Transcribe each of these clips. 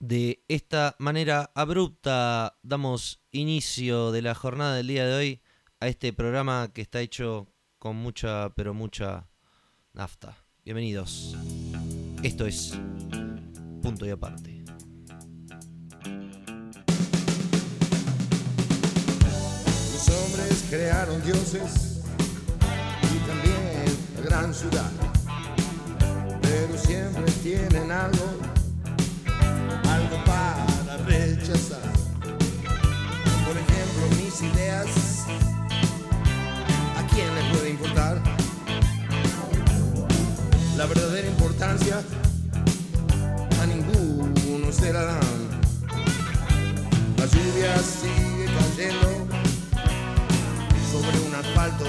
De esta manera abrupta damos inicio de la jornada del día de hoy a este programa que está hecho con mucha, pero mucha nafta. Bienvenidos. Esto es Punto y Aparte. Los hombres crearon dioses y también gran ciudad, pero siempre tienen algo, ideas, ¿a quién le puede importar? La verdadera importancia a ninguno se la dan. La lluvia sigue cayendo sobre un asfalto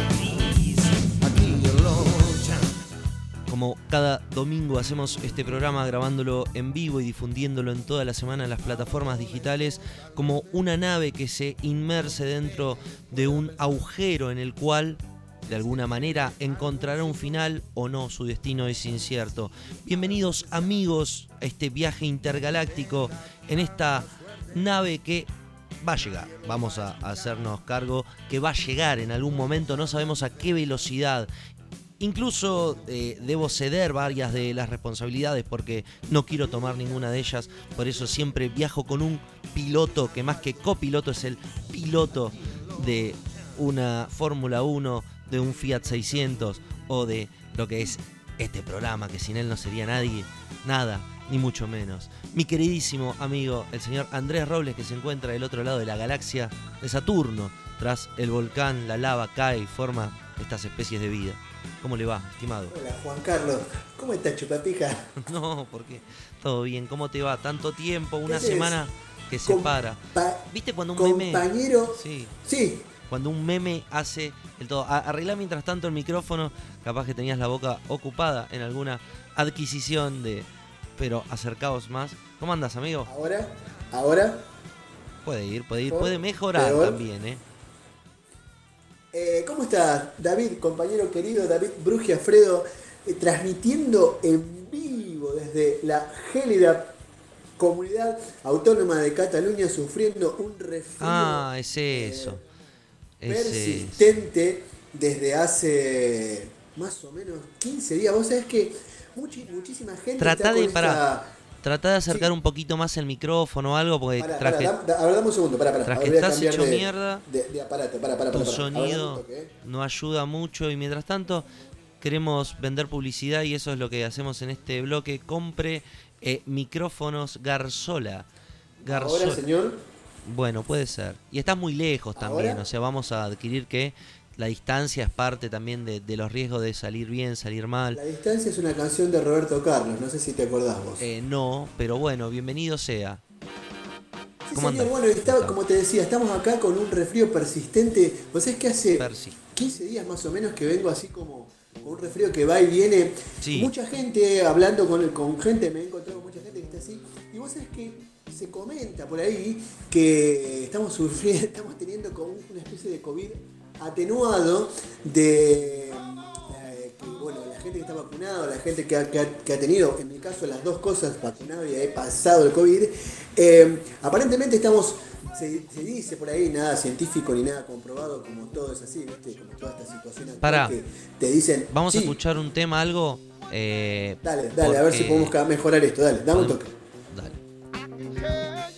cada domingo hacemos este programa grabándolo en vivo y difundiéndolo en toda la semana en las plataformas digitales, como una nave que se inmerse dentro de un agujero en el cual de alguna manera encontrará un final o no, su destino es incierto. Bienvenidos amigos a este viaje intergaláctico en esta nave que va a llegar. Vamos a hacernos cargo que va a llegar en algún momento, no sabemos a qué velocidad. Incluso eh, debo ceder varias de las responsabilidades porque no quiero tomar ninguna de ellas. Por eso siempre viajo con un piloto que más que copiloto es el piloto de una Fórmula 1, de un Fiat 600 o de lo que es este programa, que sin él no sería nadie, nada, ni mucho menos. Mi queridísimo amigo, el señor Andrés Robles, que se encuentra del otro lado de la galaxia de Saturno, tras el volcán, la lava cae y forma estas especies de vida. ¿Cómo le va, estimado? Hola Juan Carlos, ¿cómo estás chupapija? No, porque todo bien, ¿cómo te va? Tanto tiempo, una semana que se para. Pa- ¿Viste cuando un meme... compañero, Sí, sí, cuando un meme hace el todo. A- Arreglá mientras tanto el micrófono, capaz que tenías la boca ocupada en alguna adquisición de... Pero acercaos más. ¿Cómo andas, amigo? ahora, ahora, Puede ir, puede ir, puede mejorar peor. también, ¿eh? Eh, ¿cómo estás David, compañero querido David Brugia Alfredo, eh, transmitiendo en vivo desde la gélida comunidad autónoma de Cataluña sufriendo un resfrío Ah, es eso. Es eso. persistente desde hace más o menos 15 días. Vos sabés que muchísima gente Trata de- pará. Trata de acercar Sí. un poquito más el micrófono o algo, porque Pará, traje pará, da- da- a ver, dame un segundo, pará, pará. tras que estás hecho de- mierda, De, de aparato, pará, pará, tu ver, sonido eh. no ayuda mucho y mientras tanto queremos vender publicidad y eso es lo que hacemos en este bloque. Compre eh, micrófonos Garzola. Garzola. Ahora, señor, Bueno, puede ser. Y estás muy lejos también, ¿Ahora? o sea, vamos a adquirir que la distancia es parte también de, de los riesgos de salir bien, salir mal. La distancia es una canción de Roberto Carlos, no sé si te acordás vos. Eh, no, pero bueno, bienvenido sea. sí, ¿cómo señor, bueno, como te decía, estamos acá con un resfrío persistente. Vos sabés que hace Percy. 15 días más o menos que vengo así como con un resfrío que va y viene. Sí. Mucha gente, hablando con, con gente, me he encontrado con mucha gente que está así. Y vos sabés que se comenta por ahí que estamos sufriendo, estamos teniendo como una especie de COVID atenuado de eh, que, bueno, la gente que está vacunada, la gente que ha, que ha- que ha tenido, en mi caso, las dos cosas, vacunado y he pasado el COVID, eh, aparentemente estamos, se, se dice por ahí, nada científico ni nada comprobado, como todo es así, ¿viste? como toda esta situación actual Pará. que te dicen... Vamos a "Sí, escuchar un tema, algo. eh, Dale, dale, a ver si podemos mejorar esto, dale, dame un toque.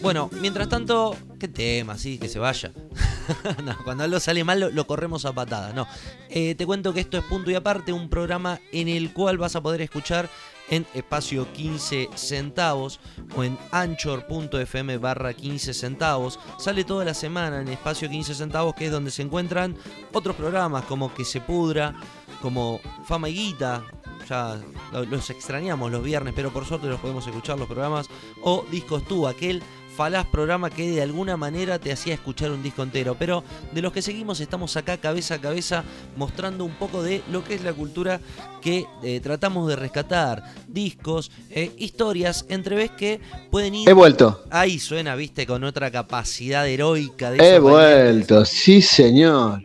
Bueno, mientras tanto, ¿qué tema? Sí, que se vaya. no, cuando algo sale mal lo, corremos a patadas. No. Eh, te cuento que esto es punto y aparte, un programa en el cual vas a poder escuchar en espacio 15 centavos o en anchor.fm barra 15 centavos. Sale toda la semana en espacio 15 centavos, que es donde se encuentran otros programas como Que se pudra, como Fama y Guita. Ya lo- los extrañamos los viernes, pero por suerte los podemos escuchar los programas. O Discos Tú, aquel falaz programa que de alguna manera te hacía escuchar un disco entero. Pero de los que seguimos estamos acá cabeza a cabeza mostrando un poco de lo que es la cultura que eh, tratamos de rescatar. Discos, eh, historias, entreves que pueden ir... He vuelto. Ahí suena, viste, con otra capacidad heroica. De He vuelto, sí señor.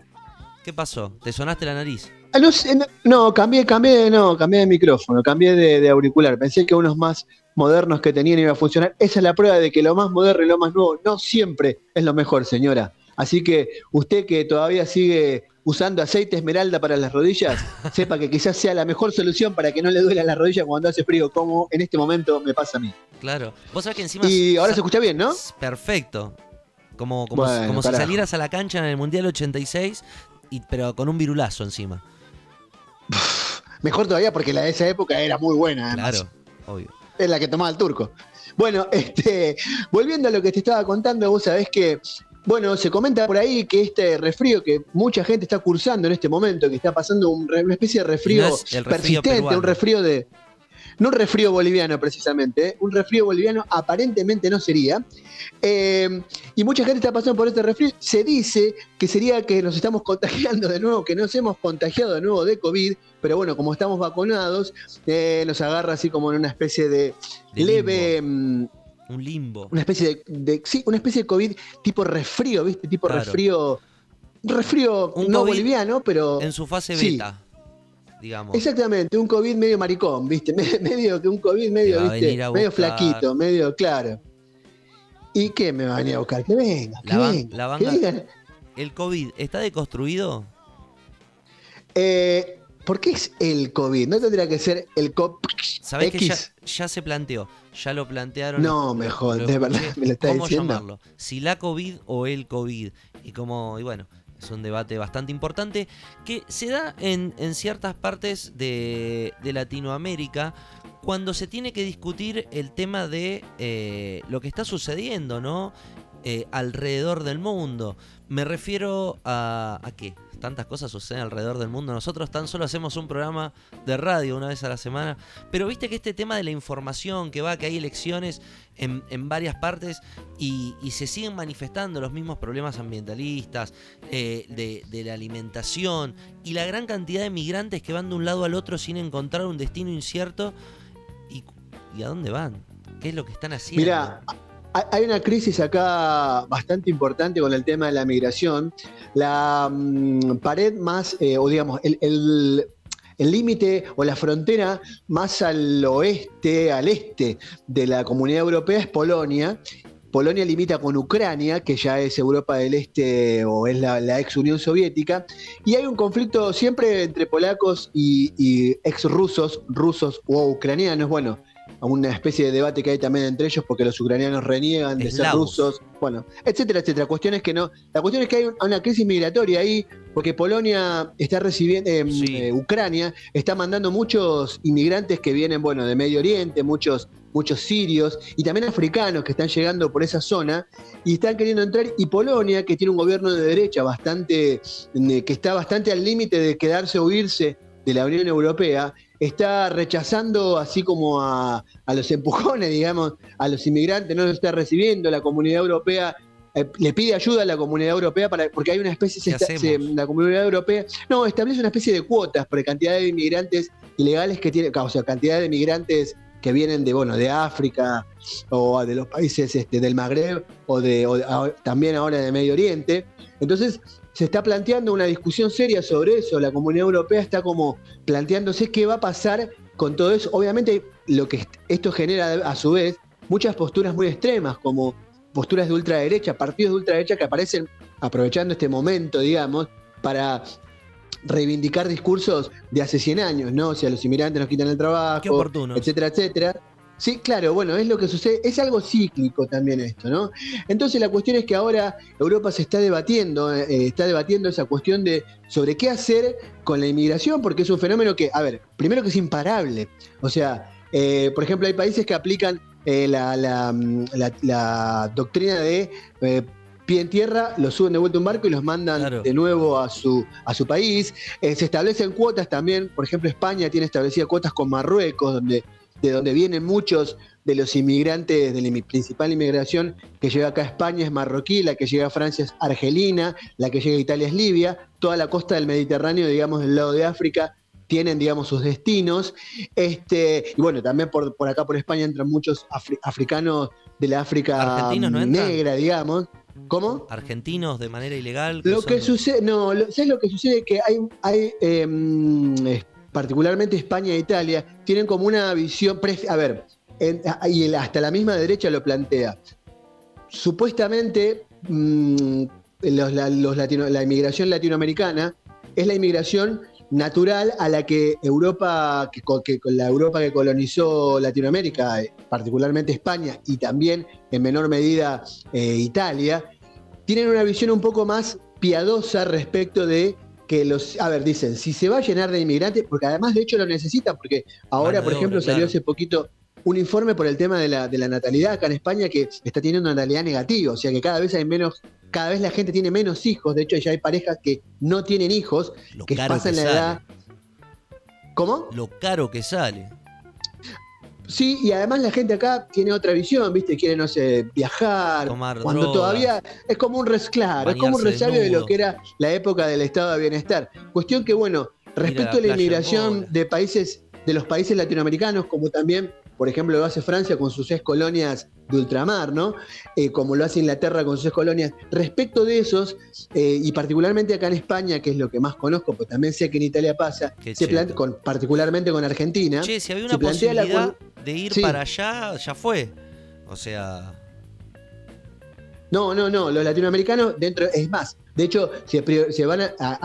¿Qué pasó? ¿Te sonaste la nariz? Ah, no, sé, no, no, cambié, cambié, no, cambié de micrófono, cambié de, de auricular. Pensé que unos más, modernos que tenían iba a funcionar. Esa es la prueba de que lo más moderno y lo más nuevo no siempre es lo mejor, señora. Así que usted que todavía sigue usando aceite esmeralda para las rodillas, sepa que quizás sea la mejor solución para que no le duela la rodilla cuando hace frío, como en este momento me pasa a mí. Claro. Vos sabés que encima. Y ahora se escucha bien, ¿no? Perfecto. Como, como, Bueno, como si salieras a la cancha en el Mundial 86, y, pero con un virulazo encima. Mejor todavía porque la de esa época era muy buena, además. Claro, obvio. Es la que tomaba el turco. Bueno, este, volviendo a lo que te estaba contando, vos sabés que, bueno, se comenta por ahí que este resfrío que mucha gente está cursando en este momento, que está pasando un una especie de resfrío, Y no es el resfrío persistente, peruano. un resfrío de. No un resfrío boliviano precisamente, ¿eh? un resfrío boliviano aparentemente no sería. Eh, y mucha gente está pasando por este resfrío. Se dice que sería que nos estamos contagiando de nuevo, que nos hemos contagiado de nuevo de COVID, pero bueno, como estamos vacunados, eh, nos agarra así como en una especie de, De leve, mm, Un limbo. una especie de, de- sí, una especie de COVID tipo resfrío, ¿viste? Tipo Claro. resfrío, resfrío Un no COVID boliviano, pero En su fase Sí. Digamos. exactamente, un COVID medio maricón, ¿viste? Me- Medio que un COVID medio, ¿viste? Medio flaquito, medio claro. ¿Y qué me va a venir a buscar? Que venga, que La ban- venga. la que banda- digan, ¿El COVID está deconstruido? eh, ¿Por qué es el COVID? ¿No tendría que ser el COVID? ¿Sabés que ya, X? ya se planteó? Ya lo plantearon. No, mejor, de verdad, me lo está ¿Cómo diciendo. llamarlo? Si la COVID o el COVID. Y como, y bueno, es un debate bastante importante que se da en, en ciertas partes de, de Latinoamérica cuando se tiene que discutir el tema de eh, lo que está sucediendo, ¿no? Eh, alrededor del mundo. Me refiero a, a qué. Tantas cosas suceden alrededor del mundo. Nosotros tan solo hacemos un programa de radio una vez a la semana. Pero viste que este tema de la información que va, que hay elecciones en, en varias partes y, se siguen manifestando los mismos problemas ambientalistas, eh, de, de la alimentación y la gran cantidad de migrantes que van de un lado al otro sin encontrar un destino incierto. ¿Y, y a dónde van? ¿Qué es lo que están haciendo? Mira, hay- una crisis acá bastante importante con el tema de la migración. La mm, pared más, eh, o digamos, el- límite o la frontera más al oeste, al este de la comunidad europea es Polonia. Polonia limita con Ucrania, que ya es Europa del Este o es la, la ex Unión Soviética, y hay un conflicto siempre entre polacos y, y ex rusos, rusos o ucranianos. Bueno, una especie de debate que hay también entre ellos porque los ucranianos reniegan de ser rusos, bueno, etcétera, etcétera. Cuestiones que no. La cuestión es que hay un- una crisis migratoria ahí porque Polonia está recibiendo, eh, Sí. eh, Ucrania está mandando muchos inmigrantes que vienen, bueno, de Medio Oriente, muchos, muchos sirios y también africanos que están llegando por esa zona y están queriendo entrar. Y Polonia, que tiene un gobierno de derecha bastante, que está bastante al límite de quedarse o irse de la Unión Europea, está rechazando así como a, a los empujones, digamos, a los inmigrantes, no los está recibiendo, la comunidad europea eh, le pide ayuda a la comunidad europea para, porque hay una especie, la comunidad europea, no, establece una especie de cuotas por cantidad de inmigrantes ilegales que tiene, o sea, cantidad de inmigrantes que vienen de, bueno, de África o de los países este, del Magreb o, de, o a- también ahora de Medio Oriente. Entonces, se está planteando una discusión seria sobre eso. La comunidad europea está como planteándose qué va a pasar con todo eso. Obviamente, lo que est- esto genera a su vez muchas posturas muy extremas, como posturas de ultraderecha, partidos de ultraderecha que aparecen aprovechando este momento, digamos, para reivindicar discursos de hace 100 años, ¿no? O sea, los inmigrantes nos quitan el trabajo, etcétera, etcétera. Sí, claro, bueno, es lo que sucede, es algo cíclico también esto, ¿no? Entonces la cuestión es que ahora Europa se está debatiendo, eh, está debatiendo esa cuestión de sobre qué hacer con la inmigración, porque es un fenómeno que, a ver, primero que es imparable, o sea, eh, por ejemplo, hay países que aplican eh, la, la, mm, la- la doctrina de eh, pie en tierra, los suben de vuelta a un barco y los mandan Claro. de nuevo a su, a su país. Eh, se establecen cuotas también, por ejemplo, España tiene establecidas cuotas con Marruecos, donde, de donde vienen muchos de los inmigrantes, de la principal inmigración que llega acá a España es marroquí, la que llega a Francia es argelina, la que llega a Italia es Libia, toda la costa del Mediterráneo, digamos, del lado de África, tienen, digamos, sus destinos. Este, y bueno, también por, por acá, por España, entran muchos afri- africanos de la África negra, digamos. ¿Cómo? Argentinos de manera ilegal. Lo que sucede, no, lo- ¿sabes lo que sucede? Que hay, hay em, eh, particularmente España e Italia, tienen como una visión, a ver, y hasta la misma derecha lo plantea. Supuestamente, mm, la, inmigración latinoamericana es la inmigración natural a la que Europa, que, que la Europa que colonizó Latinoamérica, eh, particularmente España y también en menor medida eh, Italia, tienen una visión un poco más piadosa respecto de que los, a ver, dicen, si se va a llenar de inmigrantes, porque además de hecho lo necesitan, porque ahora, por ejemplo, salió hace poquito un informe por el tema de la, de la natalidad acá en España que está teniendo una natalidad negativa, o sea que cada vez hay menos, cada vez la gente tiene menos hijos, de hecho ya hay parejas que no tienen hijos, Lo que pasan la sale. edad. ¿Cómo? Lo caro que sale. Sí, y además la gente acá tiene otra visión, ¿viste? Quiere, no sé, viajar. Tomar cuando todavía es como un res, claro, es como un resabio de lo que era la época del estado de bienestar. Cuestión que, bueno, respecto la a la playa en inmigración de países, de los países latinoamericanos, como también, por ejemplo, lo hace Francia con sus ex colonias de ultramar, ¿no? Eh, como lo hace Inglaterra con sus ex colonias. Respecto de esos, eh, y particularmente acá en España, que es lo que más conozco, pues también sé que en Italia pasa, se con, particularmente con Argentina. Che, si había una la posibilidad de ir Sí. para allá, ya fue. O sea, No, no, no, los latinoamericanos dentro, es más, de hecho, se, van a,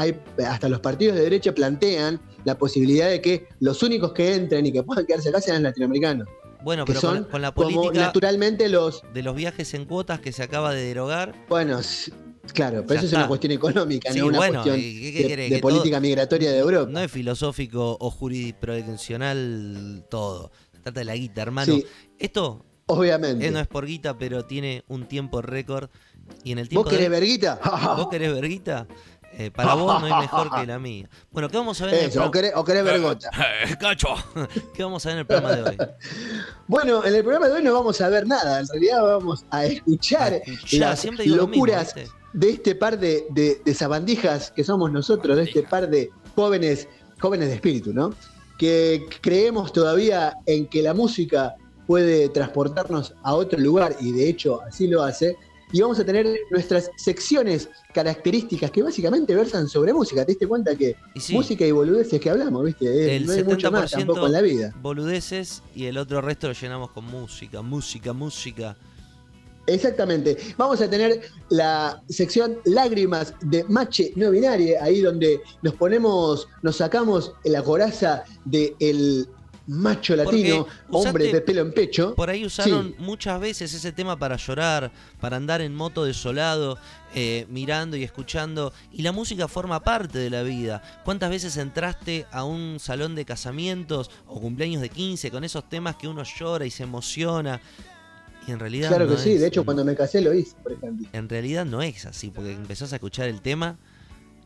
hasta los partidos de derecha plantean la posibilidad de que los únicos que entren y que puedan quedarse acá sean los latinoamericanos, bueno, pero con, son la- con la como política naturalmente los, de los viajes en cuotas que se acaba de derogar. bueno, claro, pero eso es una cuestión económica, Sí, no una bueno, cuestión ¿y qué- qué de, querés? de política migratoria de Europa. No es filosófico o jurisprudencial todo. Se trata de la guita, hermano. sí, Esto obviamente. eh, no es por guita, pero tiene un tiempo récord. Y en el ¿Vos tiempo querés de- verguita? ¿Vos querés verguita? Eh, para vos no hay mejor que la mía. Bueno, ¿qué vamos a ver en el o programa? querés, o querés vergota. ¡Cacho! ¿Qué vamos a ver en el programa de hoy? Bueno, en el programa de hoy no vamos a ver nada, en realidad vamos a escuchar Ya, las siempre digo lo mismo, locuras de este par de, de, de sabandijas que somos nosotros, de este par de jóvenes, jóvenes de espíritu, ¿no? Que creemos todavía en que la música puede transportarnos a otro lugar y de hecho así lo hace. Y vamos a tener nuestras secciones características que básicamente versan sobre música. ¿Te diste cuenta que Y sí, música y boludeces que hablamos, viste? Eh, El no hay mucho más 70% tampoco en la vida. boludeces y el otro resto lo llenamos con música, música, música. Exactamente. Vamos a tener la sección Lágrimas de Mache No Binaria, ahí donde nos ponemos, nos sacamos la coraza del macho latino, hombre de pelo en pecho. Por ahí usaron muchas veces ese tema para llorar, para andar en moto desolado, eh, mirando y escuchando. Y la música forma parte de la vida. ¿Cuántas veces entraste a un salón de casamientos o cumpleaños de 15 con esos temas que uno llora y se emociona? Y en realidad Claro no que sí, es- de hecho cuando me casé lo hice, por ejemplo. En realidad no es así, porque empezás a escuchar el tema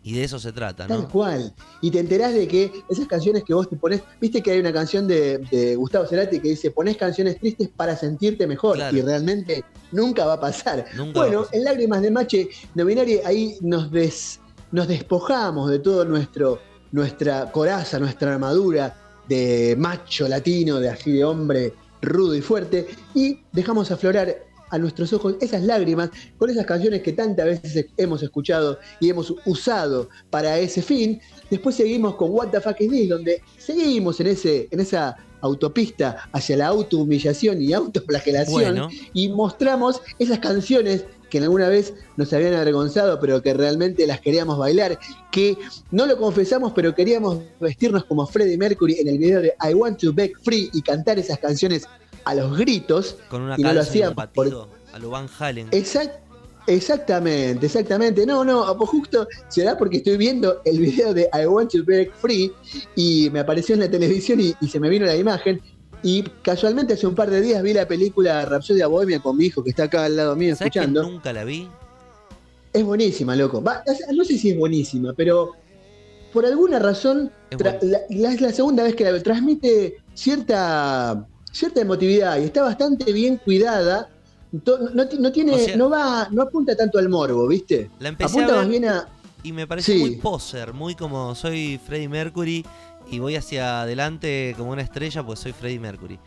y de eso se trata, Tal ¿no? cual. Y te enterás de que esas canciones que vos te pones, viste que hay una canción de, de Gustavo Cerati que dice, ponés canciones tristes para sentirte mejor. Claro. Y realmente nunca va a pasar. Nunca va a bueno, pasar. en Lágrimas de Mache Nominaria, ahí nos, des- nos despojamos de todo nuestro, nuestra coraza, nuestra armadura de macho latino, de así de hombre rudo y fuerte, y dejamos aflorar a nuestros ojos esas lágrimas con esas canciones que tantas veces hemos escuchado y hemos usado para ese fin. Después seguimos con What the Fuck is This, donde seguimos en, ese, en esa autopista hacia la autohumillación y autoflagelación Bueno, y mostramos esas canciones que en alguna vez nos habían avergonzado, pero que realmente las queríamos bailar, que no lo confesamos, pero queríamos vestirnos como Freddie Mercury en el video de I Want to Break Free y cantar esas canciones a los gritos. con una y no lo hacíamos batido a lo Van Halen. Exact- exactamente, exactamente. No, no, pues justo será porque estoy viendo el video de I Want to Break Free y me apareció en la televisión y, y se me vino la imagen. Y casualmente hace un par de días vi la película Rhapsodia Bohemia con mi hijo que está acá al lado mío ¿Sabes que escuchando. nunca la vi? Es buenísima, loco. Va, no sé si es buenísima, pero por alguna razón Es la, la- segunda vez que la. Transmite cierta, cierta emotividad y está bastante bien cuidada. No, no tiene, O sea- no va, no apunta tanto al morbo, ¿viste? La empecé Apunta a más bien a. y me pareció Sí. muy poser, muy como soy Freddie Mercury y voy hacia adelante como una estrella porque soy Freddie Mercury.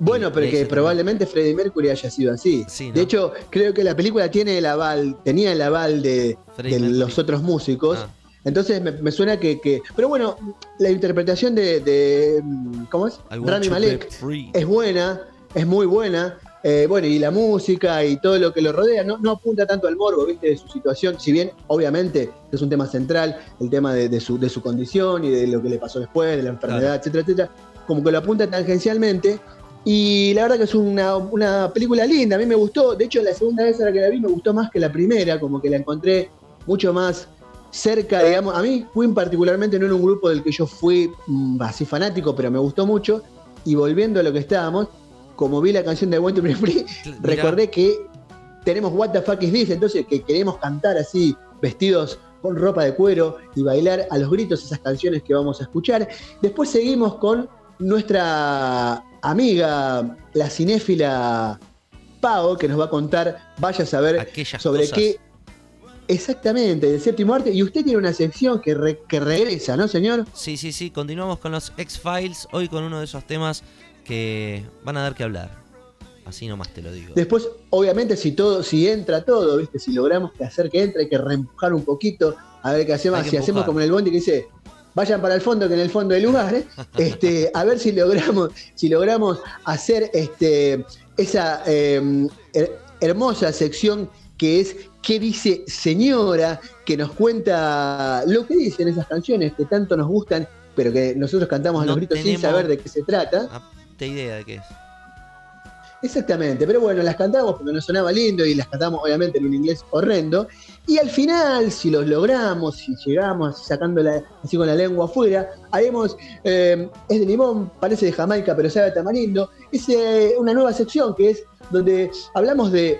Bueno, pero que probablemente Freddie Mercury haya sido así. Sí, ¿no? De hecho, creo que la película tiene el aval, tenía el aval de, los otros músicos. Ah, Entonces me, me suena que, que- Pero bueno, la interpretación de. de, mm, ¿Cómo es? Rami Malek es buena. es muy buena. Eh, bueno, y la música y todo lo que lo rodea no, no apunta tanto al morbo, ¿viste? De su situación, si bien obviamente es un tema central, el tema de, su, de su condición y de lo que le pasó después, de la enfermedad, etcétera, etcétera, como que lo apunta tangencialmente. Y la verdad que es una, una, película linda, a mí me gustó. De hecho, la segunda vez a la que la vi me gustó más que la primera, como que la encontré mucho más cerca, digamos. A mí, Queen particularmente no era un grupo del que yo fui mm, así fanático, pero me gustó mucho. Y volviendo a lo que estábamos, como vi la canción de When to Be Free, recordé que tenemos What the Fuck is This, entonces que queremos cantar así, vestidos con ropa de cuero y bailar a los gritos esas canciones que vamos a escuchar. Después seguimos con nuestra amiga, la cinéfila Pau, que nos va a contar, vaya a saber sobre qué. Exactamente, del séptimo arte. Y usted tiene una sección que, que regresa, ¿no, señor? Sí, sí, sí. Continuamos con los X-Files. Hoy con uno de esos temas que van a dar que hablar. Así nomás te lo digo. Después, obviamente, si todo, si entra todo, ¿viste? Si logramos que hacer que entre, hay que reempujar un poquito, a ver qué hacemos. Si hacemos como en el Bondi que dice, vayan para el fondo, que en el fondo hay lugar, ¿eh? este, a ver si logramos, si logramos hacer este, esa em, hermosa sección que es ¿Qué dice señora? que nos cuenta lo que dicen esas canciones que tanto nos gustan, pero que nosotros cantamos a los gritos sin saber de qué se trata. idea de qué es. Exactamente, pero bueno, las cantamos porque nos sonaba lindo y las cantamos obviamente en un inglés horrendo. Y al final, si los logramos, si llegamos sacándola así con la lengua afuera, haremos, eh, es de limón, parece de Jamaica, pero sabe a tamarindo. Es eh, una nueva sección que es donde hablamos de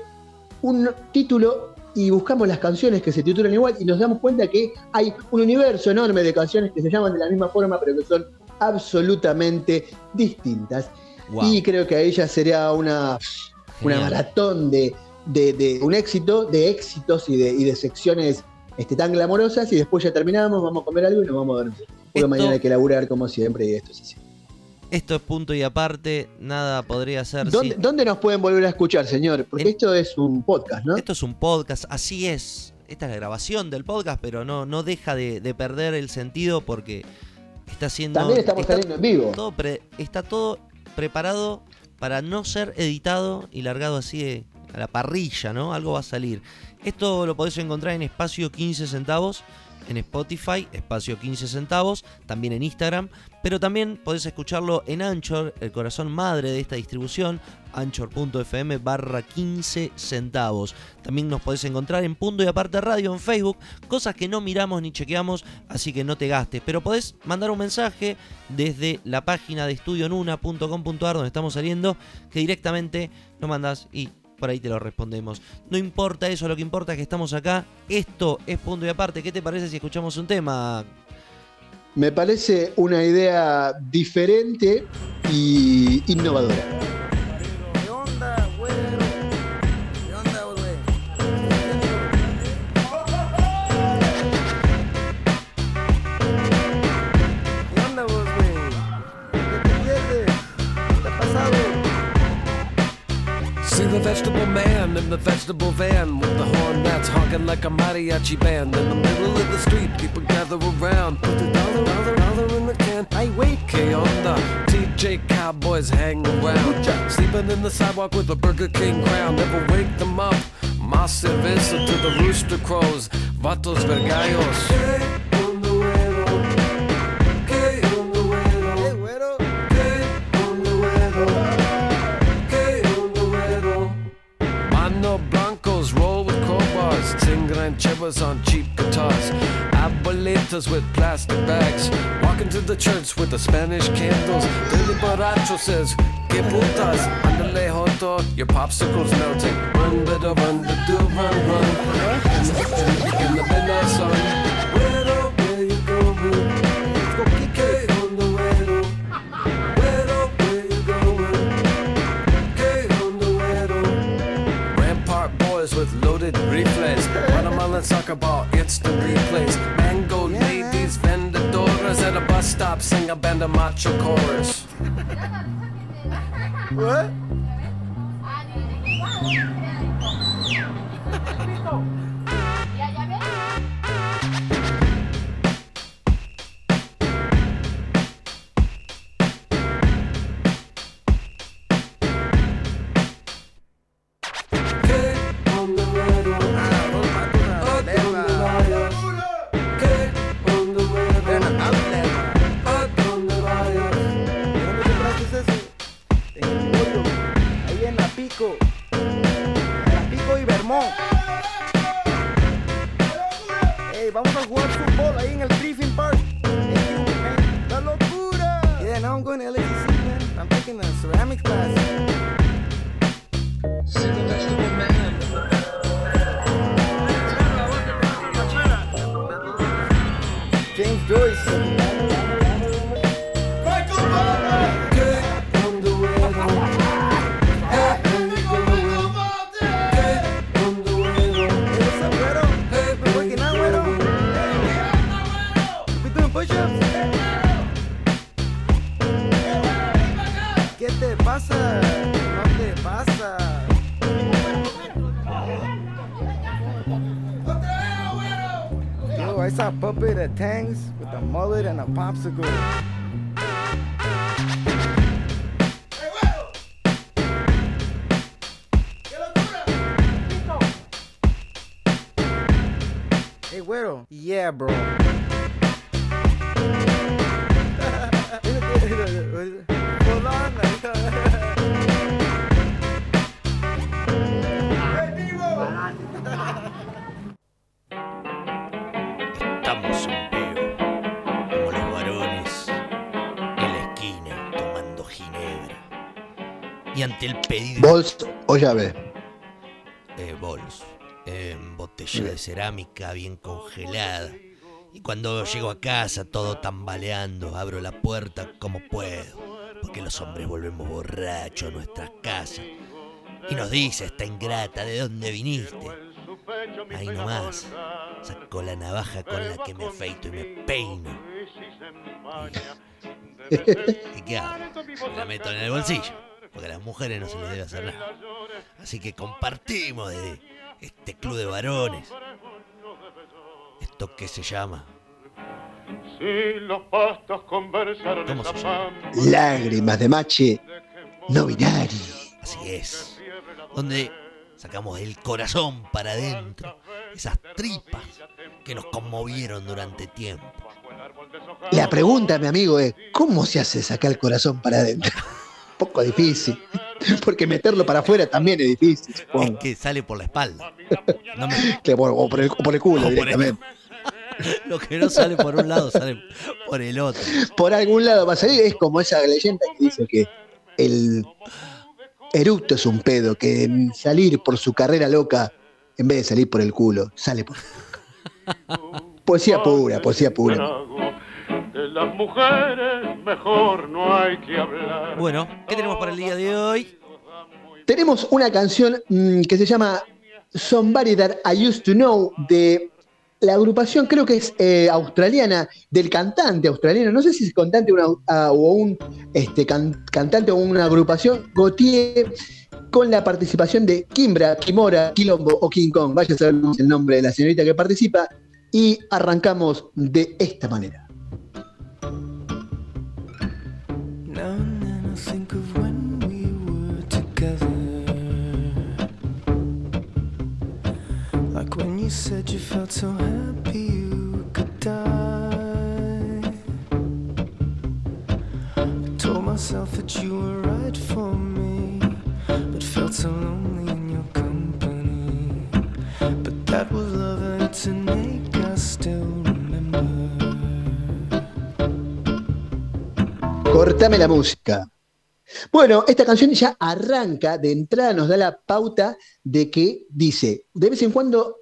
un título y buscamos las canciones que se titulan igual y nos damos cuenta que hay un universo enorme de canciones que se llaman de la misma forma, pero que son absolutamente distintas. Y creo que ahí ya sería una, una maratón de, un éxito, de éxitos y de, y de secciones este, tan glamorosas y después ya terminamos, vamos a comer algo y nos vamos a dormir. Porque mañana hay que laburar como siempre y esto es así. Esto es punto y aparte, nada podría ser. ¿Dónde, ¿dónde nos pueden volver a escuchar, señor? Porque esto es un podcast, ¿no? Esto es un podcast, así es. Esta es la grabación del podcast, pero no, no deja de, perder el sentido porque está siendo. También estamos saliendo en vivo. Todo está todo preparado para no ser editado y largado así a la parrilla, ¿no? Algo va a salir. Esto lo podés encontrar en espacio 15 centavos en Spotify, espacio 15 centavos, también en Instagram, pero también podés escucharlo en Anchor, el corazón madre de esta distribución, anchor.fm barra 15 centavos. También nos podés encontrar en Punto y Aparte Radio en Facebook, cosas que no miramos ni chequeamos, así que no te gastes, pero podés mandar un mensaje desde la página de estudionuna.com.ar donde estamos saliendo, que directamente lo mandas y por ahí te lo respondemos. No importa eso, lo que importa es que estamos acá. Esto es punto y aparte. ¿Qué te parece si escuchamos un tema? Me parece una idea diferente y innovadora. The vegetable man in the vegetable van with the horn that's honking like a mariachi band. In the middle of the street, people gather around. Put the dollar, dollar, dollar in the can. I wait, K on the TJ Cowboys hang around. Sleeping in the sidewalk with a Burger King crown. Never wake them up. Más cerveza to the rooster crows. Vatos vergallos. Rancheros on cheap guitars, abuelitas with plastic bags, walking to the church with the Spanish candles. Billy Borracho says, Que putas, andale your popsicle's melting. Run, better run, do run, run. Guatemalan soccer ball, it's the replays. Mango ladies, vendedoras at a bus stop, sing a band of macho chorus. what? Pico. La Pico y Vermont. Ey, vamos a jugar fútbol ahí en el Griffin Park. ¡La locura! Yeah, now I'm going to LACC, man. I'm taking a ceramics class. Tangs with a mullet and a popsicle. Hey, güero. Yeah, bro. O llave. eh, bols, en botella de cerámica bien congelada. Y cuando llego a casa todo tambaleando, abro la puerta como puedo, porque los hombres volvemos borrachos a nuestras casas. Y nos dice esta ingrata, ¿de dónde viniste? Ahí nomás, saco la navaja con la que me afeito y me peino. ¿Y qué hago? La meto en el bolsillo, porque a las mujeres no se les debe hacer nada. Así que compartimos de este club de varones. ¿Esto qué se llama? Si los pastos conversaron ¿Cómo esa se llama? pampa Lágrimas de mache no binari. Así es. Donde sacamos el corazón para adentro. Esas tripas que nos conmovieron durante tiempo. La pregunta, mi amigo, es: ¿cómo se hace sacar el corazón para adentro? Poco difícil. Porque meterlo para afuera también es difícil, Es que sale por la espalda. No me- Que por- o, por el, o por el culo O por el- directamente. lo que no sale por un lado sale por el otro. Por algún lado va a salir. Es como esa leyenda que dice que el eructo es un pedo, que salir por su carrera loca, en vez de salir por el culo, sale por. Poesía pura, poesía pura. De las mujeres mejor no hay que hablar. Bueno, ¿qué tenemos para el día de hoy? Tenemos una canción mm, que se llama Somebody That I Used to Know de la agrupación, creo que es eh, australiana, del cantante australiano, no sé si es cantante una- ah, o un este, can- cantante o una agrupación, Gautier, con la participación de Kimbra, Kimora, Quilombo o King Kong, vaya a saber el nombre de la señorita que participa, y arrancamos de esta manera. Said you felt so happy you could die. I told myself that you were right for me, but felt so lonely in your company. But that was love and it's an ache still remember. Cortame la música. Bueno, esta canción ya arranca, de entrada nos da la pauta de que dice, de vez en cuando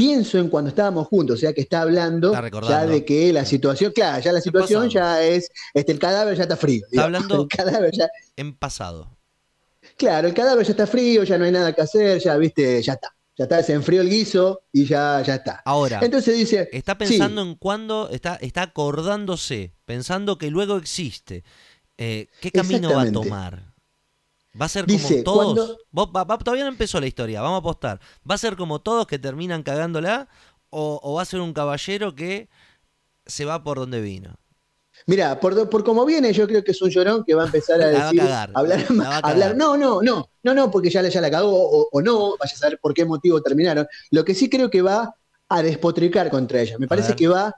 pienso en cuando estábamos juntos, o sea que está hablando Está ya de que la situación, claro, ya la situación ya es, este, el cadáver ya está frío. Está digamos. hablando- El cadáver ya, En pasado. claro, el cadáver ya está frío, ya no hay nada que hacer, ya viste, ya está. Ya está, se enfrió el guiso y ya, ya está. Ahora, Entonces dice, está sí, pensando en cuándo, está, está acordándose, pensando que luego existe. Eh, ¿Qué camino va a tomar? ¿Va a ser Dice, como todos? cuando- Vos- va- va- todavía no empezó la historia, vamos a apostar. ¿Va a ser como todos que terminan cagándola? ¿O, o va a ser un caballero que se va por donde vino? Mira, por, por como viene, yo creo que es un llorón que va a empezar a a decir, cagar, hablar, a hablar, no, no, no, no, no, porque ya, la- ya la cagó o, o no, vaya a saber por qué motivo terminaron. Lo que sí creo que va a despotricar contra ella. Me parece que va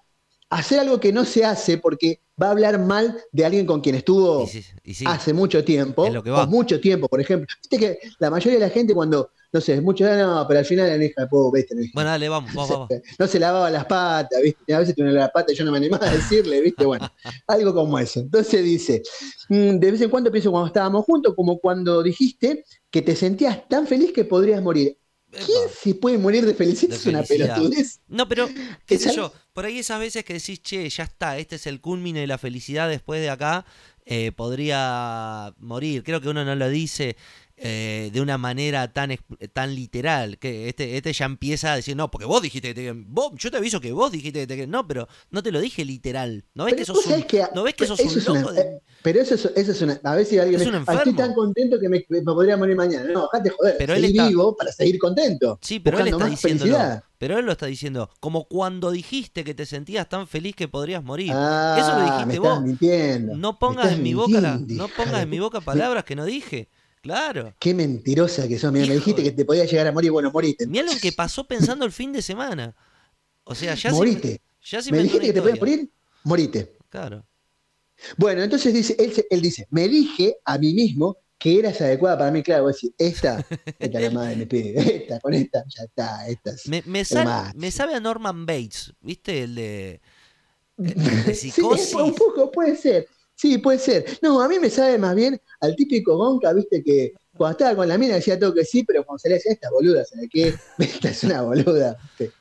hacer algo que no se hace porque va a hablar mal de alguien con quien estuvo Y sí, y sí. hace mucho tiempo, Es lo que va. o mucho tiempo, por ejemplo. Viste que la mayoría de la gente cuando, no sé, es mucho, no, pero al final la hija de pobre, viste, no, Bueno, dale, vamos, vamos, vamos. no se lavaba las patas, ¿viste? A veces tiene las patas y yo no me animaba a decirle, ¿viste? Bueno, algo como eso. Entonces dice, mm, de vez en cuando pienso cuando estábamos juntos, como cuando dijiste que te sentías tan feliz que podrías morir. ¿Quién se puede morir de felicidad? Es una pelotudez. No, pero, qué sé yo, por ahí esas veces que decís, che, ya está, este es el culmine de la felicidad después de acá, eh, podría morir. Creo que uno no lo dice eh, de una manera tan, tan literal, que este, este ya empieza a decir, no, porque vos dijiste que te vos, yo te aviso que vos dijiste que te querían- no, pero no te lo dije literal. ¿No ves Pero que sos un, que- ¿no ves que sos eso un una- loco? de- eh, Pero eso es, eso es una. A ver si alguien Es me- un "Ah, estoy tan contento que me, me podría morir mañana. No, dejate joder. Pero él está- vivo para seguir contento. Sí, pero él está felicidad. Pero él lo está diciendo, como cuando dijiste que te sentías tan feliz que podrías morir. Ah, Eso lo dijiste vos. mintiendo. No pongas en mi boca la- no pongas en mi boca palabras que no dije. Claro. Qué mentirosa que sos. Mira, me dijiste que te podías llegar a morir. Bueno, moriste. Mirá lo que pasó pensando el fin de semana. O sea, ya morite. se, ya se me dijiste que te podías morir. Morite. Claro. Bueno, entonces dice, él, él dice, me dije a mí mismo que eras adecuada para mí. Claro, vos decís, esta, esta es la madre de mi pibe. Esta, con esta, ya está. Esta es- Me, me, sal- me sabe a Norman Bates, ¿viste? El de, el de Sí, psicosis. un poco, puede ser. Sí, puede ser. No, a mí me sabe más bien al típico Gonca, viste, que cuando estaba con la mina decía todo que sí, pero cuando salía decía, esta boluda, ¿sabes qué? Esta es una boluda.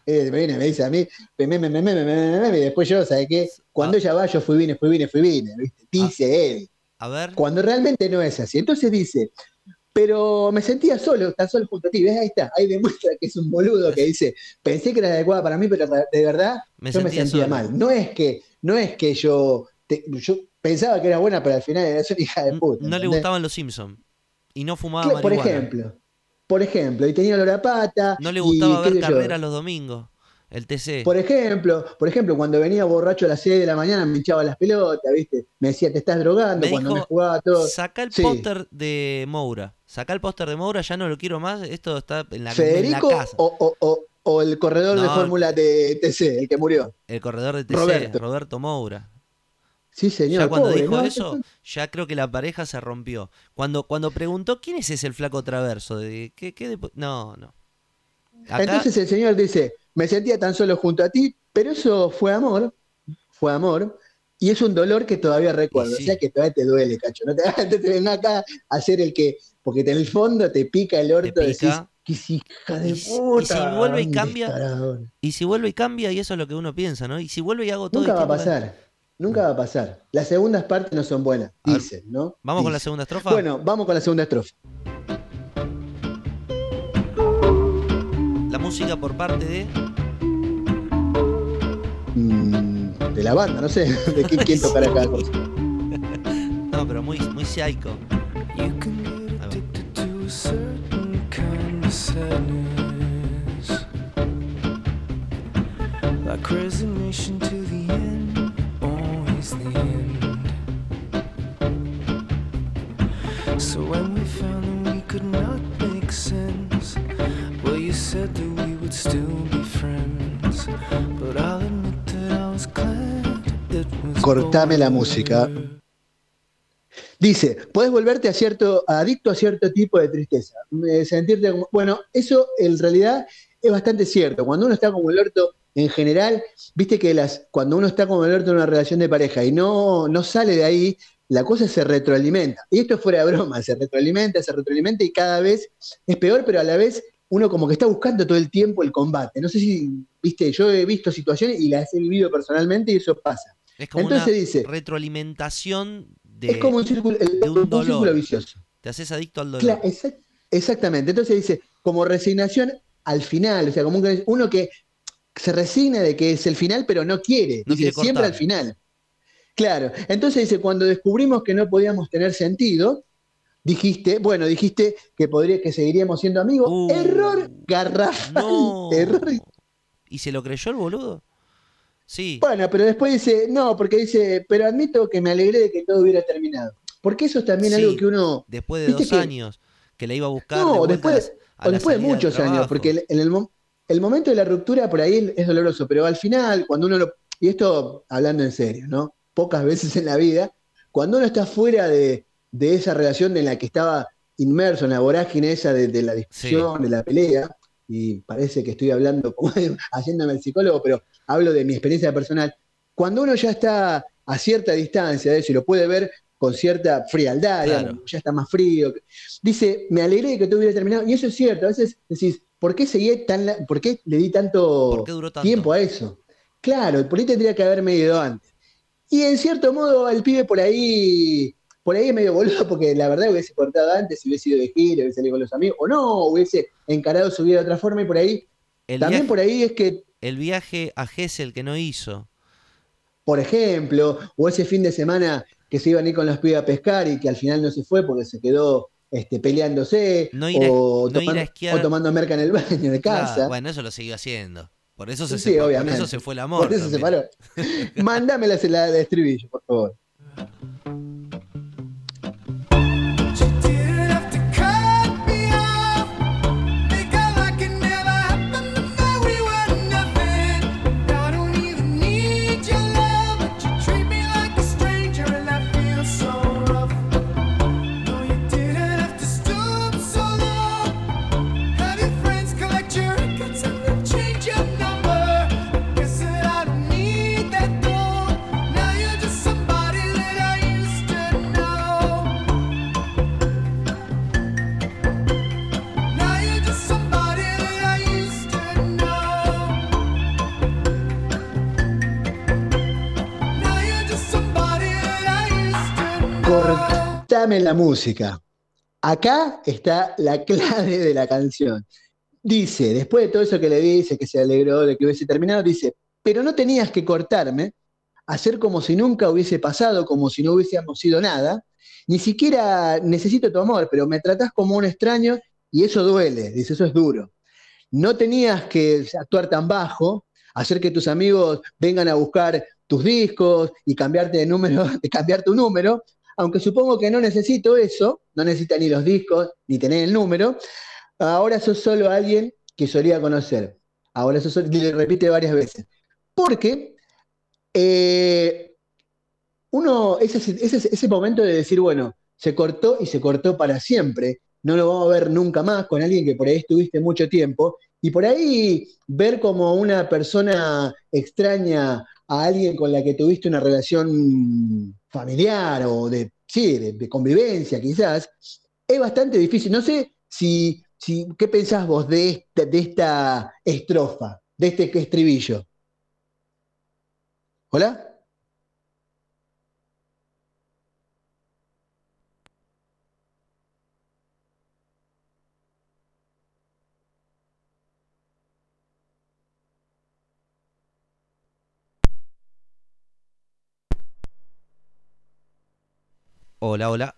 Eh, me viene, me dice a mí, me, me, me, me, me, me, me, me, me, y después yo, ¿sabes qué? Cuando Ah. ella va, yo fui, vine, fui, vine, fui, vine, ¿viste? Dice él. A ver, Cuando realmente no es así. Entonces dice, pero me sentía solo, tan solo junto a ti. ¿Ves? Ahí está, ahí demuestra que es un boludo que dice, pensé que era adecuada para mí, pero de verdad me yo me sentía sentía solo. mal. No es que, no es que yo, te- yo pensaba que era buena, pero al final era una hija de puta. No le gustaban los Simpsons. Y no fumaba Claro, Por ejemplo, por ejemplo, y tenía olor a pata. No le gustaba ver carreras los domingos. El TC. Por ejemplo, por ejemplo, cuando venía borracho a las 6 de la mañana me hinchaba las pelotas, ¿viste? Me decía, te estás drogando, Me cuando dijo, me jugaba todo. Saca el Sí. póster de Moura. Saca el póster de Moura, ya no lo quiero más. Esto está en la, en la Federico casa. o, o- o- o el corredor de Fórmula de TC, el que murió. El corredor de TC, Roberto. Roberto, Moura. Sí, señor. ya cuando pobre, dijo ¿no? eso, ya creo que la pareja se rompió. Cuando, cuando preguntó quién es ese el flaco traverso, de qué, qué depo- no, no. Acá, Entonces el señor dice, me sentía tan solo junto a ti, pero eso fue amor, fue amor, y es un dolor que todavía recuerdo. Sí. O sea que todavía te duele, cacho. No te, te ven acá a hacer el que, porque en el fondo te pica el orto, decís, que hija de Y si- y si vuelve y ¿dónde cambia, y si vuelve y cambia, y eso es lo que uno piensa, ¿no? Y si vuelve y hago todo Nunca va a distinto, pasar, nunca va a pasar. Las segundas partes no son buenas, A ver, dicen, ¿no? Vamos con la segunda estrofa. Bueno, vamos con la segunda estrofa. La música por parte de. Mm, de la banda, no sé, de quién, quién tocará cada cosa. No, pero muy, muy psycho. You can get addicted to a certain kind of sadness. Like resignation to the end, when we found that we could not make sense, well, you said that we would still be friends. But I'll admit that I was glad it was Cortame la música. Dice, puedes volverte a cierto, adicto a cierto tipo de tristeza. Eh, sentirte como- bueno, eso en realidad es bastante cierto. Cuando uno está como el orto, en general, viste que las, cuando uno está como el orto en una relación de pareja y no, no sale de ahí, la cosa se retroalimenta. Y esto es fuera de broma, se retroalimenta, se retroalimenta y cada vez es peor, pero a la vez uno como que está buscando todo el tiempo el combate. No sé si, viste, yo he visto situaciones y las he vivido personalmente y eso pasa. Es como Entonces una dice- retroalimentación de. es como un círculo, el- de un un dolor. círculo vicioso. Te haces adicto al dolor. Exact- exactamente. Entonces dice, como resignación al final, o sea, como un- uno que se resigna de que es el final, pero no quiere. No dice, quiere siempre al final. Claro. Entonces dice, cuando descubrimos que no podíamos tener sentido, dijiste, bueno, dijiste que podría, que seguiríamos siendo amigos. Uh, Error garrafal. No. Error. ¿Y se lo creyó el boludo? Sí. Bueno, pero después dice, no, porque dice, pero admito que me alegré de que todo hubiera terminado. Porque eso es también Sí. algo que uno Después de dos que- años que la iba a buscar. No, después, a o después de muchos años, porque el- en el, el momento de la ruptura por ahí es doloroso, pero al final, cuando uno lo, y esto hablando en serio, ¿no? Pocas veces en la vida, cuando uno está fuera de, de esa relación en la que estaba inmerso en la vorágine esa de, de la discusión, de la pelea, y parece que estoy hablando como haciéndome el psicólogo, pero hablo de mi experiencia personal. Cuando uno ya está a cierta distancia de eso y lo puede ver con cierta frialdad, Claro. digamos, ya está más frío, dice, me alegré de que tú hubieras terminado, y eso es cierto, a veces decís, ¿por qué seguí tan, la- por qué le di tanto, ¿Por qué tiempo a eso? Claro, por ahí tendría que haberme ido antes. Y en cierto modo el pibe por ahí, por ahí es medio boludo, porque la verdad hubiese cortado antes, hubiese ido de gira, hubiese salido con los amigos, o no, hubiese encarado su vida de otra forma, y por ahí, El, también viaje, por ahí es que, el viaje a Gessel que no hizo. por ejemplo, o ese fin de semana que se iban a ir con los pibes a pescar y que al final no se fue porque se quedó este, peleándose, No ir a- o, no ir a tomando, esquiar. o tomando merca en el baño de casa. Bueno, eso lo siguió haciendo. Por eso se, Sí, separó, por eso se fue el amor. Por eso se la, la de estribillo, por favor. Cortame la música. Acá está la clave de la canción. Dice, después de todo eso que le dice, que se alegró de que hubiese terminado, dice, pero no tenías que cortarme, hacer como si nunca hubiese pasado, como si no hubiésemos sido nada, ni siquiera necesito tu amor, pero me tratás como un extraño y eso duele, dice, eso es duro. No tenías que actuar tan bajo, hacer que tus amigos vengan a buscar tus discos y cambiarte de número, cambiar tu número, aunque supongo que no necesito eso, no necesita ni los discos, ni tener el número, ahora sos solo alguien que solía conocer. Ahora sos solo, y le repite varias veces. Porque eh, uno, ese, ese, ese momento de decir, bueno, se cortó y se cortó para siempre, no lo vamos a ver nunca más con alguien que por ahí estuviste mucho tiempo, y por ahí ver como una persona extraña a alguien con la que tuviste una relación familiar o de, sí, de, convivencia quizás, es bastante difícil. No sé si, si ¿qué pensás vos de esta, de esta estrofa, de este estribillo? ¿Hola? Hola, hola.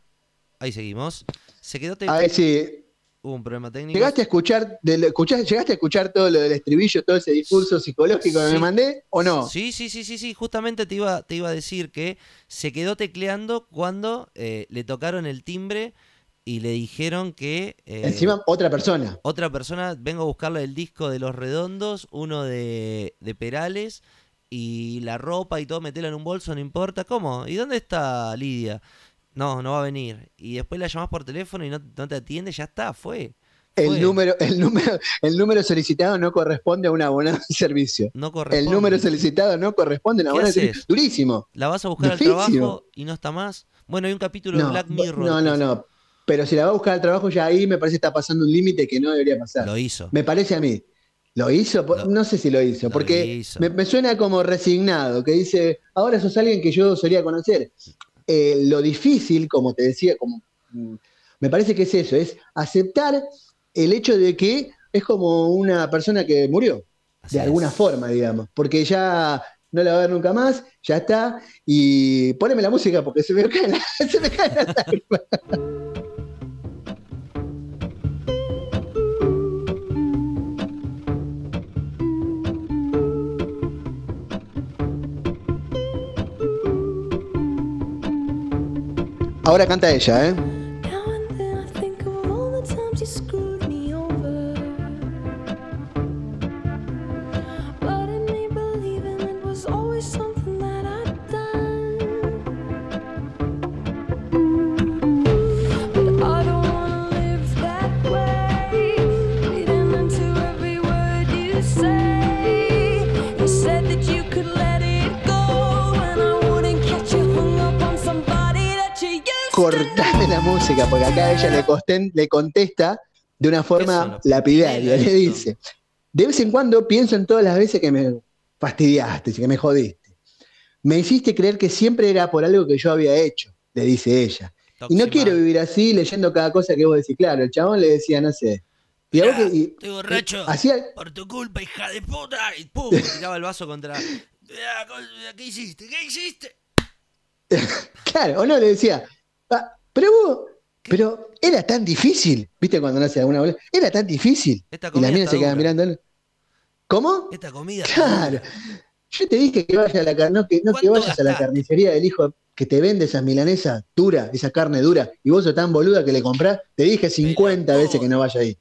Ahí seguimos. Se quedó te- A ver si Hubo un problema técnico. llegaste a escuchar, del- escuchá- llegaste a escuchar todo lo del estribillo, todo ese discurso psicológico que Sí. me mandé, ¿o no? Sí, sí, sí, sí, sí. Justamente te iba, te iba a decir que se quedó tecleando cuando eh, le tocaron el timbre y le dijeron que eh, Encima otra persona. otra persona vengo a buscarle el disco de Los Redondos, uno de, de Perales y la ropa y todo, metela en un bolso, no importa. ¿Cómo? ¿Y dónde está Lidia? No, no va a venir. Y después la llamás por teléfono y no, no te atiende, ya está, fue. El número, el, número, el número solicitado no corresponde a un abonado de servicio. No El corresponde. número solicitado no corresponde a un ¿Qué abonado de servicio. Durísimo. La vas a buscar al Difícil. trabajo y no está más. Bueno, hay un capítulo de Black Mirror. no, no, no. Pero si la va a buscar al trabajo, ya ahí me parece que está pasando un límite que no debería pasar. Lo hizo. Me parece a mí. ¿Lo hizo? Lo- no sé si lo hizo, lo porque hizo. Me, me suena como resignado, que dice, ahora sos alguien que yo solía conocer. Eh, lo difícil, como te decía, como mm, me parece que es eso, es aceptar el hecho de que es como una persona que murió, Así de alguna forma, digamos, porque ya no la va a ver nunca más, ya está, y poneme la música porque se me cae la, se me cae la Ahora canta ella, ¿eh? Música, porque acá ella le, costen- le contesta de una forma lapidaria. Le dice: De vez en cuando pienso en todas las veces que me fastidiaste, que me jodiste. Me hiciste creer que siempre era por algo que yo había hecho, le dice ella. Y no quiero vivir así leyendo cada cosa que vos decís. Claro, el chabón le decía, no sé. Y Mirá, que- y- estoy borracho. hacía, Por tu culpa, hija de puta. Y pum, tiraba el vaso contra. ¿Qué hiciste? ¿Qué hiciste? Claro, o no, le decía, "Ah, pero vos, pero era tan difícil, ¿viste cuando no hace alguna bola? Era tan difícil. Esta Y la mina se queda mirando. ¿Cómo? Esta comida. Claro. Yo te dije que vayas a la no que, no que ¿Cuánto vayas a la carnicería del hijo que te vende esas milanesas dura, esa carne dura, y vos sos tan boluda que le comprás, te dije 50 veces que no vaya ahí.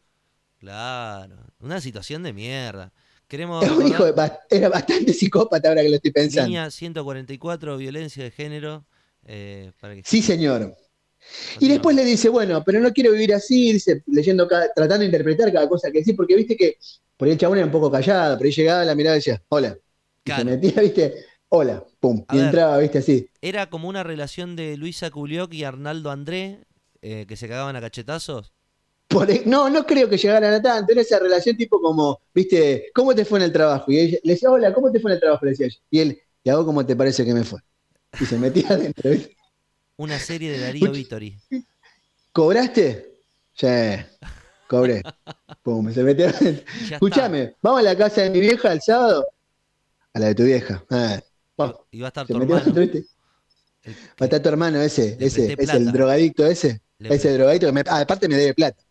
Claro. Una situación de mierda. Queremos. Es un hijo de, era bastante psicópata ahora que lo estoy pensando. Línea 144, violencia de género. eh, para que Sí, señor. Y después le dice, bueno, pero no quiero vivir así, dice, leyendo cada- tratando de interpretar cada cosa que decís, porque viste que por ahí el chabón era un poco callado, pero ahí llegaba la mirada y decía, hola. Y se metía, viste, hola, pum. A y ver. entraba, viste, así. Era como una relación de Luisa Culioc y Arnaldo André, eh, que se cagaban a cachetazos. Por ahí- no, no creo que llegaran a tanto, era esa relación tipo como, viste, ¿cómo te fue en el trabajo? Y ella le decía, hola, ¿cómo te fue en el trabajo? Le decía ella. Y él, ¿y a vos cómo te parece que me fue? Y se metía adentro, ¿viste? Una serie de Darío Vittori. ¿Cobraste? Sí, cobré. Pum, se metió. Escúchame, ¿vamos a la casa de mi vieja el sábado? A la de tu vieja. Ah. Y va a estar Se tu metió hermano. el Va a estar tu hermano ese, ese, es el drogadicto ese. Le ese drogadicto que me, ah, aparte me debe plata.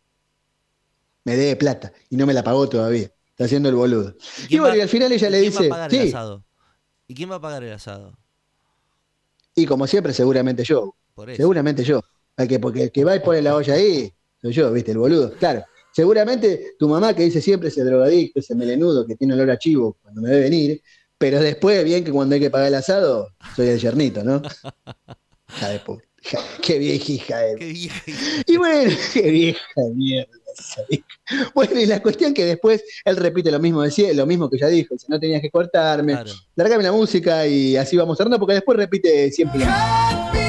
Me debe plata. Y no me la pagó todavía. Está haciendo el boludo. ¿Y Y quién bueno, va- y al final ella le quién va a dice, pagar el sí. asado? ¿Y quién va a pagar el asado? Y como siempre, seguramente yo. Por eso. Seguramente yo. Que, porque el que va y pone la olla ahí, soy yo, ¿viste? El boludo. Claro. Seguramente tu mamá que dice siempre ese drogadicto, ese melenudo que tiene olor a chivo cuando me ve venir, pero después, bien que cuando hay que pagar el asado, soy el yernito, ¿no? Hija de puta. Qué vieja hija de Qué vieja. Y bueno, qué vieja de mierda. Bueno, y la cuestión que después él repite lo mismo, decía, lo mismo que ya dijo, dice, no tenías que cortarme, Claro. largame la música y así vamos cerrando, porque después repite siempre lo mismo.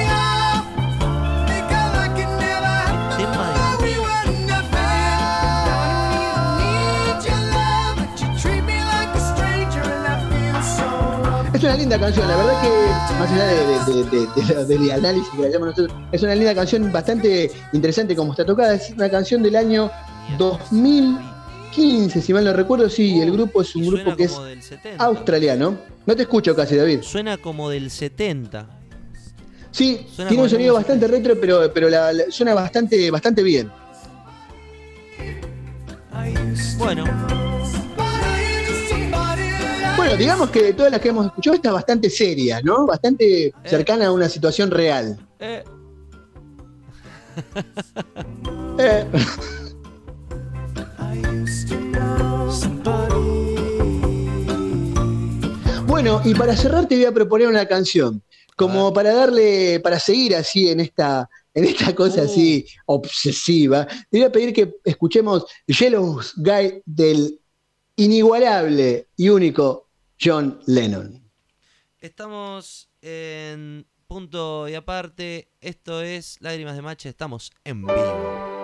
Es una linda canción, la verdad que más allá de, de- de- de- de- del análisis que le hacemos nosotros, es una linda canción bastante interesante como está tocada, es una canción del año de 2015, si mal no recuerdo, sí, el grupo es un grupo que es como del 70. australiano. No te escucho casi, David. Suena como del 70. Sí, Suena tiene un sonido bastante retro, pero, pero la- la- suena bastante, bastante bien. Bueno, Bueno, digamos que de todas las que hemos escuchado, esta es bastante seria, ¿no? Bastante cercana a una situación real. eh, Eh, Bueno, y para cerrar te voy a proponer una canción, como para darle, para seguir así en esta, en esta cosa Uh. así obsesiva. Te voy a pedir que escuchemos Yellow Guy del inigualable y único John Lennon. estamos en punto y aparte. Esto es Lágrimas de Mache. Estamos en vivo.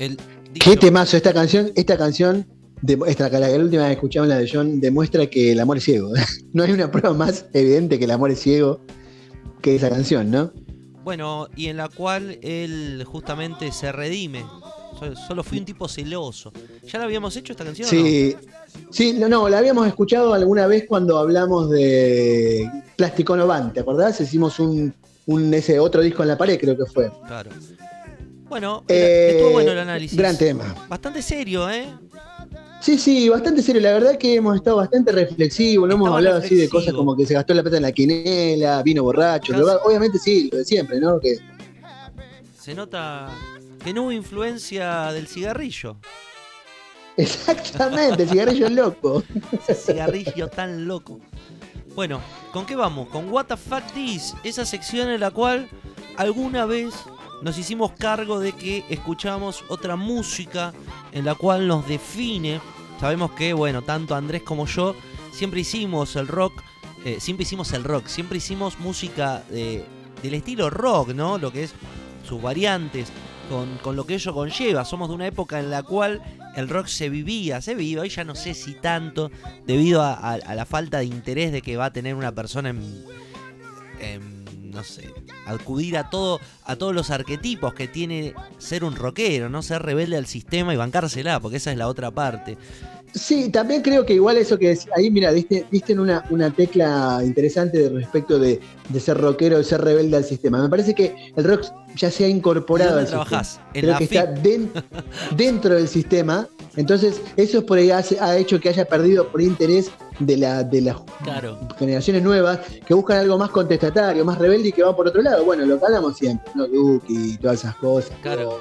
El Qué temazo esta canción, esta canción, de- esta, la, la última que escuchamos, la de John, demuestra que el amor es ciego. no hay una prueba más evidente que el amor es ciego que esa canción, ¿no? Bueno, y en la cual él justamente se redime. So- Solo fui un tipo celoso. ¿Ya la habíamos hecho esta canción? Sí, sí, no, no, la habíamos escuchado alguna vez cuando hablamos de Plástico Novan, ¿te acordás? Hicimos un, un ese otro disco en la pared, creo que fue. no? Claro. Bueno, era- Eh, estuvo bueno el análisis. Gran tema. Bastante serio, ¿eh? Sí, sí, bastante serio. La verdad que hemos estado bastante reflexivos, no hemos hablado así de cosas como que se gastó la plata en la quinela, vino borracho. Obviamente sí, lo de siempre, ¿no? Que Se nota que no hubo influencia del cigarrillo. Exactamente, el cigarrillo es loco. Ese cigarrillo tan loco. Bueno, ¿con qué vamos? Con What the Fuck This, esa sección en la cual alguna vez nos hicimos cargo de que escuchamos otra música en la cual nos define. Sabemos que, bueno, tanto Andrés como yo siempre hicimos el rock, eh, siempre hicimos el rock, siempre hicimos música de- del estilo rock, ¿no? Lo que es sus variantes, con, con lo que ello conlleva. Somos de una época en la cual el rock se vivía, se vive, hoy ya no sé si tanto, debido a, a- a la falta de interés de que va a tener una persona en, en, no sé, acudir a todo, a todos los arquetipos que tiene ser un rockero, no ser rebelde al sistema y bancársela, porque esa es la otra parte. Sí, también creo que igual eso que es, ahí, mira, diste, diste en una, una tecla interesante de respecto de, de ser rockero, de ser rebelde al sistema. Me parece que el rock ya se ha incorporado ¿Y al trabajás? sistema. En Creo que está den- dentro del sistema. Entonces, eso es por ahí hace- ha hecho que haya perdido por interés de, la, de las Claro. generaciones nuevas que buscan algo más contestatario, más rebelde y que va por otro lado. Bueno, lo que hablamos siempre, ¿no? Duki y todas esas cosas. Claro.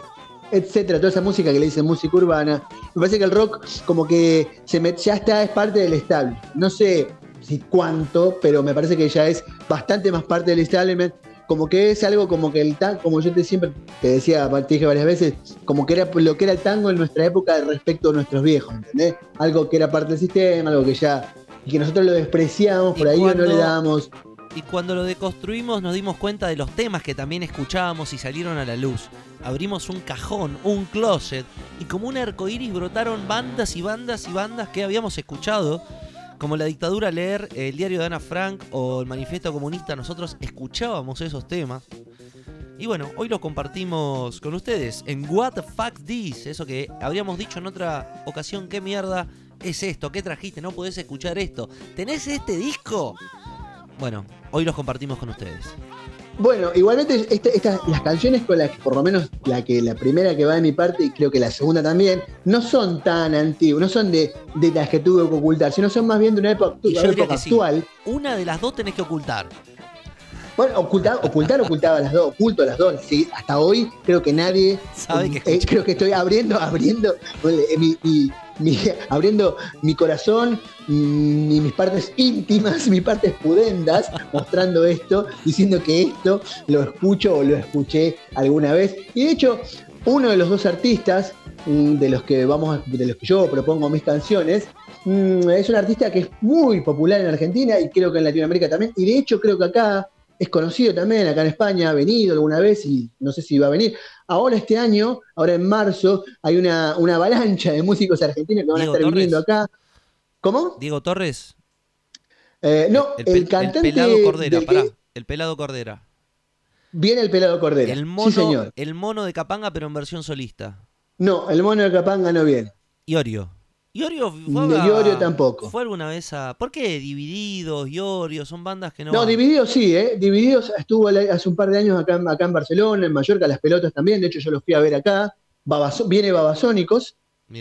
etcétera, toda esa música que le dicen música urbana. Me parece que el rock como que se met- ya está, es parte del establishment. No sé si cuánto, pero me parece que ya es bastante más parte del establishment. Como que es algo como que el tango, como yo te siempre te decía, te dije varias veces, como que era lo que era el tango en nuestra época respecto a nuestros viejos, ¿entendés? Algo que era parte del sistema, algo que ya, y que nosotros lo despreciamos, por ahí o no cuando- le dábamos. Y cuando lo deconstruimos nos dimos cuenta de los temas que también escuchábamos y salieron a la luz. Abrimos un cajón, un closet, y como un arcoíris brotaron bandas y bandas y bandas que habíamos escuchado. Como la dictadura leer el diario de Ana Frank o el manifiesto comunista, nosotros escuchábamos esos temas. Y bueno, hoy lo compartimos con ustedes en What the Fuck This, eso que habríamos dicho en otra ocasión, ¿qué mierda es esto? ¿Qué trajiste? ¿No podés escuchar esto? ¿Tenés este disco? Bueno, hoy los compartimos con ustedes. Bueno, igualmente este- estas, las canciones con las que, por lo menos la que la primera que va de mi parte, y creo que la segunda también, no son tan antiguas, no son de, de las que tuve que ocultar, sino son más bien de una época, diría época sí. actual. Una de las dos tenés que ocultar. Bueno, ocultar, ocultar ocultaba las dos, oculto las dos. Sí, hasta hoy creo que nadie Sabe que eh, creo que estoy abriendo, abriendo eh, mi, mi- abriendo mi corazón mm, y mis partes íntimas, mis partes pudendas, mostrando esto, diciendo que esto lo escucho o lo escuché alguna vez. Y de hecho, uno de los dos artistas mm, de los que vamos, de los que yo propongo mis canciones, mm, es un artista que es muy popular en Argentina y creo que en Latinoamérica también. Y de hecho creo que acá es conocido también, acá en España ha venido alguna vez y no sé si va a venir. Ahora este año, ahora en marzo, hay una, una avalancha de músicos argentinos que van Diego a estar Torres. viniendo acá. ¿Cómo? Diego Torres. Eh, no, el, cantante pelado Cordera, que pará. El pelado Cordera. viene el pelado Cordera. El mono, Sí, señor. el mono de Capanga, pero en versión solista. No, el mono de Capanga no viene. Iorio. Iorio fue, a- Iorio tampoco. fue alguna vez a. ¿Por qué? Divididos, Iorio, son bandas que no. No, van. Divididos sí, ¿eh? Divididos estuvo hace un par de años acá, en- acá en Barcelona, en Mallorca, las pelotas también. De hecho, yo los fui a ver acá. Babazo- viene Babasónicos.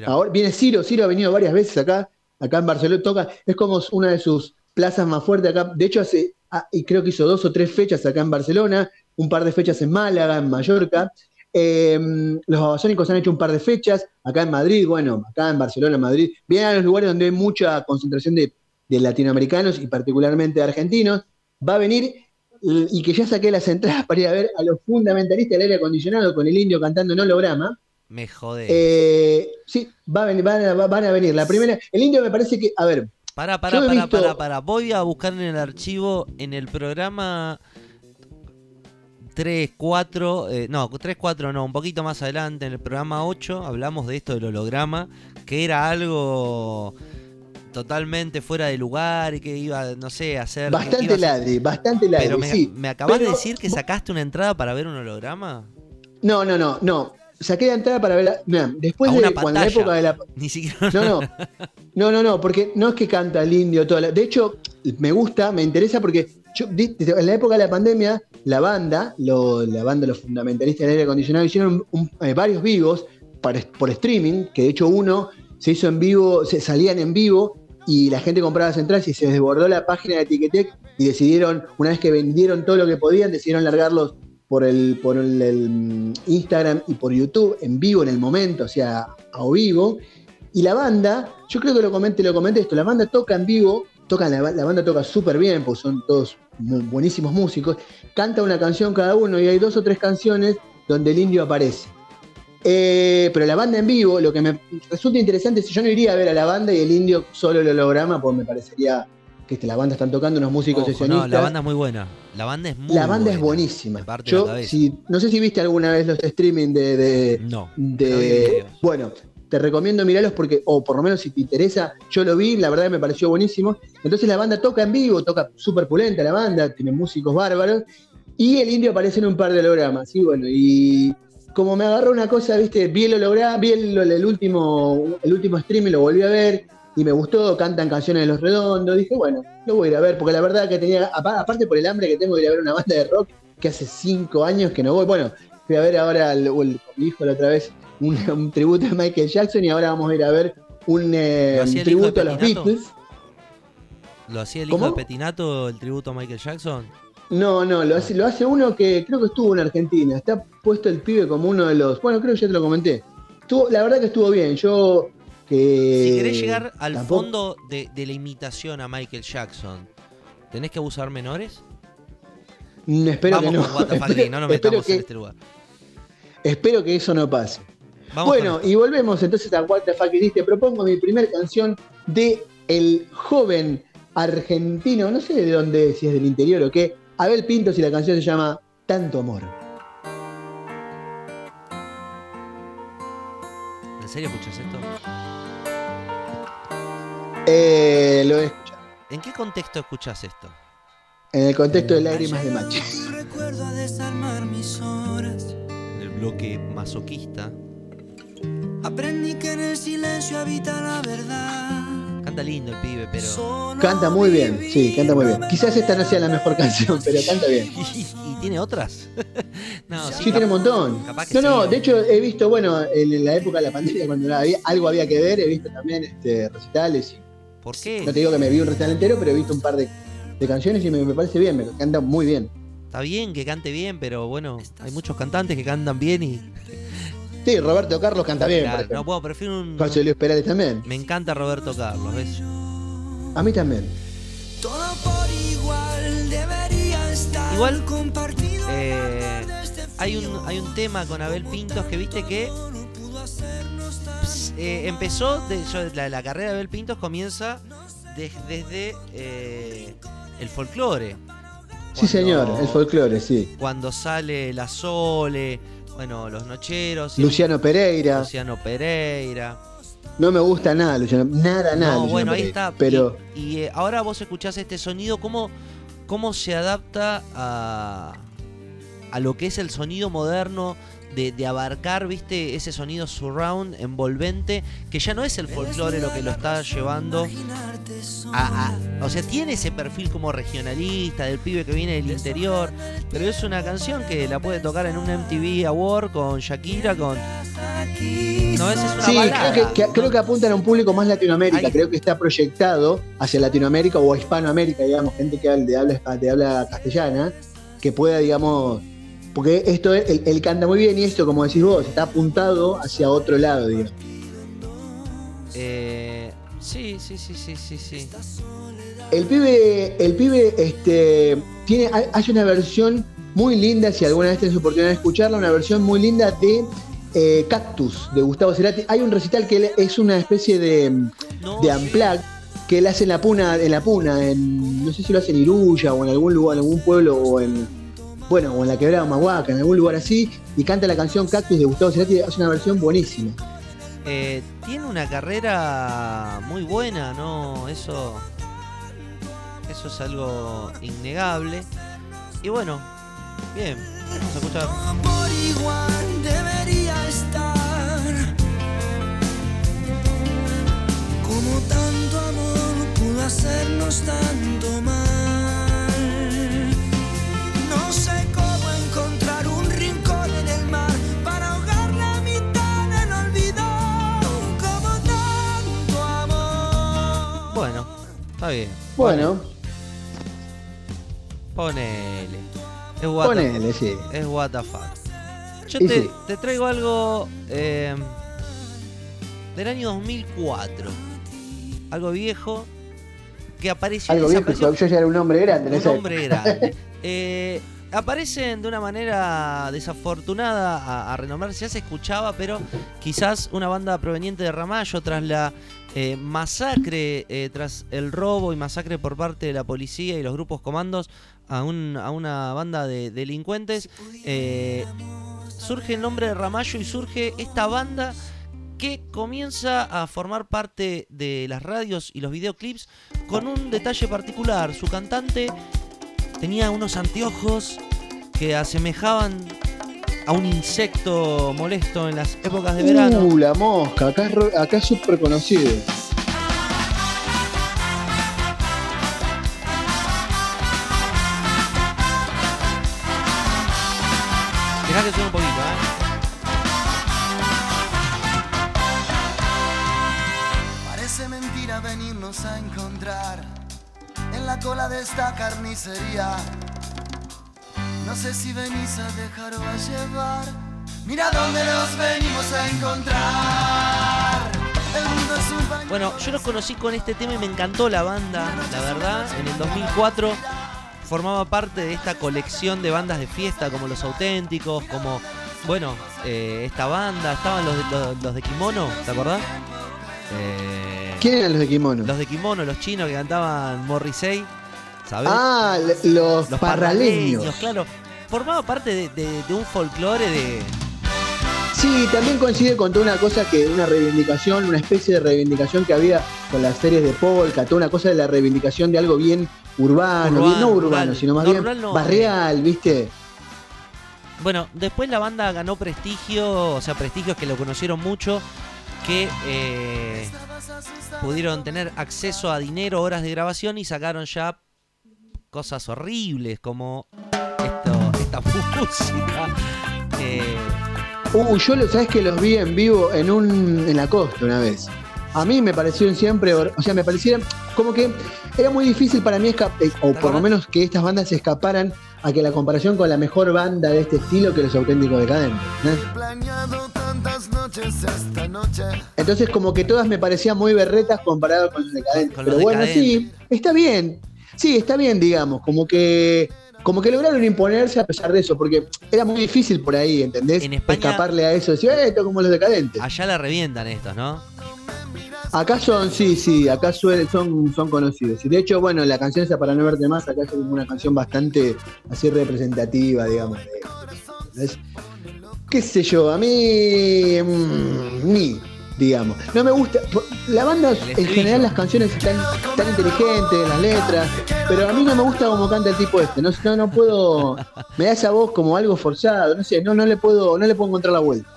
Ahora viene Ciro, Ciro ha venido varias veces acá, acá en Barcelona, toca, es como una de sus plazas más fuertes acá. De hecho, hace, ah, y creo que hizo dos o tres fechas acá en Barcelona, un par de fechas en Málaga, en Mallorca. Eh, los babasónicos han hecho un par de fechas acá en Madrid, bueno, acá en Barcelona, en Madrid. Vienen a los lugares donde hay mucha concentración de, de latinoamericanos y particularmente de argentinos. Va a venir y y que ya saqué las entradas para ir a ver a los fundamentalistas del aire acondicionado con el indio cantando en holograma. me jodé. Eh, sí, va a venir, van, a, van a venir. La primera, el indio me parece que, a ver, yo he pará, visto- pará, pará. Voy a buscar en el archivo, en el programa 3, 4, eh, no, 3, 4 no, un poquito más adelante, en el programa 8, hablamos de esto del holograma, que era algo totalmente fuera de lugar y que iba, no sé, a hacer... Bastante a ladri, bastante ladri, Pero me, sí. me acabas de decir que sacaste una entrada para ver un holograma. No, no, no, no. Saqué la entrada para ver la. después de una cuando la pantalla. época de la. Ni siquiera. No, no. No, no, no, porque no es que canta el indio toda la- De hecho, me gusta, me interesa porque en la época de la pandemia, la banda, la banda, los fundamentalistas del aire acondicionado, hicieron eh, varios vivos por streaming, que de hecho uno se hizo en vivo, se salían en vivo y la gente compraba las entradas y se desbordó la página de Ticketek y decidieron, una vez que vendieron todo lo que podían, decidieron largarlos por el, mm, Instagram y por YouTube en vivo en el momento, o sea, a vivo. Y la banda, yo creo que lo comenté, lo comenté esto, la banda toca en vivo, toca, la, la banda toca súper bien, porque son todos buenísimos músicos, canta una canción cada uno y hay dos o tres canciones donde el indio aparece. Eh, pero la banda en vivo, lo que me resulta interesante es que yo no iría a ver a la banda y el indio solo el holograma, pues me parecería que este, la banda están tocando unos músicos Ojo, sesionistas. no, la banda es muy buena. La banda es muy La banda es buenísima. Yo, si, no sé si viste alguna vez los streaming de, de- No. de- no bueno, te recomiendo mirarlos porque, o por lo menos si te interesa, yo lo vi, la verdad me pareció buenísimo. Entonces la banda toca en vivo, toca súper pulenta la banda, tiene músicos bárbaros, y el indio aparece en un par de hologramas, y bueno, y como me agarró una cosa, viste, vi el holograma, vi el, el último, el último stream y lo volví a ver, y me gustó, cantan canciones de los redondos, dije, bueno, lo voy a ir a ver, porque la verdad que tenía, apa- aparte por el hambre que tengo de ir a ver una banda de rock, que hace cinco años que no voy, bueno, fui a ver ahora, el, el- hijo la otra vez, un, un tributo a Michael Jackson, y ahora vamos a ir a ver un, eh, ¿Lo hacía el hijo de tributo a los? Beatles. ¿Lo hacía el hijo ¿Cómo? de Petinato, el tributo a Michael Jackson? No, no, lo hace, lo hace uno que creo que estuvo en Argentina. Está puesto el pibe como uno de los. Bueno, creo que ya te lo comenté. Estuvo, la verdad que estuvo bien. Yo que. Si querés llegar al tampoco- fondo de, de la imitación a Michael Jackson, ¿tenés que abusar menores? Mm, espero Vamos que no. con espero, no nos metamos que, en este lugar. espero que eso no pase. Vamos bueno, y volvemos entonces a What the Fuck Is This. Te propongo mi primera canción de el joven argentino, no sé de dónde, si es del interior o qué, Abel Pintos y la canción se llama Tanto Amor. ¿En serio escuchas esto? Eh, lo he escuchado ¿En qué contexto escuchas esto? en el contexto de Lágrimas de Macho. Recuerdo a desarmar mis horas. En el bloque masoquista. Aprendí que en el silencio habita la verdad. Canta lindo el pibe, pero. Canta muy bien, sí, canta muy bien. Quizás esta no sea la mejor canción, pero canta bien. ¿Y, y tiene otras? no, sí, Sí, tiene un montón. No, no, sí. de hecho he visto, bueno, en la época de la pandemia, cuando había- algo había que ver, he visto también este, recitales. ¿Por qué? No te digo que me vi un recital entero, pero he visto un par de, de canciones y me, me parece bien, me canta muy bien. Está bien que cante bien, pero bueno, hay muchos cantantes que cantan bien y. Sí, Roberto Carlos canta bien, Claro, no puedo, prefiero un. José Luis Perales también. Me encanta Roberto Carlos, ¿ves? A mí también. Todo por igual debería estar Igual, compartido. Eh, hay, un, hay un tema con Abel Pintos que viste que eh, empezó, de, yo- la, la carrera de Abel Pintos comienza de- desde eh, el folclore. Sí, señor, el folclore, sí. Cuando sale La Sole, bueno, Los Nocheros, y- Luciano Pereira. Luciano Pereira. No me gusta nada, Luciano. Nada, nada. No, Luciano bueno, ahí está. Pero Y, y, eh, ahora vos escuchás este sonido, ¿cómo, cómo se adapta a, a lo que es el sonido moderno de, de abarcar, viste, ese sonido surround, envolvente, que ya no es el folclore lo que lo está llevando a, a- O sea, tiene ese perfil como regionalista, del pibe que viene del interior, pero es una canción que la puede tocar en un MTV Award con Shakira, con... No, esa es una sí, balada, creo que, que- creo que apuntan a un público más Latinoamérica. Ahí- Creo que está proyectado hacia Latinoamérica o Hispanoamérica, digamos, gente que habla, de, habla, de habla castellana, que pueda, digamos. Porque esto, es- él, él canta muy bien y esto, como decís vos, está apuntado hacia otro lado, digamos. Eh, sí, sí, sí, sí, sí, sí. El pibe, el pibe, este, tiene, hay, una versión muy linda, si alguna vez tenés oportunidad de escucharla, una versión muy linda de eh, Cactus, de Gustavo Cerati. Hay un recital que es una especie de, No, de unplug que él hace en la puna, en la puna, en, no sé si lo hace en Iruya o en algún lugar, en algún pueblo o en bueno, o en la quebrada Mahuaca, en algún lugar así, y canta la canción Cactus de Gustavo Cerati, hace una versión buenísima. Eh, tiene una carrera muy buena, ¿no? Eso. Eso es algo innegable. Y bueno, bien, vamos a escuchar. por igual debería estar. Como tanto amor pudo hacernos tanto mal. Está bien. Bueno, Ponele. Es what ponele, sí. Es what the fuck. Yo te, sí. te traigo algo eh, del año 2004. Algo viejo que apareció Algo viejo, yo ya era un hombre grande en Un esa hombre grande. Eh, aparecen de una manera desafortunada a, a. Ya se escuchaba, pero quizás una banda proveniente de Ramallo tras la eh, masacre, eh, tras el robo y masacre por parte de la policía y los grupos comandos a, un- a una banda de delincuentes. eh, surge el nombre de Ramallo y surge esta banda que comienza a formar parte de las radios y los videoclips con un detalle particular. Su cantante tenía unos anteojos que asemejaban a un insecto molesto en las épocas de verano. Uh, la mosca, acá acá es súper conocido. La cola de esta carnicería. No sé si venís a dejar o a llevar. Mira dónde nos venimos a encontrar. El mundo es un pañuelo Bueno, yo los conocí con este tema y me encantó la banda, la verdad. En el 2004 formaba parte de esta colección de bandas de fiesta como Los Auténticos, como, bueno, eh, esta banda, estaban los de, los, los de Kimono, ¿te acordás? Eh, ¿Quién eran los de kimono? los de Kimono, los chinos que cantaban Morrissey, ¿sabes? Ah, los, los parraleños. claro. Formaba parte de, de- de un folclore de... Sí, también coincide con toda una cosa que, una reivindicación, una especie de reivindicación que había con las series de polka, toda una cosa de la reivindicación de algo bien urbano, Urbano, bien- no urbano, rural. sino más No, bien rural no. barrial, ¿viste? Bueno, después la banda ganó prestigio, o sea, prestigios que lo conocieron mucho, que eh, pudieron tener acceso a dinero, horas de grabación y sacaron ya cosas horribles como esto, esta música. Eh, Uh, yo, lo- ¿sabes que los vi en vivo en un en la costa una vez? A mí me parecieron siempre, o sea, me parecieron como que era muy difícil para mí escapar, o por lo menos que estas bandas se escaparan a que la comparación con la mejor banda de este estilo que los auténticos decadentes. ¿eh? Entonces como que todas me parecían muy berretas comparadas con los decadentes. Con Pero bueno, decadentes. sí, está bien. Sí, está bien, digamos, como que como que lograron imponerse a pesar de eso, porque era muy difícil por ahí, ¿entendés? En España- Escaparle a eso, decir, "Eh, esto como los decadentes. allá la revientan estos, ¿no? Acá son, sí, sí, acá suelen- son, son conocidos. Y de hecho, bueno, la canción esa para no verte más, acá es una canción bastante así representativa, digamos. de- ¿entendés? ¿Qué sé yo? A mí. mm, ni, digamos. No me gusta. La banda, en general, las canciones están tan inteligentes, las letras. Pero a mí no me gusta como canta el tipo este. No, no, no puedo. Me da esa voz como algo forzado. No sé, no, no le puedo, no le puedo encontrar la vuelta.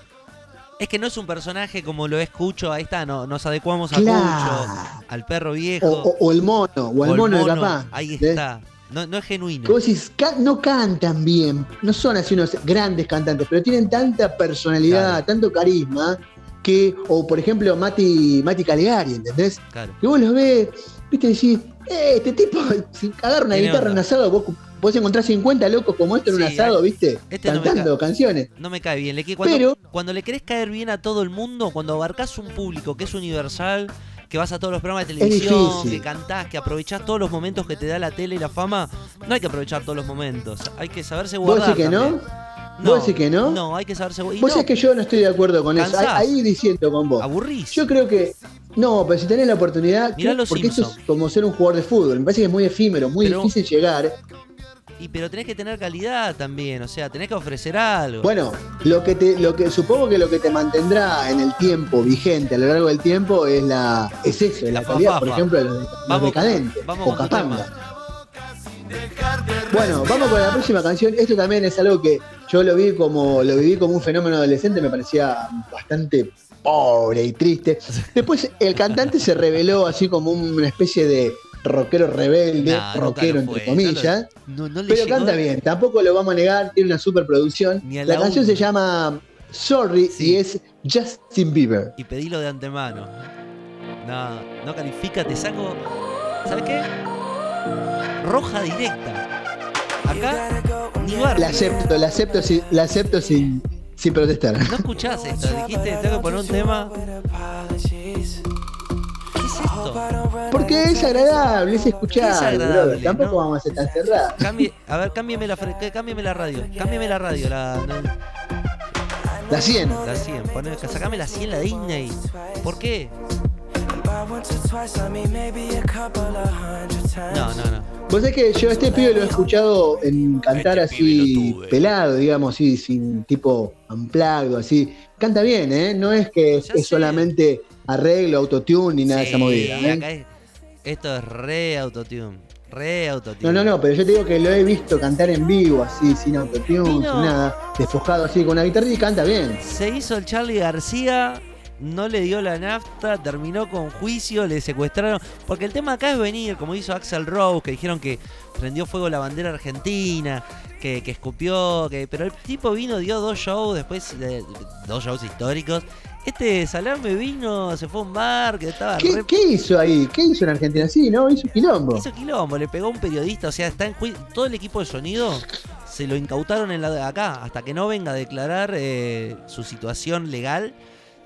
Es que no es un personaje como lo escucho, ahí está, no, nos adecuamos a Claro. Cucho, al perro viejo. o- o el mono, o el o el mono de mono, capaz. Ahí está. No, no es genuino. Que vos decís, no cantan bien, no son así unos grandes cantantes, pero tienen tanta personalidad, Claro. tanto carisma, que, o por ejemplo, Mati, Mati Calegari, ¿entendés? Claro. Que vos los ves, viste, y decís, eh, este tipo, si agarra una Tiene guitarra en un asado, vos podés encontrar 50 locos como esto en un asado, hay- viste, este no cantando ca- canciones. No me cae bien. Cuando, Pero- cuando le querés caer bien a todo el mundo, cuando abarcás un público que es universal, que vas a todos los programas de televisión, que cantás, que aprovechás todos los momentos que te da la tele y la fama, no hay que aprovechar todos los momentos. Hay que saberse ¿Vos guardar. decís que no? también. ¿Vos decís que no? No, hay que saberse guardar. Vos sabés que yo no estoy de acuerdo con eso. Cansás. Ahí, ahí diciendo con vos. Aburrís. Yo creo que. No, pero si tenés la oportunidad. Mirá los porque esto Simpson. es como ser un jugador de fútbol. Me parece que es muy efímero, muy Pero- difícil llegar. Y pero tenés que tener calidad también, o sea, tenés que ofrecer algo. Bueno, lo que te, lo que supongo que lo que te mantendrá en el tiempo vigente a lo largo del tiempo es la es eso, es la, La calidad, por ejemplo, de los, Vamos- decadentes vamos o con. Bueno, vamos con la próxima canción. Esto también es algo que yo lo vi como lo viví como un fenómeno adolescente, me parecía bastante pobre y triste. Después el cantante se reveló así como una especie de rockero rebelde, nunca rockero entre comillas. No, no Pero canta bien, tampoco lo vamos a negar, tiene una superproducción. La la canción una. se llama Sorry Sí. y es Justin Bieber. Y pedilo de antemano. No, no califica, te saco. ¿Sabes qué? Roja directa. Acá, ni La barrio. acepto, la acepto, sin, la acepto sin, sin protestar. No escuchás esto, dijiste, tengo que poner un tema. Porque es agradable, es escuchar, Es agradable, brother. Tampoco ¿no? vamos a ser tan cerrados. Cambie, a ver, cámbiame la, cámbiame la radio. Cámbiame la radio, la, la, La 100. la 100. Poné, sacame la 100, la Disney. ¿Por qué? No, no, no. Vos sabés que yo a este pibe lo he escuchado en cantar Este pibe así pelado, digamos, así, sin tipo amplado, así. Canta bien, ¿eh? No es que es, Ya es sé. solamente arreglo, autotune ni nada de esa movida. ¿eh? acá es- esto es re autotune. Re autotune. No, no, no, pero yo te digo que lo he visto cantar en vivo, así, sin autotune, sin nada, desfojado así con una guitarra y canta bien. Se hizo el Charlie García, no le dio la nafta, terminó con juicio, le secuestraron. Porque el tema acá es venir, como hizo Axel Rose, que dijeron que prendió fuego la bandera argentina, que, que escupió, que pero el tipo vino, dio dos shows después, de, dos shows históricos. Este Salame vino, se fue a un bar, que estaba ¿Qué, re- qué hizo ahí? ¿Qué hizo en Argentina? Sí, ¿no? Hizo quilombo. Hizo quilombo, le pegó a un periodista, o sea, está en juicio. Todo el equipo de sonido se lo incautaron en la de acá. Hasta que no venga a declarar eh, su situación legal,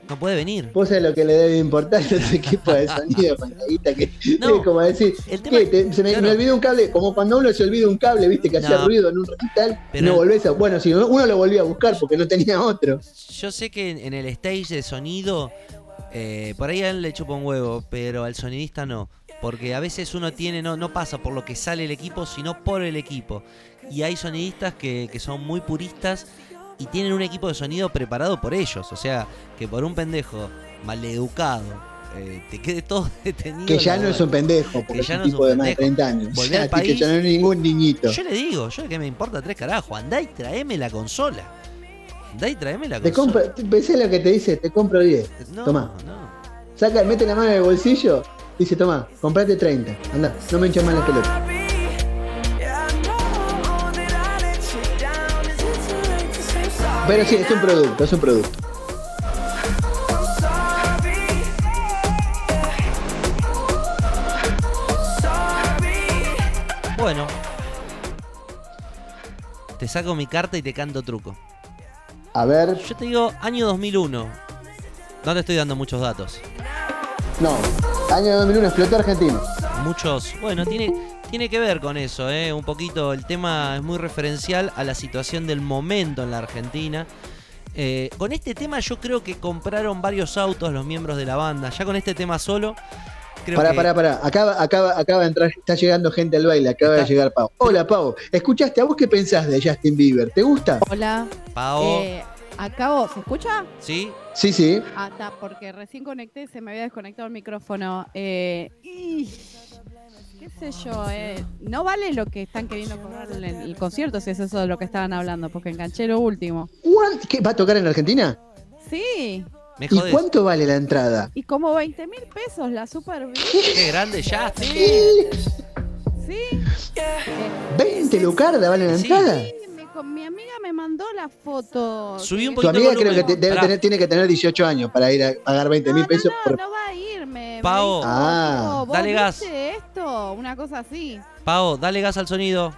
no puede venir. Vos sabés lo que le debe importar a ese equipo de sonido guita que No, es como decir, el tema- ¿qué? Te- se me, claro. me olvidó un cable, como cuando uno se olvida un cable, viste, que hacía ruido en un recital, no volvés a. Bueno, si uno lo volvía a buscar porque no tenía otro. Yo sé que en, en el stage de sonido, eh, por ahí a él le chupa un huevo, pero al sonidista no. Porque a veces uno tiene, no, no pasa por lo que sale el equipo, sino por el equipo. Y hay sonidistas que, que son muy puristas y tienen un equipo de sonido preparado por ellos. O sea, que por un pendejo maleducado eh, te quede todo detenido. Que ya no es un pendejo, porque Que es un tipo de más de pendejo. 30 años. Al que ya no es ningún niñito. Yo le digo, yo que me importa tres carajos, andá y traeme la consola. Andá y traeme la Te consola. compro, pensé lo que te dice, te compro 10. No, Tomá. no. Saca, mete la mano en el bolsillo, dice, toma, comprate 30. Anda, no me hinches más la pelota. Pero sí, es un producto, es un producto. Bueno. Te saco mi carta y te canto truco. A ver, Yo te digo año 2001. No te estoy dando muchos datos. no. Año 2001, explotó argentino. Muchos. Bueno, tiene, tiene que ver con eso, ¿eh? Un poquito. El tema es muy referencial a la situación del momento en la Argentina. Eh, con este tema yo creo que compraron varios autos los miembros de la banda. Ya con este tema solo. Creo Pará, que pará, pará. Acaba, acaba, acaba de entrar, está llegando gente al baile, acaba de llegar Pau. Hola Pau, ¿escuchaste? ¿A vos qué pensás de Justin Bieber? ¿Te gusta? Hola. Pao. Eh, acabo, ¿se escucha? ¿Sí? Sí, sí. Ah, está, porque recién conecté, se me había desconectado el micrófono. Eh, y, qué sé yo, eh, no vale lo que están queriendo cobrar en el concierto, si es eso de lo que estaban hablando, porque enganché lo último. What? ¿Qué, ¿Va a tocar en Argentina? Sí, Me ¿Y cuánto vale la entrada? y como 20 mil pesos la Super. Qué grande ya. ¿Qué? Sí, Eh, ¿20 lucarda vale la Sí. entrada? sí, mi amiga me mandó la foto. Subí un Tu poquito amiga creo que te- debe tener- tiene que tener 18 años para ir a pagar 20 mil No, pesos. no, por- no, no va a ir, me, dijo, Ah. ¿vos Dale gas. viste esto? Una cosa así. Pao, dale gas al sonido.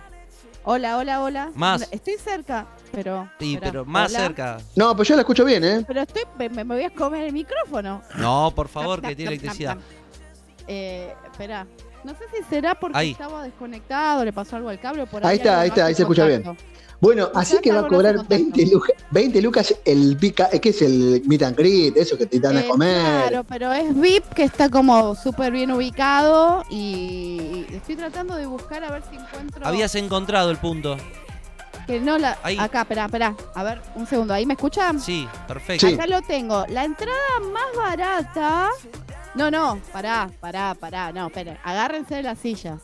Hola, hola, hola. Más. Estoy cerca, pero. Sí, pero más Hola. cerca. No, pues yo la escucho bien, ¿eh? Pero estoy, me, me voy a comer el micrófono. No, por favor, que tiene electricidad. Eh, espera. No sé si será porque Ahí. estaba desconectado, le pasó algo al cable o por Ahí está, algo ahí está, ahí se escucha bien. contacto. Bueno, Quizás así que va a cobrar contactó. 20 lucas, 20 lucas el pica, ¿qué es el meet and greet? Eso que te dan a Eh, comer. Claro, pero es VIP que está como súper bien ubicado y estoy tratando de buscar a ver si encuentro Habías encontrado el punto. que no la Ahí. acá, espera, espera, a ver, un segundo, ¿ahí me escuchan? Sí, perfecto. Sí. Acá lo tengo. La entrada más barata. No, no, pará, pará, pará. No, esperen. Agárrense de las sillas.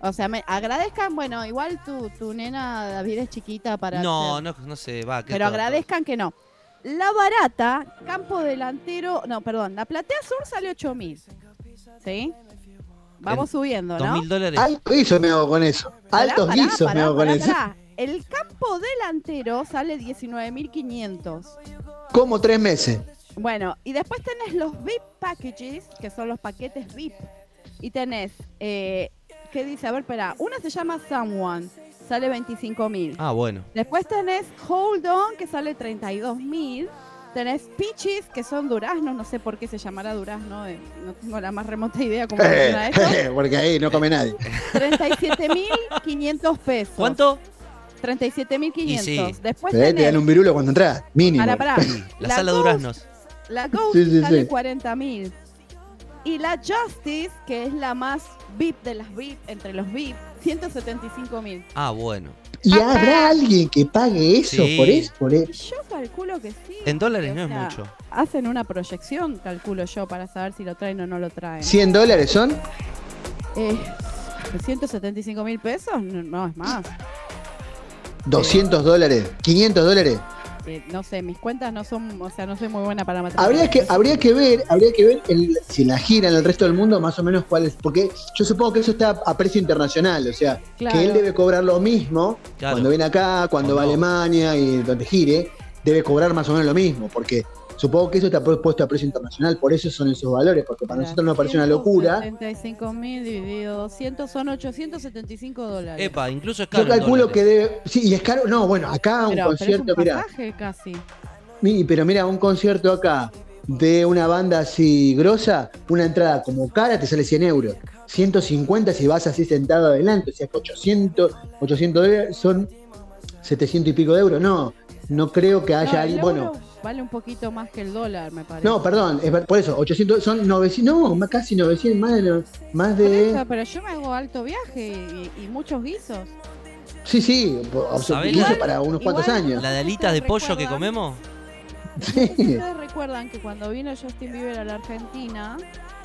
O sea, me agradezcan, bueno, igual tu, tu nena David es chiquita para. No, hacer- no, no sé, va. que Pero todo- agradezcan que no. La barata, campo delantero. No, perdón, la platea sur sale 8000. ¿Sí? Vamos subiendo, ¿Dos ¿no? mil dólares? Altos guisos me hago con eso. Altos pará, guisos me pará, hago con pará, eso. El campo delantero sale 19.500. Como tres meses. Bueno, y después tenés los VIP packages, que son los paquetes VIP. Y tenés, eh, que dice, a ver, espera, una se llama Someone, sale 25 mil. Ah, bueno. Después tenés Hold On, que sale 32 mil. Tenés Peaches, que son duraznos, no sé por qué se llamará durazno, eh, no tengo la más remota idea cómo se llama esto. Porque ahí no come nadie. 37.500 pesos. ¿Cuánto? 37.500. Sí. Después tenés, te dan un virulo cuando entras, mínimo. Para, para. la, la, sala Ghost, duraznos. La Ghost sí, sí, sale 40.000. Y la Justice, que es la más VIP de las VIP, entre los VIP, 175 mil. Ah, bueno. ¿Y habrá alguien que pague eso Sí. por eso? Por eso? Yo calculo que sí. En dólares no es sea, mucho. Hacen una proyección, calculo yo, para saber si lo traen o no lo traen. ¿100 dólares son? Eh, 175 mil pesos, no, no, es más. ¿200 dólares? ¿500 dólares? No sé, mis cuentas no son, o sea, no soy muy buena para matemáticas. Habría que, habría que ver, habría que ver el- si la gira en el resto del mundo, más o menos cuál es. Porque yo supongo que eso está a precio internacional, o sea, Claro. que él debe cobrar lo mismo Claro. cuando viene acá, cuando O va a. Alemania y donde gire, debe cobrar más o menos lo mismo, porque supongo que eso está puesto a precio internacional, por eso son esos valores, porque para nosotros nos parece una locura. 75 mil dividido 200 son 875 dólares. Epa, incluso es caro. Yo calculo dólares. que debe. Sí, y es caro. No, bueno, acá un pero, concierto, un mira. casi. Mi- Pero mira, un concierto acá de una banda así grosa, una entrada como cara te sale 100 euros. 150 si vas así sentado adelante, o sea que 800, 800 dólares son 700 y pico de euros. No, no creo que haya No, alguien. euro Bueno, vale un poquito más que el dólar, me parece. no, perdón, es por eso, 800 son 900, no, más- casi 900, más de. Más de eso, pero yo me hago alto viaje y, y muchos guisos. sí, sí, ¿Sabés incluso la- para unos cuantos años. La de alitas de pollo que comemos. Sí. Ustedes recuerdan que cuando vino Justin Bieber a la Argentina,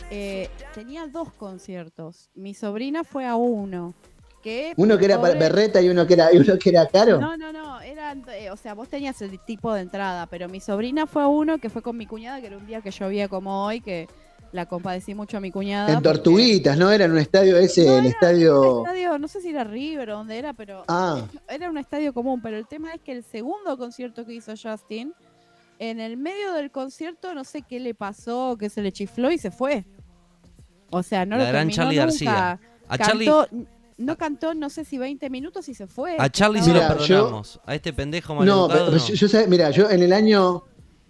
eh, tenía dos conciertos. Mi sobrina fue a uno. Que Uno que era para pobre- berreta y uno que era, y uno que era caro. No, no, no, eran, eh, o sea, vos tenías el tipo de entrada, pero mi sobrina fue a uno que fue con mi cuñada, que era un día que llovía como hoy, que la compadecí mucho a mi cuñada. En porque- Tortuguitas, ¿no? Era en un estadio ese, No, el era estadio. Un estadio, no sé si era River o dónde era, pero Ah, era un estadio común, pero el tema es que el segundo concierto que hizo Justin, en el medio del concierto no sé qué le pasó, que se le chifló y se fue. O sea, no La lo gran terminó Charlie nunca. García. A Cantó- no cantó no sé si 20 minutos y se fue. A Charlie se lo yo- perdonamos. A este pendejo no, maleducado pero, no. yo, yo sé- mira, yo en el año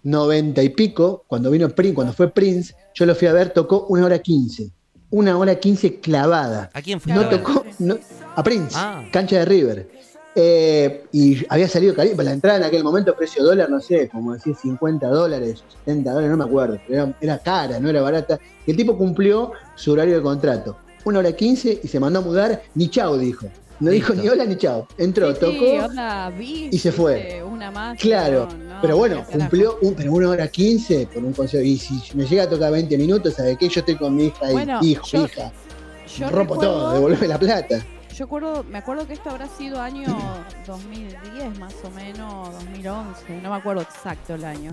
90 y pico, cuando vino Prince, cuando fue Prince, yo lo fui a ver, tocó una hora 15. Una hora 15 clavada. ¿A quién fue? No tocó no- a Prince, Ah. cancha de River. Eh, y había salido caliente, la entrada en aquel momento, precio dólar, no sé, como decir 50 dólares, 70 dólares, no me acuerdo, pero era, era cara, no era barata. Y el tipo cumplió su horario de contrato. Una hora 15 y se mandó a mudar, ni chao dijo. No dijo Listo. ni hola ni chao. Entró, Sí, tocó. sí, onda, vi, y se fue. Una más. Claro, no, no, pero bueno, cumplió un, pero una hora 15 por un concierto. Y si me llega a tocar 20 minutos, ¿sabe qué? Yo estoy con mi hija y Bueno, hijo, yo- hija. Yo Rompo recuerdo- todo, devolveme la plata. Yo acuerdo, me acuerdo que esto habrá sido año 2010 más o menos, 2011, no me acuerdo exacto el año.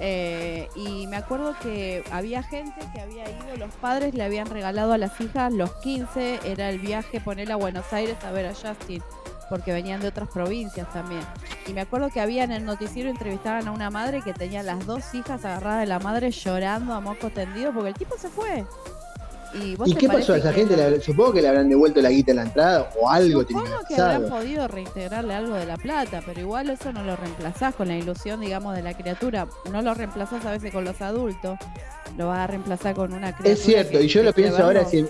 Eh, y me acuerdo que había gente que había ido, los padres le habían regalado a las hijas los 15, era el viaje ponerla a Buenos Aires a ver a Justin, porque venían de otras provincias también. Y me acuerdo que había en el noticiero entrevistaban a una madre que tenía las dos hijas agarradas de la madre llorando a moco tendido porque el tipo se fue. ¿Y, vos ¿Y te qué pasó a esa que gente? supongo que le habrán devuelto la guita en la entrada o algo tiene que Supongo que habrán podido reintegrarle algo de la plata, pero igual eso no lo reemplazás con la ilusión, digamos, de la criatura. No lo reemplazás a veces con los adultos, lo vas a reemplazar con una criatura. Es cierto, que- y yo que lo pienso ahora, si,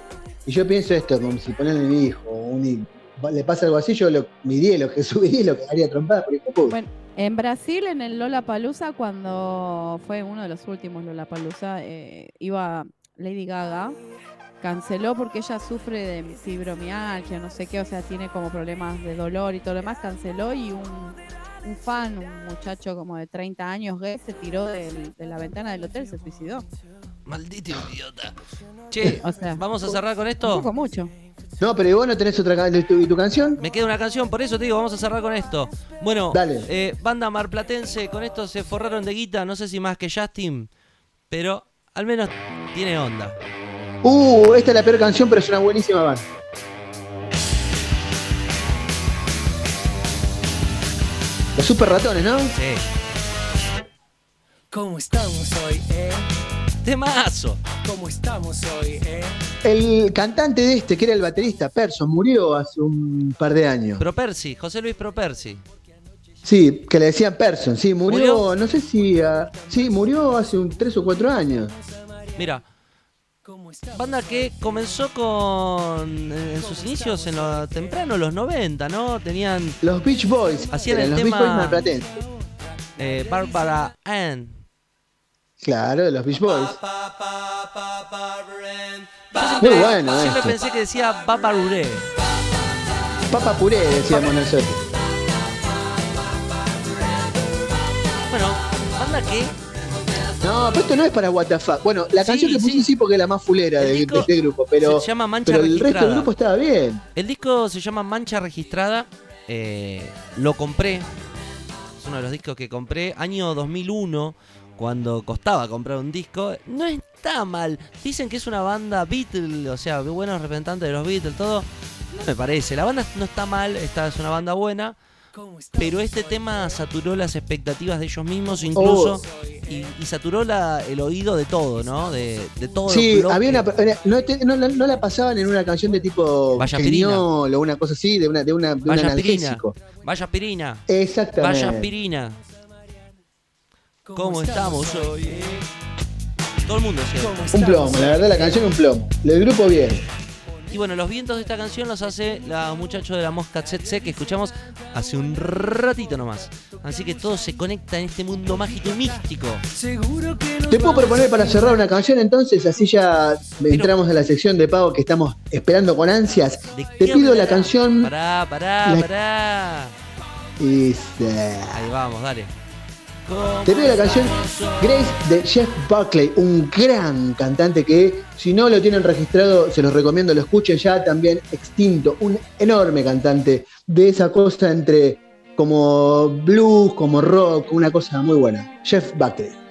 Y yo pienso esto, como si ponerle a mi hijo, un hijo, le pasa algo así, yo lo miría lo que subiría y lo trompada por hijo de puta. Bueno, en Brasil, en el Lollapalooza, cuando fue uno de los últimos Lollapalooza, eh, iba Lady Gaga, canceló porque ella sufre de fibromialgia, no sé qué, o sea, tiene como problemas de dolor y todo lo demás, canceló y un, un fan, un muchacho como de 30 años gay, se tiró del- de la ventana del hotel, se suicidó. Maldito idiota. Che, O sea, vamos a cerrar con un esto. poco mucho. No, pero ¿y vos no tenés otra ca- de tu, y tu canción? Me queda una canción, por eso te digo, vamos a cerrar con esto. Bueno, Dale. eh, banda marplatense, con esto se forraron de guita, no sé si más que Justin, pero al menos tiene onda. Uh, esta es la peor canción, pero es una buenísima banda. Los super ratones, ¿no? Sí. ¿Cómo estamos hoy, eh? Temazo. ¿Cómo estamos hoy, eh? El cantante de este, que era el baterista, Person, murió hace un par de años. Propersi, José Luis Propersi. Sí, que le decían Person, sí, murió, ¿Murió? no sé si. ah, sí, murió hace un tres o cuatro años. Mira, banda que comenzó con en sus inicios en lo temprano, los 90, ¿no? Tenían Los Beach Boys. Hacían el los tema- Beach Boys eh, Barbara Ann. Claro, los Beach Boys. Muy bueno Siempre esto. pensé que decía Babaruré. Papa puré, decíamos nosotros. Bueno, banda que No, pero esto no es para WTF. Bueno, la Sí, canción que puse sí. sí porque es la más fulera de, este grupo, pero, se llama Mancha pero el resto del grupo estaba bien. El disco se llama Mancha Registrada. eh, lo compré. Es uno de los discos que compré. Año 2001, cuando costaba comprar un disco. No está mal. Dicen que es una banda Beatles, o sea, buenos representantes de los Beatles, todo. No me parece. La banda no está mal, esta es una banda buena. Pero este tema saturó las expectativas de ellos mismos, incluso. Oh. Y, y saturó la- el oído de todo, ¿no? De, de todo. Sí, había una, era- no, te- no la- no la pasaban en una canción de tipo. Geniol o una cosa así, de una de una de un Vaya aspirina. analgésico. Vaya aspirina. Exactamente. Vaya aspirina. ¿Cómo estamos hoy? eh? Todo el mundo decía. Un plomo, la verdad la canción un plomo. El grupo bien. Y bueno, los vientos de esta canción los hace la muchacho de la mosca Tsetse que escuchamos hace un ratito nomás. Así que todo se conecta en este mundo mágico y místico. Seguro que nos Te puedo proponer para cerrar una canción entonces, así ya entramos a la sección de pago que estamos esperando con ansias. ¿De Te pido la canción Pará, pará, La- pará. Ahí vamos, dale. Te pido la canción Grace de Jeff Buckley, un gran cantante que si no lo tienen registrado, se los recomiendo, lo escuchen ya también extinto, un enorme cantante de esa cosa entre como blues, como rock, una cosa muy buena. Jeff Buckley.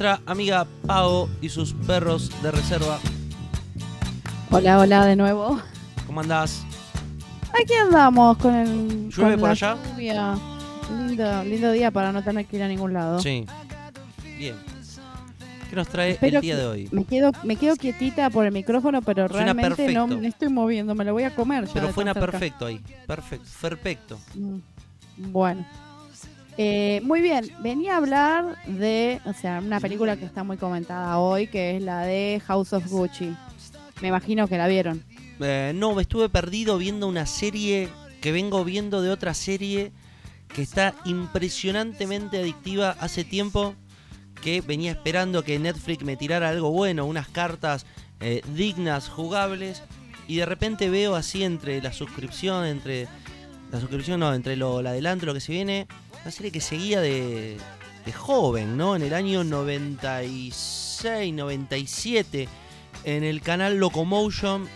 Nuestra amiga Pau y sus perros de reserva. Hola, hola de nuevo. ¿Cómo andás? Aquí andamos con el. ¿Llueve con por la allá? lluvia. Lindo, lindo día para no tener que ir a ningún lado. Sí. Bien. ¿Qué nos trae Espero el día de hoy? Me quedo, me quedo quietita por el micrófono, pero Suena realmente no me estoy moviendo, me lo voy a comer. ya Pero fue una perfecto ahí. Perfecto. Perfecto. Mm, Bueno. Eh, muy bien, venía a hablar de, o sea, una película que está muy comentada hoy, que es la de House of Gucci. Me imagino que la vieron. Eh, no, estuve perdido viendo una serie que vengo viendo de otra serie que está impresionantemente adictiva hace tiempo que venía esperando que Netflix me tirara algo bueno, unas cartas eh, dignas, jugables, y de repente veo así entre la suscripción, entre la suscripción no, entre lo, la adelanto, lo que se viene, una serie que seguía de, de joven, ¿no? En el año 96, 97, en el canal Locomotion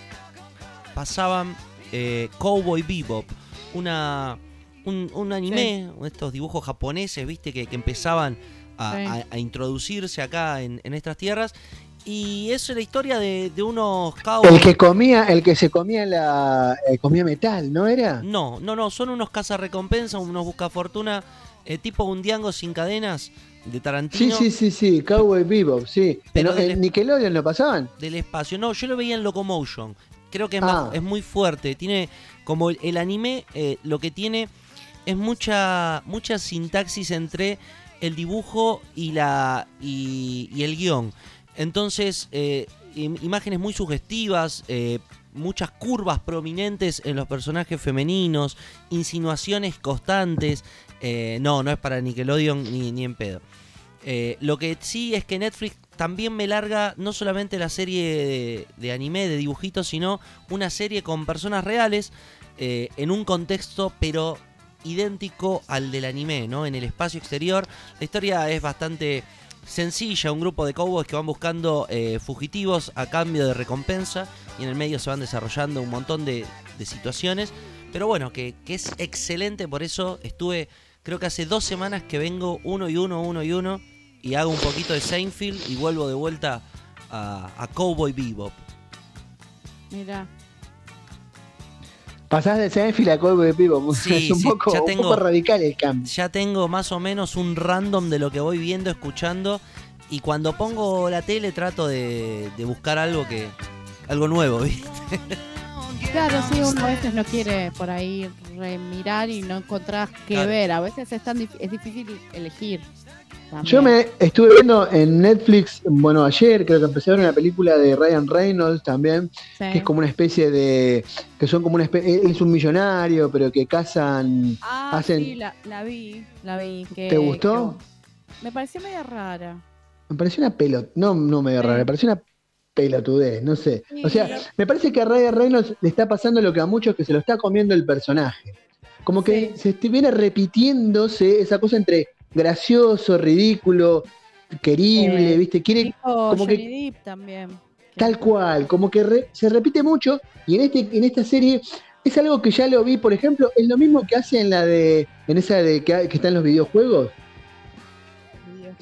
pasaban eh, Cowboy Bebop, una, un, un anime, estos dibujos japoneses, viste, que, que empezaban a, Sí. a- a introducirse acá en, en estas tierras. Y es la historia de, de unos cowboys. El que comía, el que se comía la eh, comía metal, ¿no era? No, no, no, son unos cazarrecompensas, unos buscafortuna, eh, tipo un diango sin cadenas, de Sí, Tarantino sí, sí, sí, Cowboy Bebop, sí. Pero en, del- en Nickelodeon lo pasaban. del espacio. No, yo lo veía en Locomotion. Creo que es, Ah. más- es muy fuerte. Tiene como el, el anime, eh, lo que tiene es mucha, mucha sintaxis entre el dibujo y, la, y, y el guion. Entonces, eh, im- imágenes muy sugestivas, eh, muchas curvas prominentes en los personajes femeninos, insinuaciones constantes. Eh, no, no es para Nickelodeon ni, ni en pedo. Lo que sí es que Netflix también me larga no solamente la serie de, de anime, de dibujitos, sino una serie con personas reales en un contexto, pero idéntico al del anime, ¿no? En el espacio exterior. La historia es bastante sencilla, un grupo de cowboys que van buscando eh, fugitivos a cambio de recompensa y en el medio se van desarrollando un montón de, situaciones. Pero bueno, que, que es excelente, por eso estuve, creo que hace dos semanas que vengo uno y uno, uno y uno, y hago un poquito de Seinfeld y vuelvo de vuelta a, a Cowboy Bebop. Mira. Pasás de Seinfeld a Cowboy Bebop. Sí, es un, sí, poco, ya un tengo- poco radical el cambio. Ya tengo más o menos un random de lo que voy viendo, escuchando, y cuando pongo la tele trato de, de buscar algo que algo nuevo, ¿viste? Claro, sí, uno a veces no quiere por ahí remirar y no encontrás qué Claro. ver. A veces es, tan dif- es difícil elegir. También. Yo me estuve viendo en Netflix, bueno, ayer creo que empecé a ver una película de Ryan Reynolds también, Sí. que es como una especie de, que son como una especie, él es un millonario, pero que cazan, Ah, hacen, sí, la, la vi, la vi. Que, ¿te gustó? que- me pareció media rara. Me pareció una pelot, no, no me rara, me pareció una pelotudez, no sé. O sea, me parece que a Ryan Reynolds le está pasando lo que a muchos que se lo está comiendo el personaje. Como que se viene repitiéndose esa cosa entre gracioso, ridículo, querible, Eh, ¿viste? Quiere Tipo como Johnny que Depp también. tal cual, como que re- se repite mucho y en este en esta serie es algo que ya lo vi, por ejemplo, es lo mismo que hace en la de en esa de que, que está en los videojuegos.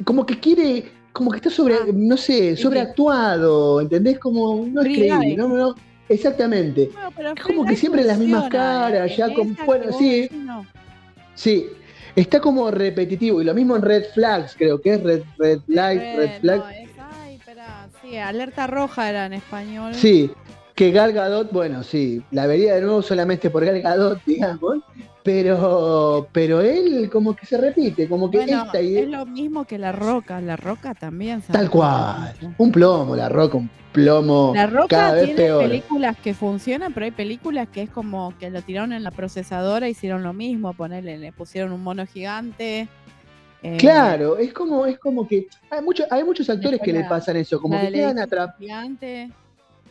Como que quiere como que está sobre, no sé, sobreactuado, ¿entendés? Como no es creíble. ¿no? no exactamente. es como que siempre las mismas caras, ya como, bueno, sí, No. sí, está como repetitivo y lo mismo en Red Flags, creo que es Red Red Light, Red, Red Flag. no, es- ay, espera, sí, alerta roja era en español. Sí, que Gal Gadot, bueno, sí, la vería de nuevo solamente por Gal Gadot, digamos, pero pero él como que se repite, como que Bueno, esta idea es lo mismo que la roca. La roca también. tal cual, mucho. un plomo, la roca, un plomo La roca cada vez tiene peor. películas que funcionan, pero hay películas que es como que lo tiraron en la procesadora, hicieron lo mismo, ponerle, le pusieron un mono gigante. eh, Claro, es como, es como que hay muchos, hay muchos actores que le pasan eso, como que quedan atrapados.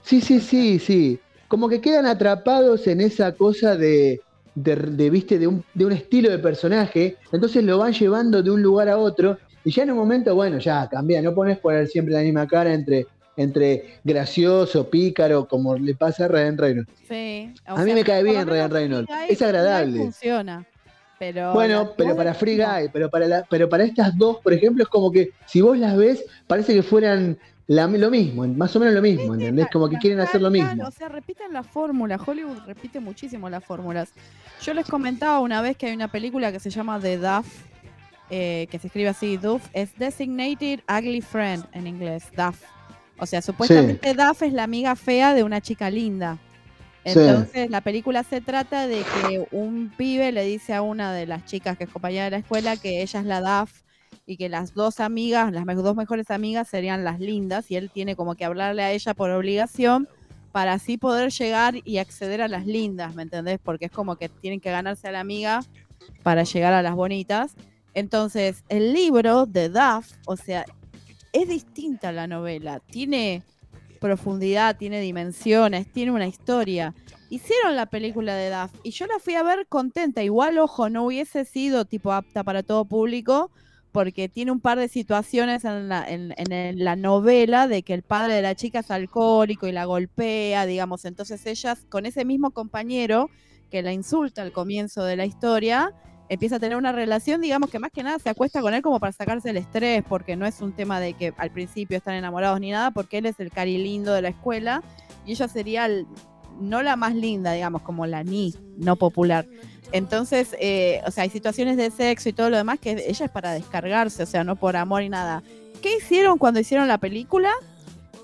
Sí, sí, sí, sí. Como que quedan atrapados en esa cosa de, de, de, viste, de un, de un estilo de personaje. Entonces lo van llevando de un lugar a otro. Y ya en un momento, bueno, ya cambia. No pones poner siempre la misma cara entre, entre gracioso, pícaro, como le pasa a Ryan Reynolds. Sí. A mí me cae bien Ryan Reynolds. Guy- Es agradable. Funciona. Pero Bueno, pero para Free Guy, pero para, la- pero para estas dos, por ejemplo, es como que si vos las ves, parece que fueran la- lo mismo, más o menos lo mismo, ¿entendés? Como que quieren hacer lo mismo. O sea, repiten la fórmula. Hollywood repite muchísimo las fórmulas. Yo les comentaba una vez que hay una película que se llama The Duff, eh, que se escribe así, Duff, es Designated Ugly Friend en inglés, Duff. O sea, supuestamente Duff es la amiga fea de una chica linda. Sí. Entonces, la película se trata de que un pibe le dice a una de las chicas que es compañera de la escuela que ella es la Duff y que las dos amigas, las dos mejores amigas serían las lindas y él tiene como que hablarle a ella por obligación para así poder llegar y acceder a las lindas, ¿me entendés? Porque es como que tienen que ganarse a la amiga para llegar a las bonitas. Entonces, el libro de Duff, o sea, es distinta a la novela, tiene profundidad, tiene dimensiones, tiene una historia. Hicieron la película de Duff y yo la fui a ver contenta. Igual, ojo, no hubiese sido tipo apta para todo público porque tiene un par de situaciones en la, en, en la novela de que el padre de la chica es alcohólico y la golpea, digamos. Entonces ellas, con ese mismo compañero que la insulta al comienzo de la historia, empieza a tener una relación, digamos que más que nada se acuesta con él como para sacarse el estrés, porque no es un tema de que al principio están enamorados ni nada, porque él es el cari lindo de la escuela y ella sería el- no la más linda, digamos, como la ni, no popular. Entonces, eh, o sea, hay situaciones de sexo y todo lo demás que ella es para descargarse, o sea, no por amor y nada. ¿Qué hicieron cuando hicieron la película?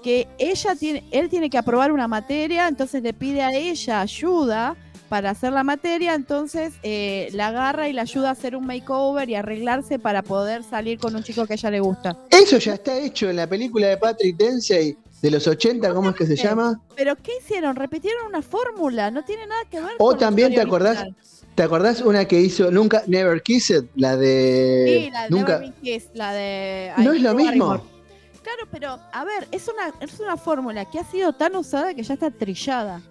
Que ella tiene, él tiene que aprobar una materia, entonces le pide a ella ayuda para hacer la materia, entonces eh, la agarra y la ayuda a hacer un makeover y arreglarse para poder salir con un chico que a ella le gusta. Eso ya está hecho en la película de Patrick Dempsey de los 80, ¿cómo es que se llama? Pero ¿qué hicieron? Repitieron una fórmula, no tiene nada que ver O con también te acordás, original. ¿Te acordás una que hizo Nunca Never Kissed? La de Sí, la de Nunca. Never Been Kissed, la de... No es lo mismo. Barrymore. Claro, pero a ver, es una, es una fórmula que ha sido tan usada que ya está trillada.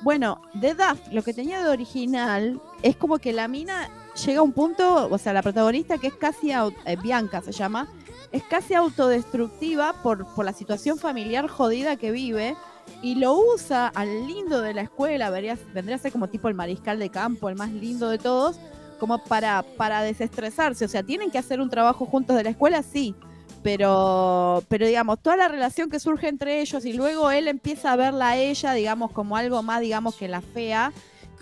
Bueno, de Duff, lo que tenía de original es como que la mina llega a un punto, o sea, la protagonista que es casi, eh, Bianca se llama, es casi autodestructiva por, por la situación familiar jodida que vive y lo usa al lindo de la escuela, vendría a ser como tipo el mariscal de campo, el más lindo de todos, como para, para desestresarse. O sea, tienen que hacer un trabajo juntos de la escuela, sí, pero, pero digamos, toda la relación que surge entre ellos y luego él empieza a verla a ella, digamos, como algo más, digamos, que la fea.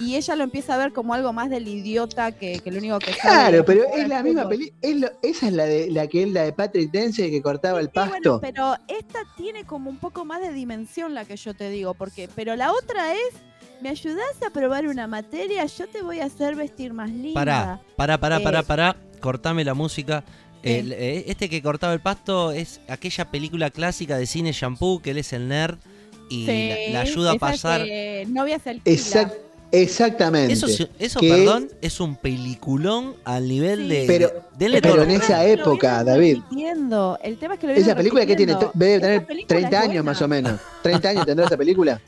Y ella lo empieza a ver como algo más del idiota que, que lo único que sabe Claro, pero es la misma película. Esa es la de la que es la de Patrick Dempsey que cortaba el Sí, bueno, pasto. pero esta tiene como un poco más de dimensión la que yo te digo, porque, pero la otra es, ¿me ayudás a probar una materia? Yo te voy a hacer vestir más linda. Pará, pará, pará, Eh, pará, pará. Cortame la música. Eh, este que cortaba el pasto es aquella película clásica de cine shampoo, que él es el nerd y Sí, la, la ayuda a pasar. que novia se alquila. Exact- exactamente. Eso, sí- eso Que- perdón, es un peliculón al nivel de. Pero- de- denle pero todo. en esa época, David. repitiendo. El tema es que lo Esa película que tiene, debe tener película 30 es años más o menos. 30 años tendrá esa película.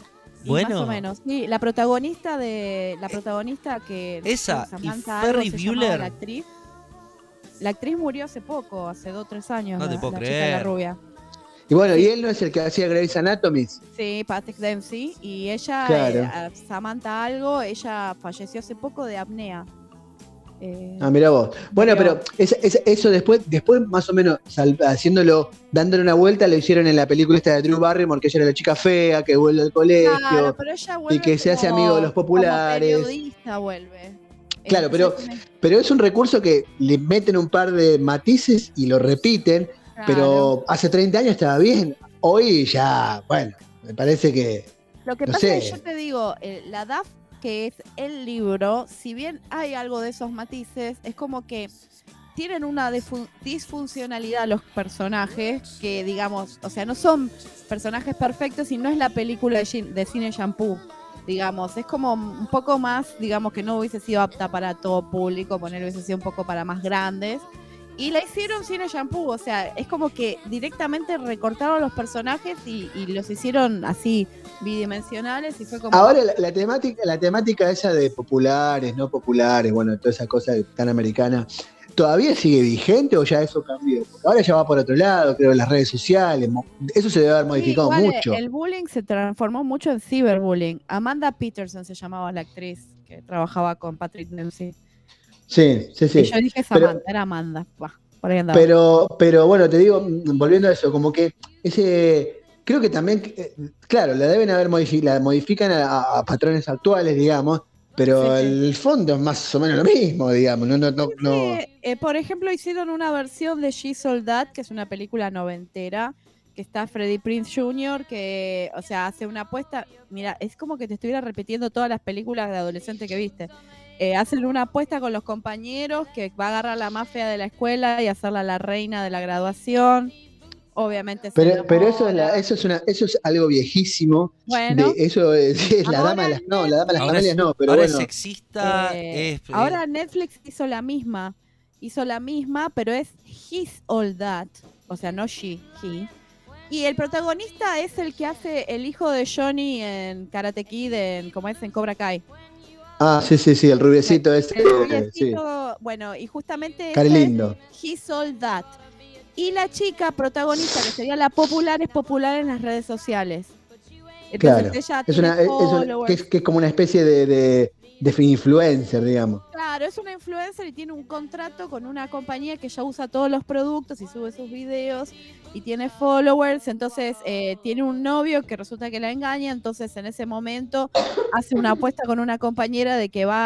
Sí, Bueno. Más o menos, sí. La protagonista de. La protagonista que. Esa, y llamaba Bueller. La actriz. La actriz murió hace poco, hace dos o tres años. No te la- puedo la chica, creer. la rubia. Y bueno, y él no es el que hacía Grey's Anatomy. Sí, Patrick Dempsey. Y ella, Claro. eh, Samantha algo, ella falleció hace poco de apnea. Eh, Ah, mira vos. Bueno, Pero- eso después, después más o menos sal- haciéndolo, dándole una vuelta, lo hicieron en la película esta de Drew Barrymore, que ella era la chica fea, que vuelve al colegio. claro, pero ella vuelve que se hace amigo de los populares. Como periodista vuelve. Claro, pero, pero es un recurso que le meten un par de matices y lo repiten, claro. pero hace 30 años estaba bien. Hoy ya, bueno, me parece que... Lo que No pasa es que yo te digo, eh, la DAF, que es el libro, si bien hay algo de esos matices, es como que tienen una disfuncionalidad los personajes, que digamos, o sea, no son personajes perfectos y no es la película de, de cine shampoo. Digamos, es como un poco más, digamos que no hubiese sido apta para todo público, poner hubiese sido un poco para más grandes. Y la hicieron cine shampoo, o sea, es como que directamente recortaron los personajes y, y los hicieron así bidimensionales y fue como... Ahora la, la temática, la temática esa de populares, no populares, bueno, toda esa cosa tan americana, ¿todavía sigue vigente o ya eso cambió? Porque ahora ya va por otro lado, creo, las redes sociales, eso se debe haber Sí, modificado igual, eh, mucho. El bullying se transformó mucho en ciberbullying. Amanda Peterson se llamaba la actriz que trabajaba con Patrick Dempsey. Sí, sí, Y sí. yo dije Pero- Samantha, era Amanda. Por ahí andaba. Pero, pero bueno, te digo, mm, volviendo a eso, como que ese, creo que también, eh, claro, la deben haber modificado, la modifican a, a patrones actuales, digamos, pero Sí, sí. el fondo es más o menos lo mismo, digamos, no, no, no, no- Eh, eh, por ejemplo, hicieron una versión de She Soldat, que es una película noventera, que está Freddie Prince Jr., que, o sea, hace una apuesta. Mira, es como que te estuviera repitiendo todas las películas de adolescente que viste. Eh, hacen una apuesta con los compañeros que va a agarrar la más fea de la escuela y hacerla la reina de la graduación. Obviamente Pero, pero eso es la- eso es una, eso es algo viejísimo. Bueno. de- eso es, la dama de las, no, la dama de las es- no, pero ahora bueno. es sexista, Eh, es, eh, ahora Netflix hizo la misma. Hizo la misma, pero es His All That. O sea, no she, he. Y el protagonista es el que hace el hijo de Johnny en Karate Kid, en, como es en Cobra Kai. Ah, sí, sí, sí, el rubiecito ese, El eh, sí. rubiecito, bueno, y justamente Cari ese es lindo. His All That. Y la chica protagonista, que sería la popular, es popular en las redes sociales. Entonces Claro. ella Es una, es- es followers. que, es, que es como una especie de, de, de influencer, digamos. Claro, es una influencer y tiene un contrato con una compañía que ya usa todos los productos y sube sus videos y tiene followers, entonces eh, tiene un novio que resulta que la engaña, entonces en ese momento hace una apuesta con una compañera de que va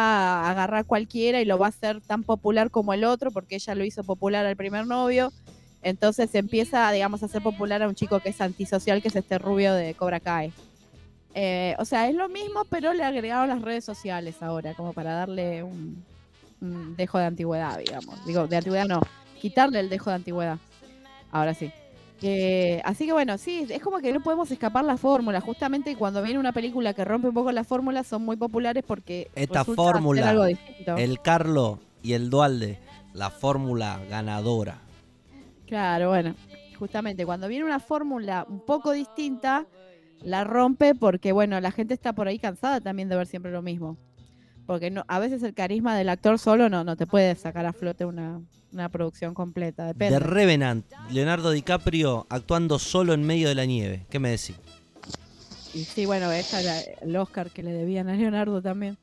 a agarrar cualquiera y lo va a hacer tan popular como el otro, porque ella lo hizo popular al primer novio. Entonces empieza, digamos, a hacer popular a un chico que es antisocial, que es este rubio de Cobra Kai. Eh, o sea, es lo mismo, pero le agregaron las redes sociales ahora, como para darle un, un dejo de antigüedad, digamos. Digo, de antigüedad no, quitarle el dejo de antigüedad. Ahora sí. Eh, así que bueno, sí, es como que no podemos escapar la fórmula. Justamente cuando viene una película que rompe un poco la fórmula, son muy populares porque. Esta fórmula, algo el Carlo y el Dualde, la fórmula ganadora. Claro, bueno, justamente cuando viene una fórmula un poco distinta, la rompe porque, bueno, la gente está por ahí cansada también de ver siempre lo mismo. Porque no, a veces el carisma del actor solo no, no te puede sacar a flote una, una producción completa, depende. The Revenant, Leonardo DiCaprio actuando solo en medio de la nieve. ¿Qué me decís? Y sí, bueno, esta era el Oscar que le debían a Leonardo también,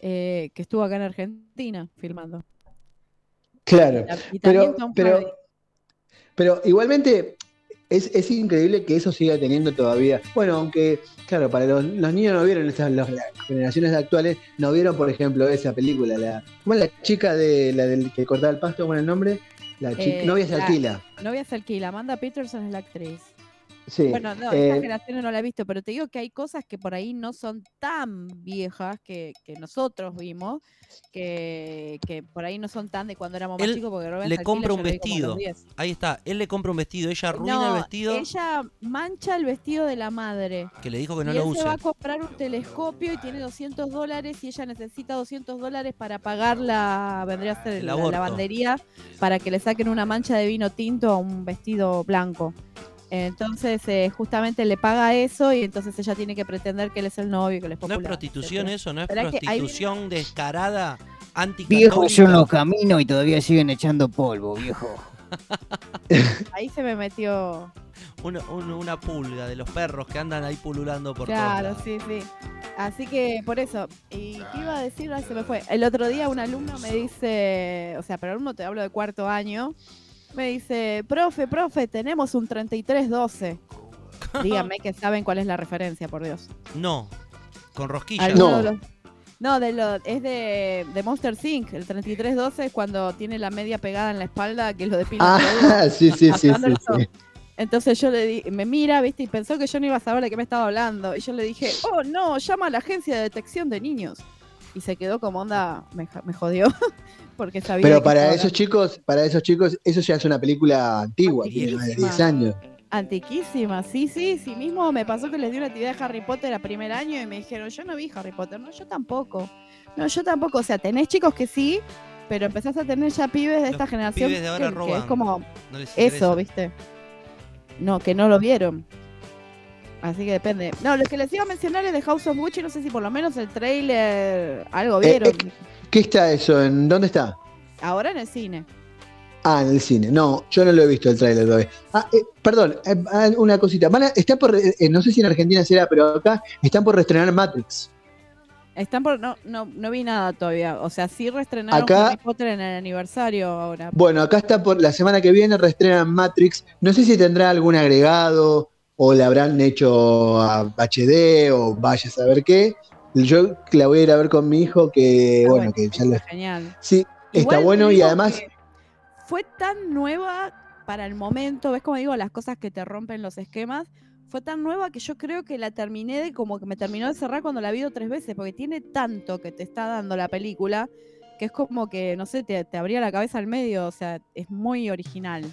eh, que estuvo acá en Argentina filmando. Claro, Y también pero, Tom pero, pero igualmente es, es increíble que eso siga teniendo todavía. Bueno, aunque, claro, para los, los niños no vieron, esas, los- las generaciones actuales no vieron, por ejemplo, esa película, la, ¿cómo es la chica de la del que cortaba el pasto, ¿cómo es el nombre? La chica, Eh, novia se la- alquila. Novia se alquila. Amanda Peterson es la actriz. Sí. Bueno, no, eh, esta generación no la he visto, pero te digo que hay cosas que por ahí no son tan viejas que, que nosotros vimos, que, que por ahí no son tan de cuando éramos más chicos, porque Robin le compra un vestido. 10. Ahí está, él le compra un vestido, ella arruina No, el vestido Ella mancha el vestido de la madre. que le dijo que no y lo él use. se va a comprar un telescopio y tiene 200 dólares y ella necesita 200 dólares para pagar la, vendría a ser El la lavandería para que le saquen una mancha de vino tinto a un vestido blanco. Entonces, eh, justamente le paga eso y entonces ella tiene que pretender que él es el novio, que él es ¿No popular. es prostitución eso? ¿No es prostitución descarada Viejo, yo no anticatólica? camino y todavía siguen echando polvo, viejo. Ahí se me metió. Una, un- una pulga de los perros que andan ahí pululando por Claro, todos lados. sí, sí. Así que por eso. ¿Y qué iba a decir? Ay, se me fue. El otro día un alumno me dice, o sea, pero alumno te hablo de cuarto año, me dice, profe, profe, tenemos un 3312. Díganme que saben cuál es la referencia, por Dios. No, con rosquillas. ¿Alguno de los- No, de lo, es de, de Monster Inc. El 3312 es cuando tiene la media pegada en la espalda, que lo depila. Ah, sí, sí, sí, sí, sí. Entonces yo le di, me mira, viste, y pensó que yo no iba a saber de qué me estaba hablando. Y yo le dije, oh no, llama a la agencia de detección de niños. Y se quedó como onda, me, me jodió, porque sabía. de Pero para esos chicos, para esos chicos, eso ya es una película antigua, tiene más de 10 años. Antiquísima, sí, sí, sí mismo me pasó que les di una actividad de Harry Potter a primer año y me dijeron, yo no vi Harry Potter, no, yo tampoco. No, yo tampoco, o sea, tenés chicos que sí, pero empezás a tener ya pibes de esta generación pibes de ahora que, roban, es como no les eso. ¿viste? No, que no lo vieron. Así que depende. No, lo que les iba a mencionar es de House of Gucci, no sé si por lo menos el trailer algo Eh, vieron. eh, ¿Qué está eso? ¿En dónde está? Ahora en el cine. Ah, en el cine. No, yo no lo he visto el tráiler todavía. Ah, eh, perdón, ah, una cosita. Van a- está por, no sé si en Argentina será, pero acá están por reestrenar Matrix. Están por, no, no, no vi nada todavía. O sea, sí reestrenaron Acá- Harry Potter en el aniversario ahora. Bueno, acá está por la semana que viene reestrenan Matrix. No sé si tendrá algún agregado o la habrán hecho a HD o vaya a saber qué. Yo la voy a ir a ver con mi hijo que, bueno, que ya lo... Genial. Sí, está Igual bueno y además... Fue tan nueva para el momento, ves como digo, las cosas que te rompen los esquemas. Fue tan nueva que yo creo que la terminé de como que me terminó de cerrar cuando la vi dos tres veces, porque tiene tanto que te está dando la película que es como que, no sé, te, te abría la cabeza al medio, o sea, es muy original.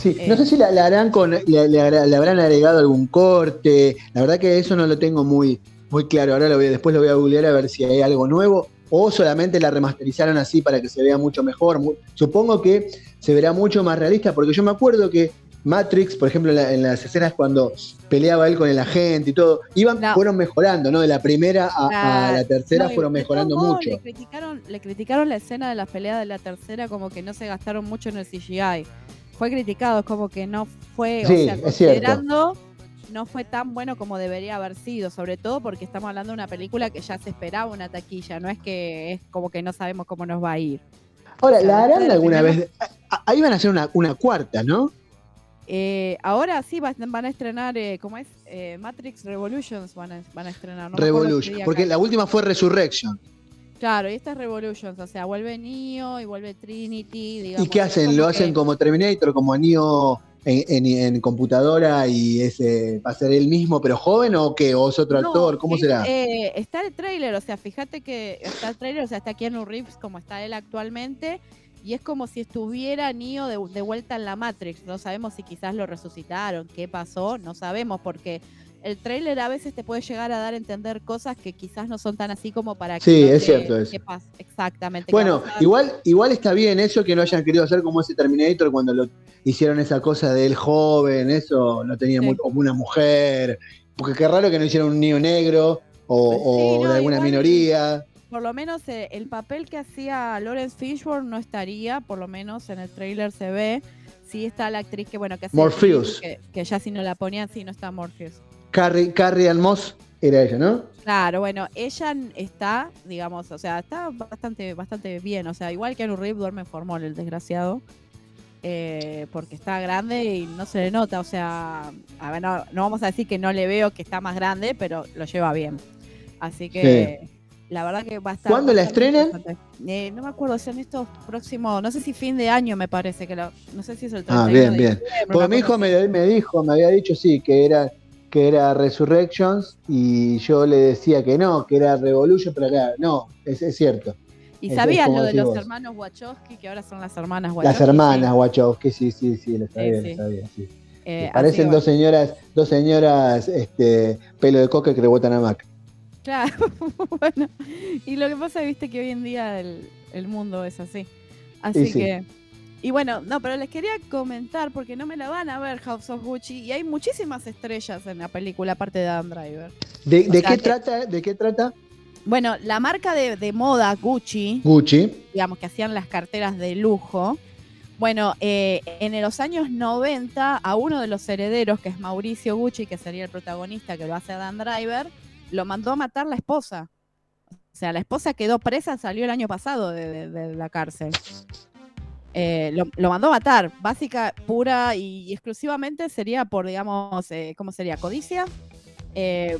Sí, no sé si la, la harán con, le, le le habrán agregado algún corte. La verdad que eso no lo tengo muy, muy claro. Ahora lo voy, después lo voy a googlear a ver si hay algo nuevo. O solamente la remasterizaron así para que se vea mucho mejor. Supongo que se verá mucho más realista, porque yo me acuerdo que Matrix, por ejemplo, en, la- en las escenas cuando peleaba él con el agente y todo, iban, fueron mejorando, ¿no? De la primera a, a la tercera No, fueron mejorando mucho. Le criticaron, le criticaron la escena de la pelea de la tercera como que no se gastaron mucho en el CGI. Fue criticado, es como que no fue, Sí, o sea, considerando no fue tan bueno como debería haber sido, sobre todo porque estamos hablando de una película que ya se esperaba una taquilla, no es que es como que no sabemos cómo nos va a ir. Ahora, ¿la harán alguna vez? Ah, Ahí van a hacer una, una cuarta, ¿no? Eh, ahora sí va- van a estrenar, eh, ¿cómo es? Eh, Matrix Revolutions van a, van a estrenar. no Revolution. Porque la última fue Resurrection. Claro, y esta es Revolutions, o sea, vuelve Neo y vuelve Trinity, ¿Y digamos. qué es hacen? ¿Lo que- hacen como Terminator, como Neo en, en- en computadora y ese va a ser él mismo pero joven o qué? ¿O es otro No, actor? ¿Cómo es- será? eh, está el trailer, o sea, fíjate que está el trailer, o sea, está Keanu Reeves como está él actualmente, y es como si estuviera Neo de, de vuelta en la Matrix. No sabemos si quizás lo resucitaron, qué pasó, no sabemos, porque el trailer a veces te puede llegar a dar a entender cosas que quizás no son tan así como para que. Sí, no es te- cierto eso. Exactamente. Bueno, igual, igual está bien eso que no hayan querido hacer como ese Terminator cuando lo hicieron esa cosa del joven, eso no tenía Sí. muy- como una mujer. Porque qué raro que no hicieron un niño negro o, o Sí, no, de alguna igual- minoría. Por lo menos eh, el papel que hacía Lawrence Fishburne no estaría, por lo menos en el trailer se ve. Sí está la actriz que, bueno, que hace Morpheus. Que, que ya si no la ponían, sí no está Morpheus. Carrie, Carrie Ann Moss era ella, ¿no? Claro, bueno, ella está, digamos, o sea, está bastante, bastante bien. O sea, igual que Anu Reeves duerme en formol, el desgraciado. eh, porque está grande y no se le nota. O sea, a ver, no, no vamos a decir que no le veo que está más grande, pero lo lleva bien. Así que la verdad que va a estar. ¿Cuándo la estrenan? Eh, no me acuerdo, si en estos próximos, no sé si fin de año me parece que lo, no sé si es el 31 Ah, bien, de bien. Porque mi hijo me, me dijo, me había dicho sí, que era que era Resurrections y yo le decía que no, que era Revolution, pero claro, no, es, es cierto. Y Es- sabías lo de los vos. hermanos Wachowski, que ahora son las hermanas Wachowski. Las hermanas Wachowski, sí, sí, sí, lo sabía, sí. lo sabía, sí. Eh, Parecen que dos señoras, dos señoras, este, pelo de coca que rebotan a Mac. Claro, bueno. Y lo que pasa, viste, que hoy en día el, el mundo es así. Así Y sí. Y bueno, no, pero les quería comentar, porque no me la van a ver House of Gucci, y hay muchísimas estrellas en la película, aparte de Adam Driver. ¿De, qué que- trata? ¿De qué trata? Bueno, la marca de, de moda Gucci, Gucci. digamos que hacían las carteras de lujo. Bueno, eh, en los años 90, a uno de los herederos, que es Mauricio Gucci, que sería el protagonista que lo hace Adam Driver, lo mandó a matar la esposa. O sea, la esposa quedó presa, salió el año pasado de, de- de la cárcel. Eh, lo, lo mandó a matar, básica, pura y, exclusivamente sería por, digamos, eh, ¿cómo sería? Codicia. Eh,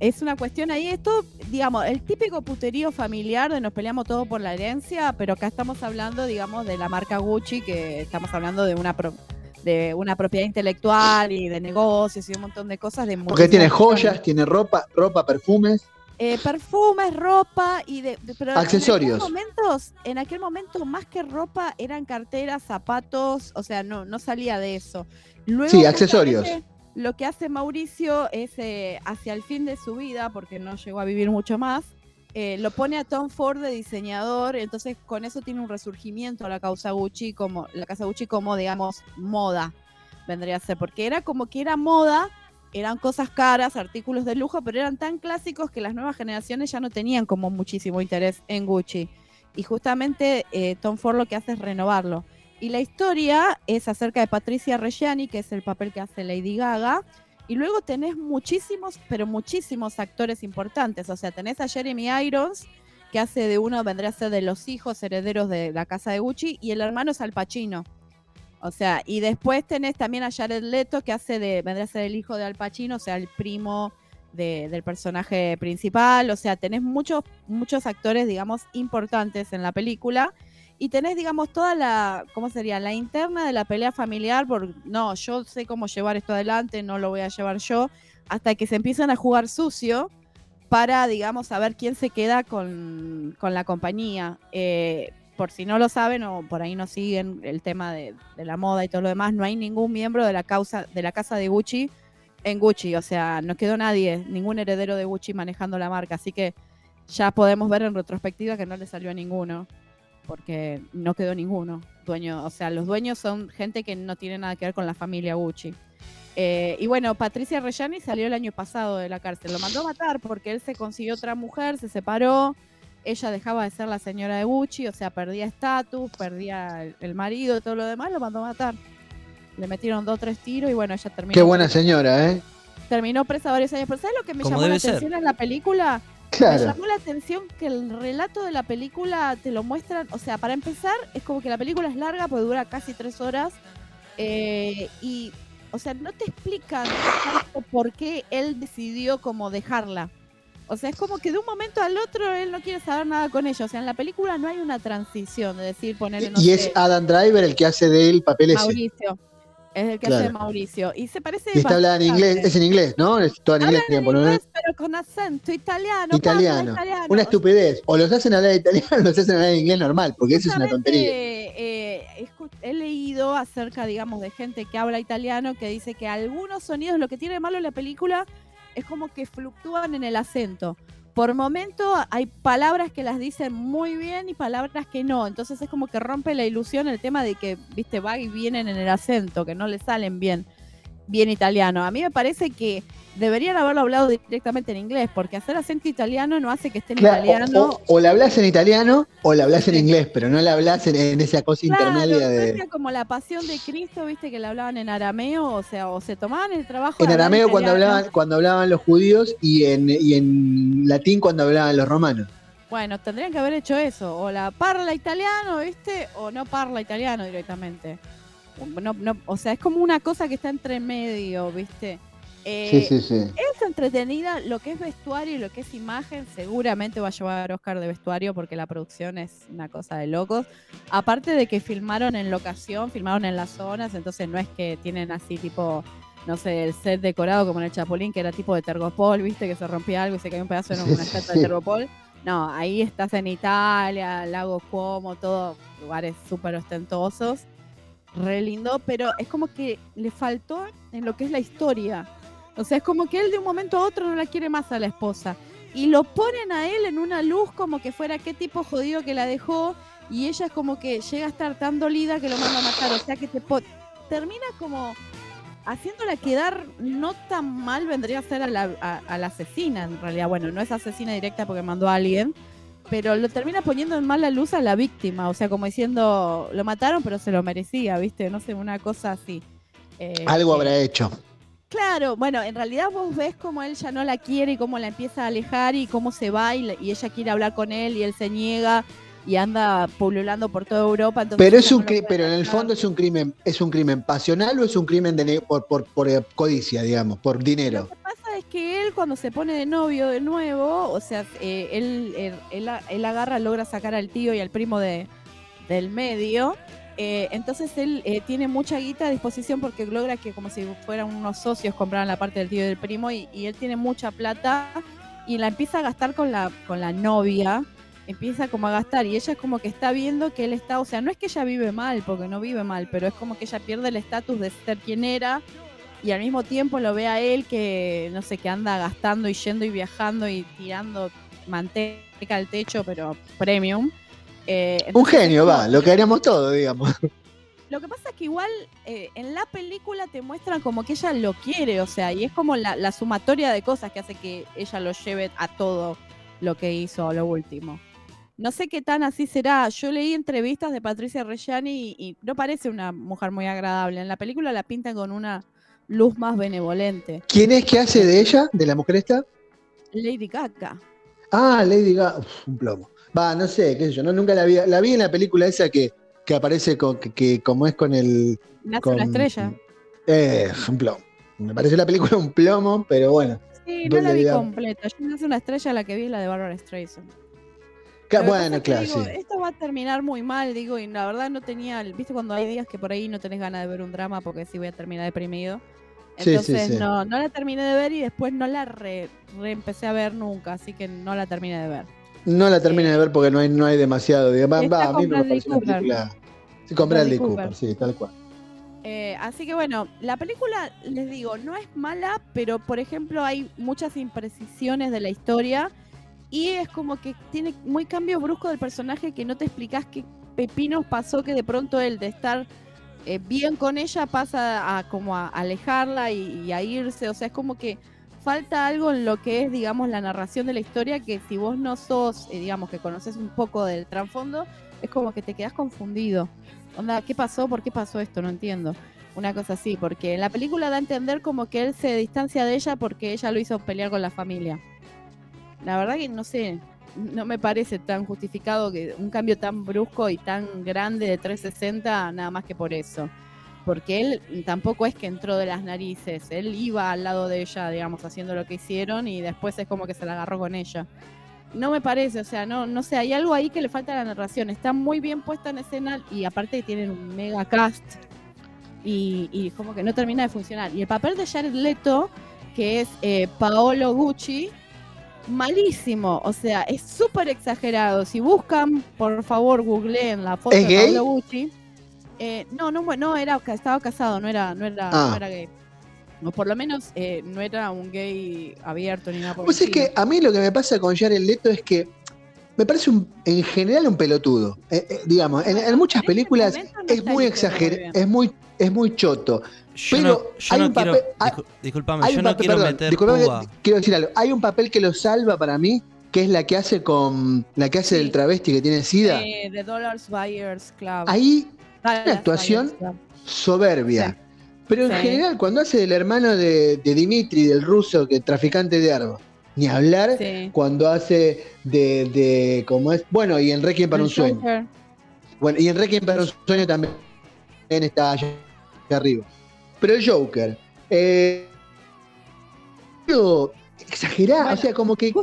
es una cuestión ahí, esto, digamos, el típico puterío familiar de nos peleamos todos por la herencia, pero acá estamos hablando, digamos, de la marca Gucci, que estamos hablando de una pro- de una propiedad intelectual y de negocios y un montón de cosas de Porque tiene joyas, tiene ropa, ropa, perfumes. Eh, perfumes, ropa y de, de- pero Accesorios. En aquel, momentos, en aquel momento, más que ropa, eran carteras, zapatos, o sea, no, no salía de eso. Luego, Sí, accesorios. Lo que hace Mauricio es eh, hacia el fin de su vida, porque no llegó a vivir mucho más, eh, lo pone a Tom Ford de diseñador, entonces con eso tiene un resurgimiento a la causa Gucci como la casa Gucci como digamos moda vendría a ser, porque era como que era moda, eran cosas caras, artículos de lujo, pero eran tan clásicos que las nuevas generaciones ya no tenían como muchísimo interés en Gucci. Y justamente eh, Tom Ford lo que hace es renovarlo. Y la historia es acerca de Patricia Reggiani, que es el papel que hace Lady Gaga. Y luego tenés muchísimos, pero muchísimos actores importantes. O sea, tenés a Jeremy Irons, que hace de uno, vendría a ser de los hijos herederos de la casa de Gucci, y el hermano es Al Pacino. O sea, y después tenés también a Jared Leto, que hace de, vendría a ser el hijo de Al Pacino, o sea, el primo de- del personaje principal. O sea, tenés muchos, muchos actores, digamos, importantes en la película. Y tenés, digamos, toda la, ¿cómo sería? La interna de la pelea familiar, por, no, yo sé cómo llevar esto adelante, no lo voy a llevar yo, hasta que se empiezan a jugar sucio para, digamos, saber quién se queda con, con la compañía. Eh, por si no lo saben o por ahí no siguen el tema de, la moda y todo lo demás, no hay ningún miembro de la causa de la casa de Gucci en Gucci, o sea, no quedó nadie, ningún heredero de Gucci manejando la marca, así que ya podemos ver en retrospectiva que no le salió a ninguno, porque no quedó ninguno dueño, o sea, los dueños son gente que no tiene nada que ver con la familia Gucci. Eh, y bueno, Patricia Reggiani salió el año pasado de la cárcel, lo mandó a matar porque él se consiguió otra mujer, se separó, ella dejaba de ser la señora de Gucci, o sea, perdía estatus, perdía el, el marido y todo lo demás, lo mandó a matar. Le metieron dos o tres tiros y bueno, ella terminó. Qué buena señora, ¿eh? terminó presa varios años. Pero ¿sabes lo que me llamó la ser. atención en la película? Me Claro. llamó la atención que el relato de la película te lo muestran, o sea, para empezar, es como que la película es larga, porque dura casi tres horas, eh, y, o sea, no te explican tanto por qué él decidió como dejarla. O sea, es como que de un momento al otro él no quiere saber nada con ella. O sea, en la película no hay una transición de decir, ponerle, no y sé, es Adam Driver el que hace de él papel ese. Mauricio. Es el que Claro. hace Mauricio. Y se parece Y está hablando en inglés, es en inglés, ¿no? Es todo en inglés tiempo, ¿no? Inglés, pero con acento italiano. Italiano. italiano. Una estupidez. O los hacen hablar italiano o los hacen hablar en inglés normal, porque eso es una tontería. eh, he leído acerca, digamos, de gente que habla italiano que dice que algunos sonidos, lo que tiene de malo la película es como que fluctúan en el acento. Por momento hay palabras que las dicen muy bien y palabras que no. Entonces es como que rompe la ilusión el tema de que, viste, va y vienen en el acento, que no le salen bien, bien italiano. A mí me parece que deberían haberlo hablado directamente en inglés, porque hacer acento italiano no hace que esté en Claro, italiano. o, o la hablas en italiano o la hablas en inglés, pero no la hablas en, en esa cosa Claro, intermedia de. como la pasión de Cristo, viste que le hablaban en arameo, o sea, o se tomaban el trabajo En de arameo cuando hablaban, cuando hablaban los judíos y en, y en latín cuando hablaban los romanos. Bueno, tendrían que haber hecho eso, o la parla italiano, viste, o no parla italiano directamente. No, no, o sea, es como una cosa que está entre medio, viste. Eh, Sí, sí, sí. Es entretenida, lo que es vestuario y lo que es imagen, seguramente va a llevar Oscar de vestuario porque la producción es una cosa de locos. Aparte de que filmaron en locación, filmaron en las zonas, entonces no es que tienen así tipo, no sé, el set decorado como en el Chapulín, que era tipo de Tergopol, viste, que se rompía algo y se caía un pedazo en una estatua de Tergopol. No, ahí estás en Italia, Lago Como, todo lugares súper ostentosos. Re lindo, pero es como que le faltó en lo que es la historia. O sea, es como que él de un momento a otro no la quiere más a la esposa. Y lo ponen a él en una luz como que fuera qué tipo jodido que la dejó. Y ella es como que llega a estar tan dolida que lo manda a matar. O sea que te termina como haciéndola quedar no tan mal vendría a ser a la, a- a la asesina en realidad. Bueno, no es asesina directa porque mandó a alguien. Pero lo termina poniendo en mala luz a la víctima. O sea, como diciendo, lo mataron pero se lo merecía, ¿viste? No sé, una cosa así. Eh, Algo habrá hecho. Claro, bueno, en realidad vos ves cómo él ya no la quiere y cómo la empieza a alejar y cómo se va y, la- y ella quiere hablar con él y él se niega y anda pululando por toda Europa. entonces Pero es un no pero en el fondo es un crimen, es un crimen pasional o es un crimen de por, por, por, eh, codicia, digamos, por dinero. Lo que pasa es que él cuando se pone de novio de nuevo, o sea, eh, él, él, él, él agarra, logra sacar al tío y al primo de, del medio. Eh, entonces él eh, tiene mucha guita a disposición porque logra que como si fueran unos socios compraran la parte del tío y del primo y, él tiene mucha plata y la empieza a gastar con la, con la novia, empieza como a gastar y ella es como que está viendo que él está, o sea, no es que ella vive mal, porque no vive mal, pero es como que ella pierde el estatus de ser quien era y al mismo tiempo lo ve a él que, no sé, que anda gastando y yendo y viajando y tirando manteca al techo, pero premium. Eh, Un entonces genio, va, lo que haríamos todos, digamos. Lo que pasa es que igual eh, en la película te muestran como que ella lo quiere, o sea, y es como la, la sumatoria de cosas que hace que ella lo lleve a todo lo que hizo, lo último. No sé qué tan así será. Yo leí entrevistas de Patricia Reggiani y, y no parece una mujer muy agradable. En la película la pintan con una luz más benevolente. ¿Quién es que hace de ella, de la mujer esta? Lady Gaga. Ah, Lady Gaga, Uf, un plomo. Va, no sé, qué sé yo, no, nunca la vi. La vi en la película esa que, que aparece con, que, que como es con el. Nace con- una estrella. Eh, un plomo. Me parece la película un plomo, pero bueno. Sí, no la vi completa. Yo nace una estrella, la que vi es la de Barbara Streisand. Que Bueno, claro, digo, sí. Esto va a terminar muy mal, digo, y la verdad no tenía, viste cuando hay días que por ahí no tenés ganas de ver un drama porque sí voy a terminar deprimido. Sí, sí, Entonces sí. No, no la terminé de ver y después no la re, empecé a ver nunca, así que no la terminé de ver. No la termine de ver porque no hay, no hay demasiado. Va, a mí me parece una película. Sí, con Bradley Cooper, Cooper. sí, tal cual. Eh, así que bueno, la película, les digo, no es mala, pero por ejemplo hay muchas imprecisiones de la historia y es como que tiene muy cambio brusco del personaje que no te explicás qué pepinos pasó que de pronto él de estar eh, bien con ella pasa a como a alejarla y, y a irse, o sea, es como que falta algo en lo que es, digamos, la narración de la historia que si vos no sos, eh, digamos, que conoces un poco del trasfondo, es como que te quedas confundido. Onda, ¿qué pasó? ¿Por qué pasó esto? No entiendo. Una cosa así, porque en la película da a entender como que él se distancia de ella porque ella lo hizo pelear con la familia. La verdad que no sé, no me parece tan justificado que un cambio tan brusco y tan grande de 360 nada más que por eso. Porque él tampoco es que entró de las narices, él iba al lado de ella, digamos, haciendo lo que hicieron y después es como que se la agarró con ella. No me parece, o sea, no, no sé, hay algo ahí que le falta a la narración. Está muy bien puesta en escena y aparte tienen un mega cast y, y como que no termina de funcionar. Y el papel de Jared Leto, que es eh, Paolo Gucci, malísimo, o sea, es súper exagerado. Si buscan, por favor, googleen la foto ¿Es de? Paolo Gucci. Eh, no, no, no, era, estaba casado, no era, no era, Ah. no era gay. O por lo menos eh, no era un gay abierto ni nada por el Pues es que a mí lo que me pasa con Jared Leto es que me parece un, en general un pelotudo. Eh, eh, digamos, en, en muchas películas es muy exagerado, es muy, es muy choto. Yo Pero no, yo hay no un papel- discul- disculpame, Hay yo un no papel- quiero perdón, meter disculpame quiero decir algo. Hay un papel que lo salva para mí, que es la que hace con la que hace del travesti que tiene SIDA. Eh, The Dollars Buyers Club. Ahí Una actuación soberbia. Pero en Sí. general, cuando hace del hermano de, de Dimitri, del ruso, que traficante de armas, ni hablar Sí. cuando hace de, de como es, bueno, y en Requiem para El un sueño. Joker. Bueno, y en Requiem para un sueño también está allá arriba. Pero el Joker, eh, algo exagerado, o sea, como que él-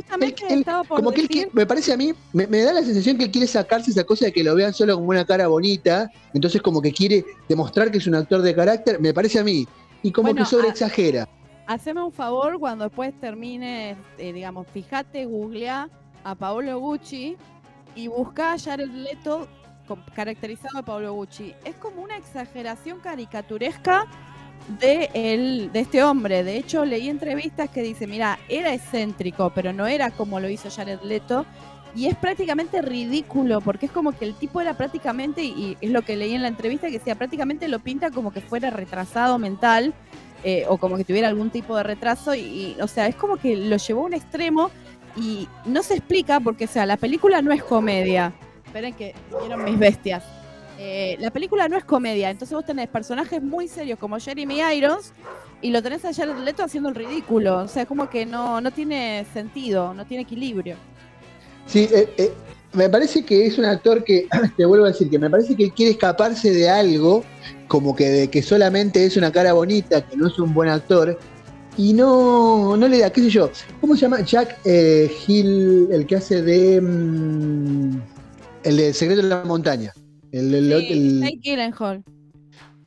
él- por como que él me parece a mí, me, me da la sensación que él quiere sacarse esa cosa de que lo vean solo como una cara bonita, entonces como que quiere demostrar que es un actor de carácter, me parece a mí, y como Bueno, que sobre a- exagera. Haceme un favor cuando después termine, eh, digamos, fíjate, googlea a Paolo Gucci y busca a Jared Leto caracterizado de Paolo Gucci. Es como una exageración caricaturesca de, el, de este hombre. De hecho, leí entrevistas que dice, mira, era excéntrico, pero no era como lo hizo Jared Leto. Y es prácticamente ridículo, porque es como que el tipo era prácticamente, y es lo que leí en la entrevista, que decía, prácticamente lo pinta como que fuera retrasado mental, eh, o como que tuviera algún tipo de retraso, y, y, o sea, es como que lo llevó a un extremo y no se explica, porque, o sea, la película no es comedia. Esperen que vieron mis bestias. Eh, la película no es comedia, entonces vos tenés personajes muy serios como Jeremy Irons y lo tenés a Jared Leto haciendo el ridículo. O sea, es como que no, no tiene sentido, no tiene equilibrio. Sí, eh, eh, me parece que es un actor que, te vuelvo a decir, que me parece que quiere escaparse de algo, como que de que solamente es una cara bonita, que no es un buen actor, y no, no le da, qué sé yo, ¿cómo se llama? Jack eh, Hill, el que hace de... mm, el de Secreto de la Montaña. El, el- el-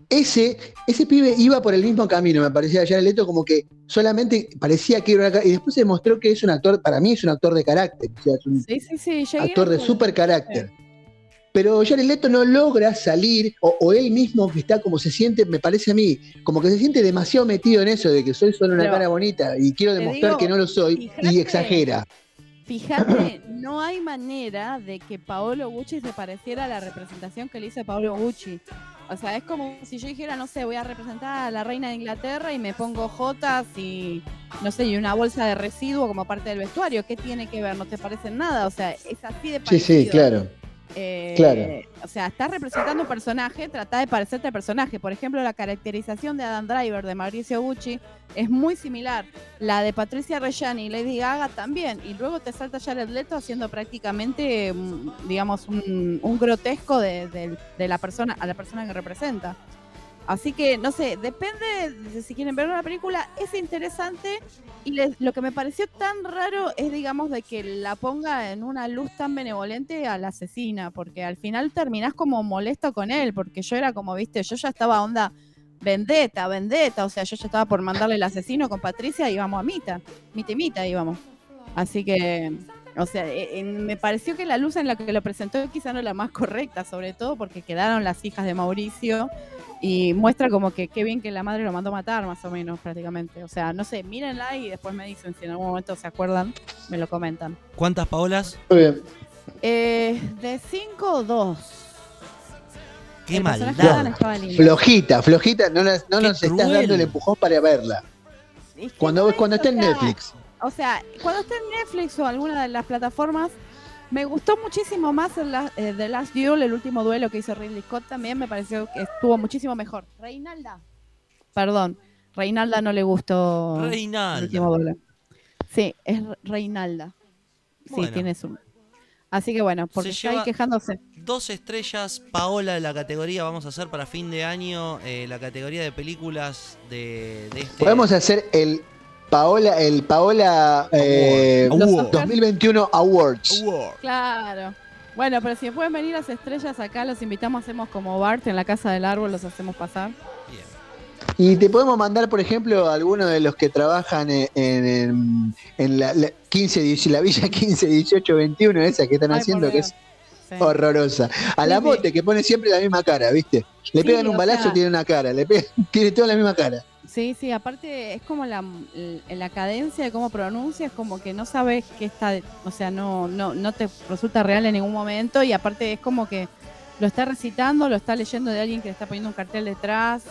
ese, ese pibe iba por el mismo camino, me parecía Jared Leto, como que solamente parecía que era una y después se demostró que es un actor, para mí es un actor de carácter, o sea, es un Sí, sí, sí. Actor de super carácter. Pero Jared Leto no logra salir, o, o él mismo que está como se siente, me parece a mí, como que se siente demasiado metido en eso de que soy solo una Pero, cara bonita y quiero demostrar digo, que no lo soy, y exagera. Fíjate, no hay manera de que Paolo Gucci se pareciera a la representación que le hizo Paolo Gucci. O sea, es como si yo dijera, no sé, voy a representar a la reina de Inglaterra y me pongo jotas y, no sé, y una bolsa de residuo como parte del vestuario. ¿Qué tiene que ver? No te parecen nada. O sea, es así de Sí, parecido. sí, claro. Eh. O sea, estás representando un personaje, trata de parecerte al personaje. Por ejemplo, la caracterización de Adam Driver de Mauricio Gucci es muy similar. La de Patricia Reggiani y Lady Gaga también. Y luego te salta Jared Leto haciendo prácticamente, mm, digamos, un, un grotesco de la persona a la persona que representa. Así que, no sé, depende de si quieren ver una película, es interesante y les- lo que me pareció tan raro es, digamos, de que la ponga en una luz tan benevolente a la asesina, porque al final terminás como molesto con él, porque yo era como, viste, yo ya estaba onda vendetta, vendetta, o sea, yo ya estaba por mandarle el asesino con Patricia y íbamos a mita, mita y mita íbamos. Así que, o sea, eh, eh, me pareció que la luz en la que lo presentó quizá no es la más correcta, sobre todo porque quedaron las hijas de Mauricio y muestra como que qué bien que la madre lo mandó a matar, más o menos, prácticamente. O sea, no sé, mírenla y después me dicen si en algún momento se acuerdan, me lo comentan. ¿Cuántas Paolas? Muy bien. Eh, de 5 2. Qué maldad. Flojita, flojita, no, las- no Qué nos estás dando el empujón para verla. Es que Cuando, no es, cuando o esté en Netflix. O sea, cuando esté en Netflix o alguna de las plataformas, me gustó muchísimo más el la- eh, The Last Duel, el último duelo que hizo Ridley Scott también, me pareció que estuvo muchísimo mejor. Reinalda, Perdón, Reinalda no le gustó. el Reinalda. último doble. Sí, es Re- Reinalda. Sí, Bueno. tiene su. Así que bueno, porque Se está ahí quejándose. Dos estrellas, Paola de la categoría, vamos a hacer para fin de año eh, la categoría de películas de, de este... Podemos hacer el Paola, el Paola eh, Award. Los Award. Oscars. 2021 Awards. Claro. Bueno, pero si pueden venir las estrellas acá, los invitamos, hacemos como Bart en la casa del árbol, los hacemos pasar. Y te podemos mandar, por ejemplo, a alguno de los que trabajan en, en, en la, la 15, 18 la Villa 15, 18, 21, esa que están Ay, haciendo, que es Sí. horrorosa. A la Sí, sí. mote, que pone siempre la misma cara, ¿viste? Le Sí, pegan un balazo, sea- tiene una cara. Le pegan- tiene toda la misma cara. Sí, sí, aparte es como la, la cadencia de cómo pronuncia, es como que no sabes qué está, o sea, no, no, no te resulta real en ningún momento y aparte es como que lo está recitando, lo está leyendo de alguien que le está poniendo un cartel detrás.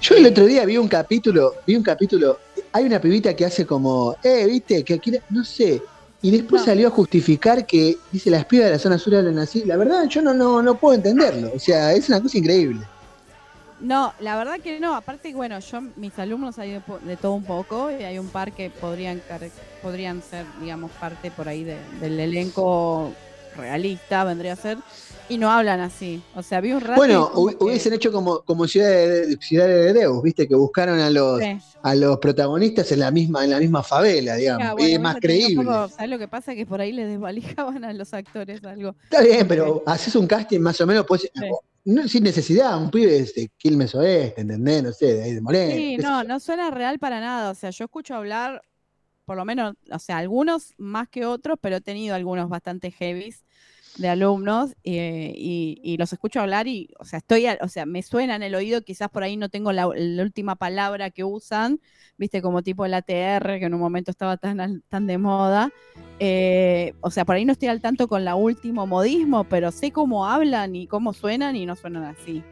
Yo el otro día vi un capítulo, vi un capítulo, hay una pibita que hace como, eh, viste, que aquí, no sé, y después salió a justificar que, dice, las pibas de la zona sur hablan así. La verdad, yo no, no, no puedo entenderlo, o sea, es una cosa increíble. No, la verdad que no, aparte, bueno, yo, mis alumnos hay de, de todo un poco y hay un par que podrían, podrían ser, digamos, parte por ahí de- del elenco realista, vendría a ser, y no hablan así. O sea, vi un rato. Bueno, que- hubiesen hecho como, como Ciudad de, Ciudad de Deus, viste, que buscaron a los, Sí. a los protagonistas en la misma, en la misma favela, digamos, y es más creíble. poco- ¿Sabes lo que pasa? Que por ahí les desvalijaban a los actores algo. Está bien, pero haces un casting más o menos, pues, Sí. No, sin necesidad, un pibe de Quilmes Oeste, ¿entendés? No sé, de ahí de Moreno. Sí, no, no suena real para nada. O sea, yo escucho hablar, por lo menos, o sea, algunos más que otros, pero he tenido algunos bastante heavies de alumnos eh, y, y los escucho hablar y, o sea, estoy, o sea, me suena en el oído, quizás por ahí no tengo la, la última palabra que usan, viste, como tipo el ATR, que en un momento estaba tan, tan de moda. Eh, o sea, por ahí no estoy al tanto con la último modismo, pero sé cómo hablan y cómo suenan y no suenan así.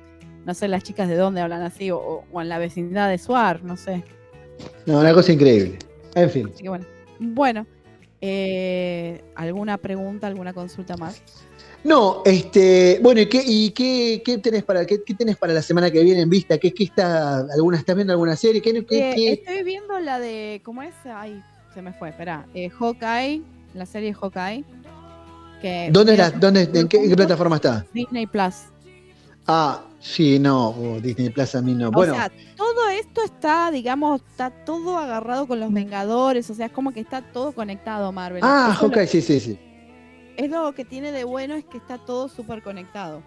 No sé las chicas de dónde hablan así, o, o en la vecindad de Suar, no sé. No, una cosa increíble. En fin. Así que bueno. Bueno, eh, ¿alguna pregunta, alguna consulta más? No, este, bueno, ¿y qué, y qué, qué tenés para qué, qué tenés para la semana que viene en vista? ¿Qué, qué está alguna estás viendo alguna serie? ¿Qué, qué- Eh, Estoy viendo la de, ¿cómo es? Ay, se me fue, espera. Eh, Hawkeye, la serie Hawkeye. Que ¿Dónde, es la- Mira, dónde, en, qué, en qué plataforma está? Disney Plus. Ah, sí, no, oh, Disney Plus a mí no. Bueno, O sea, todo esto está, digamos, está todo agarrado con los Vengadores, o sea, es como que está todo conectado, Marvel. ah, Eso es lo- Hawkeye, sí, sí, sí. es lo que tiene de bueno es que está todo súper conectado.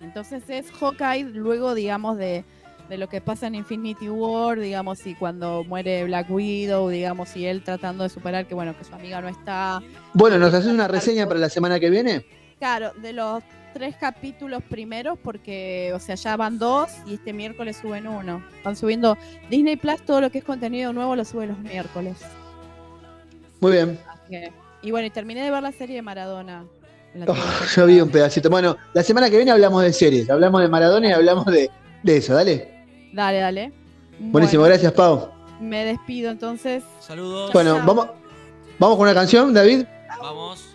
Entonces es Hawkeye luego, digamos, de, de lo que pasa en Infinity War, digamos, y cuando muere Black Widow, digamos, y él tratando de superar que, bueno, que su amiga no está. Bueno, ¿nos haces una reseña para la semana que viene? Claro, de los tres capítulos primeros, porque, o sea, ya van dos y este miércoles suben uno. Van subiendo Disney Plus, todo lo que es contenido nuevo lo sube los miércoles. Muy bien. Que- y bueno, y terminé de ver la serie de Maradona. Oh, yo vi un pedacito. Bueno, la semana que viene hablamos de series, hablamos de Maradona y hablamos de, de eso, dale. Dale, dale. Buenísimo, Bueno, gracias, Pau. Me despido entonces. Saludos. Bueno, vamos, vamos con una canción, David. Vamos.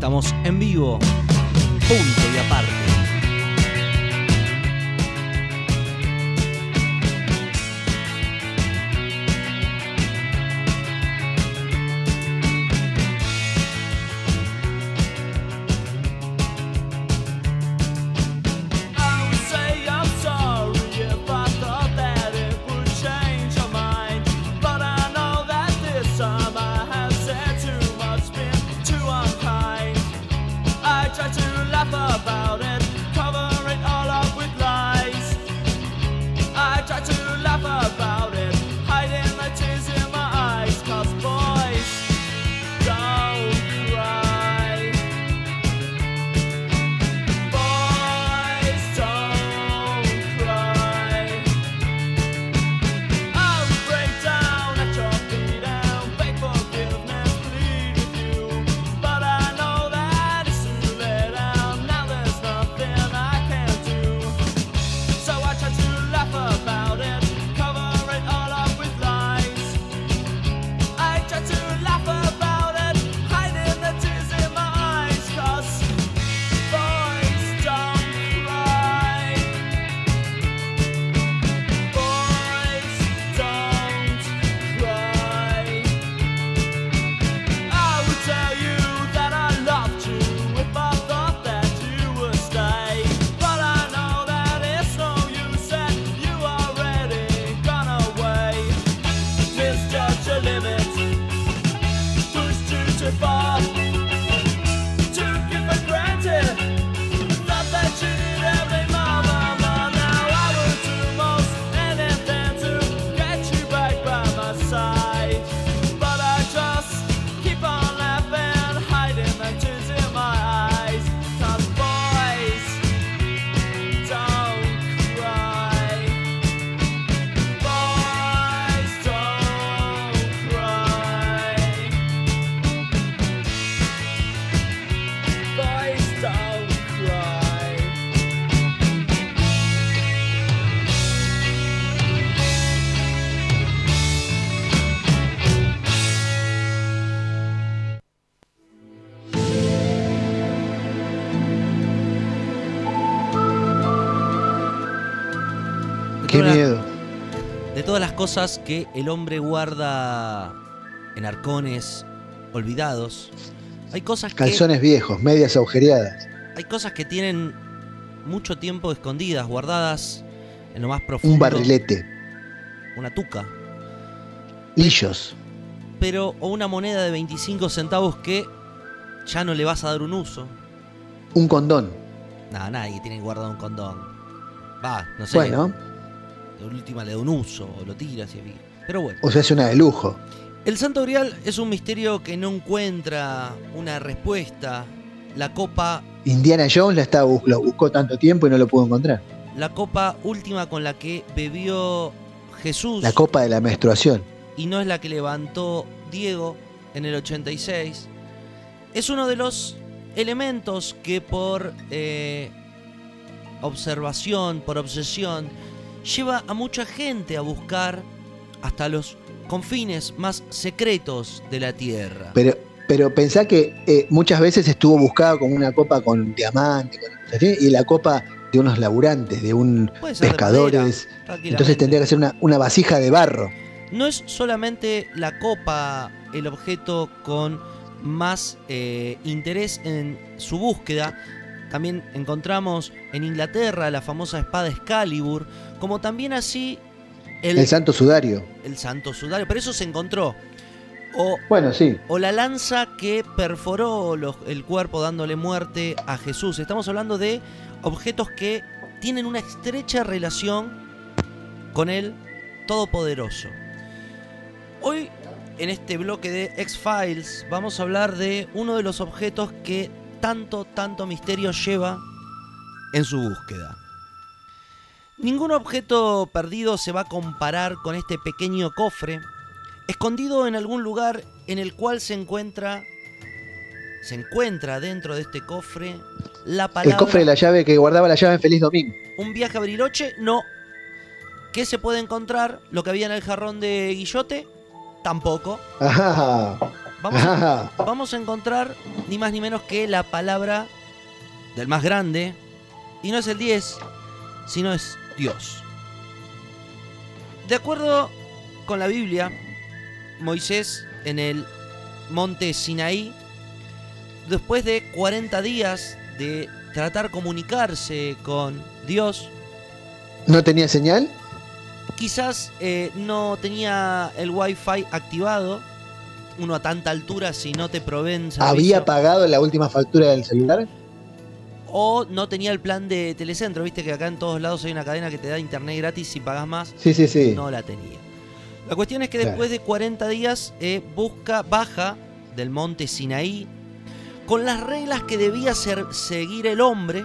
Estamos en vivo. Punto y aparte. Cosas que el hombre guarda en arcones olvidados, hay cosas que Calzones viejos, medias agujereadas. hay cosas que tienen mucho tiempo escondidas, guardadas en lo más profundo. Un barrilete. Una tuca. Hillos. Pero, o una moneda de 25 centavos que ya no le vas a dar un uso. Un condón. Nada, nadie tiene guardado un condón. Va, no sé. Bueno, De última le da un uso, o lo tiras y así. Pero bueno. o sea, es una de lujo. El Santo Grial es un misterio que no encuentra una respuesta. La copa, Indiana Jones la estaba, lo buscó tanto tiempo y no lo pudo encontrar. la copa última con la que bebió Jesús. La copa de la menstruación. y no es la que levantó Diego en el 86. Es uno de los elementos que por eh, observación, por obsesión, lleva a mucha gente a buscar hasta los confines más secretos de la Tierra. Pero, pero pensá que eh, muchas veces estuvo buscado como una copa con diamante, y la copa de unos laburantes, de un de pescadores. madera, Entonces tendría que ser una, una vasija de barro. No es solamente la copa el objeto con más eh, interés en su búsqueda. También encontramos en Inglaterra la famosa espada Excalibur, como también así el, El santo sudario. el santo sudario. Pero eso se encontró. O, Bueno, sí. o la lanza que perforó los- el cuerpo dándole muerte a Jesús. Estamos hablando de objetos que tienen una estrecha relación con el Todopoderoso. Hoy, en este bloque de X-Files, vamos a hablar de uno de los objetos que tanto, tanto misterio lleva en su búsqueda. Ningún objeto perdido se va a comparar con este pequeño cofre, escondido en algún lugar en el cual se encuentra, se encuentra dentro de este cofre la palabra... El cofre de la llave que guardaba la llave en Feliz Domingo. Un viaje a Bariloche, no. ¿Qué se puede encontrar? ¿Lo que había en el jarrón de Guillote? Tampoco. Ajá. Vamos a, Ajá. vamos a encontrar ni más ni menos que la palabra del más grande. Y no es el 10, sino es Dios. De acuerdo con la Biblia, Moisés en el monte Sinaí, después de 40 días de tratar comunicarse con Dios, ¿No tenía señal? quizás eh, no tenía el wifi activado. Uno a tanta altura, si no te proveen ¿Había pagado la última factura del celular? O no tenía el plan de Telecentro. Viste que acá en todos lados hay una cadena que te da internet gratis si pagas más. Sí, sí, sí. No la tenía. La cuestión es que Claro. después de 40 días eh, busca, baja del monte Sinaí con las reglas que debía ser- seguir el hombre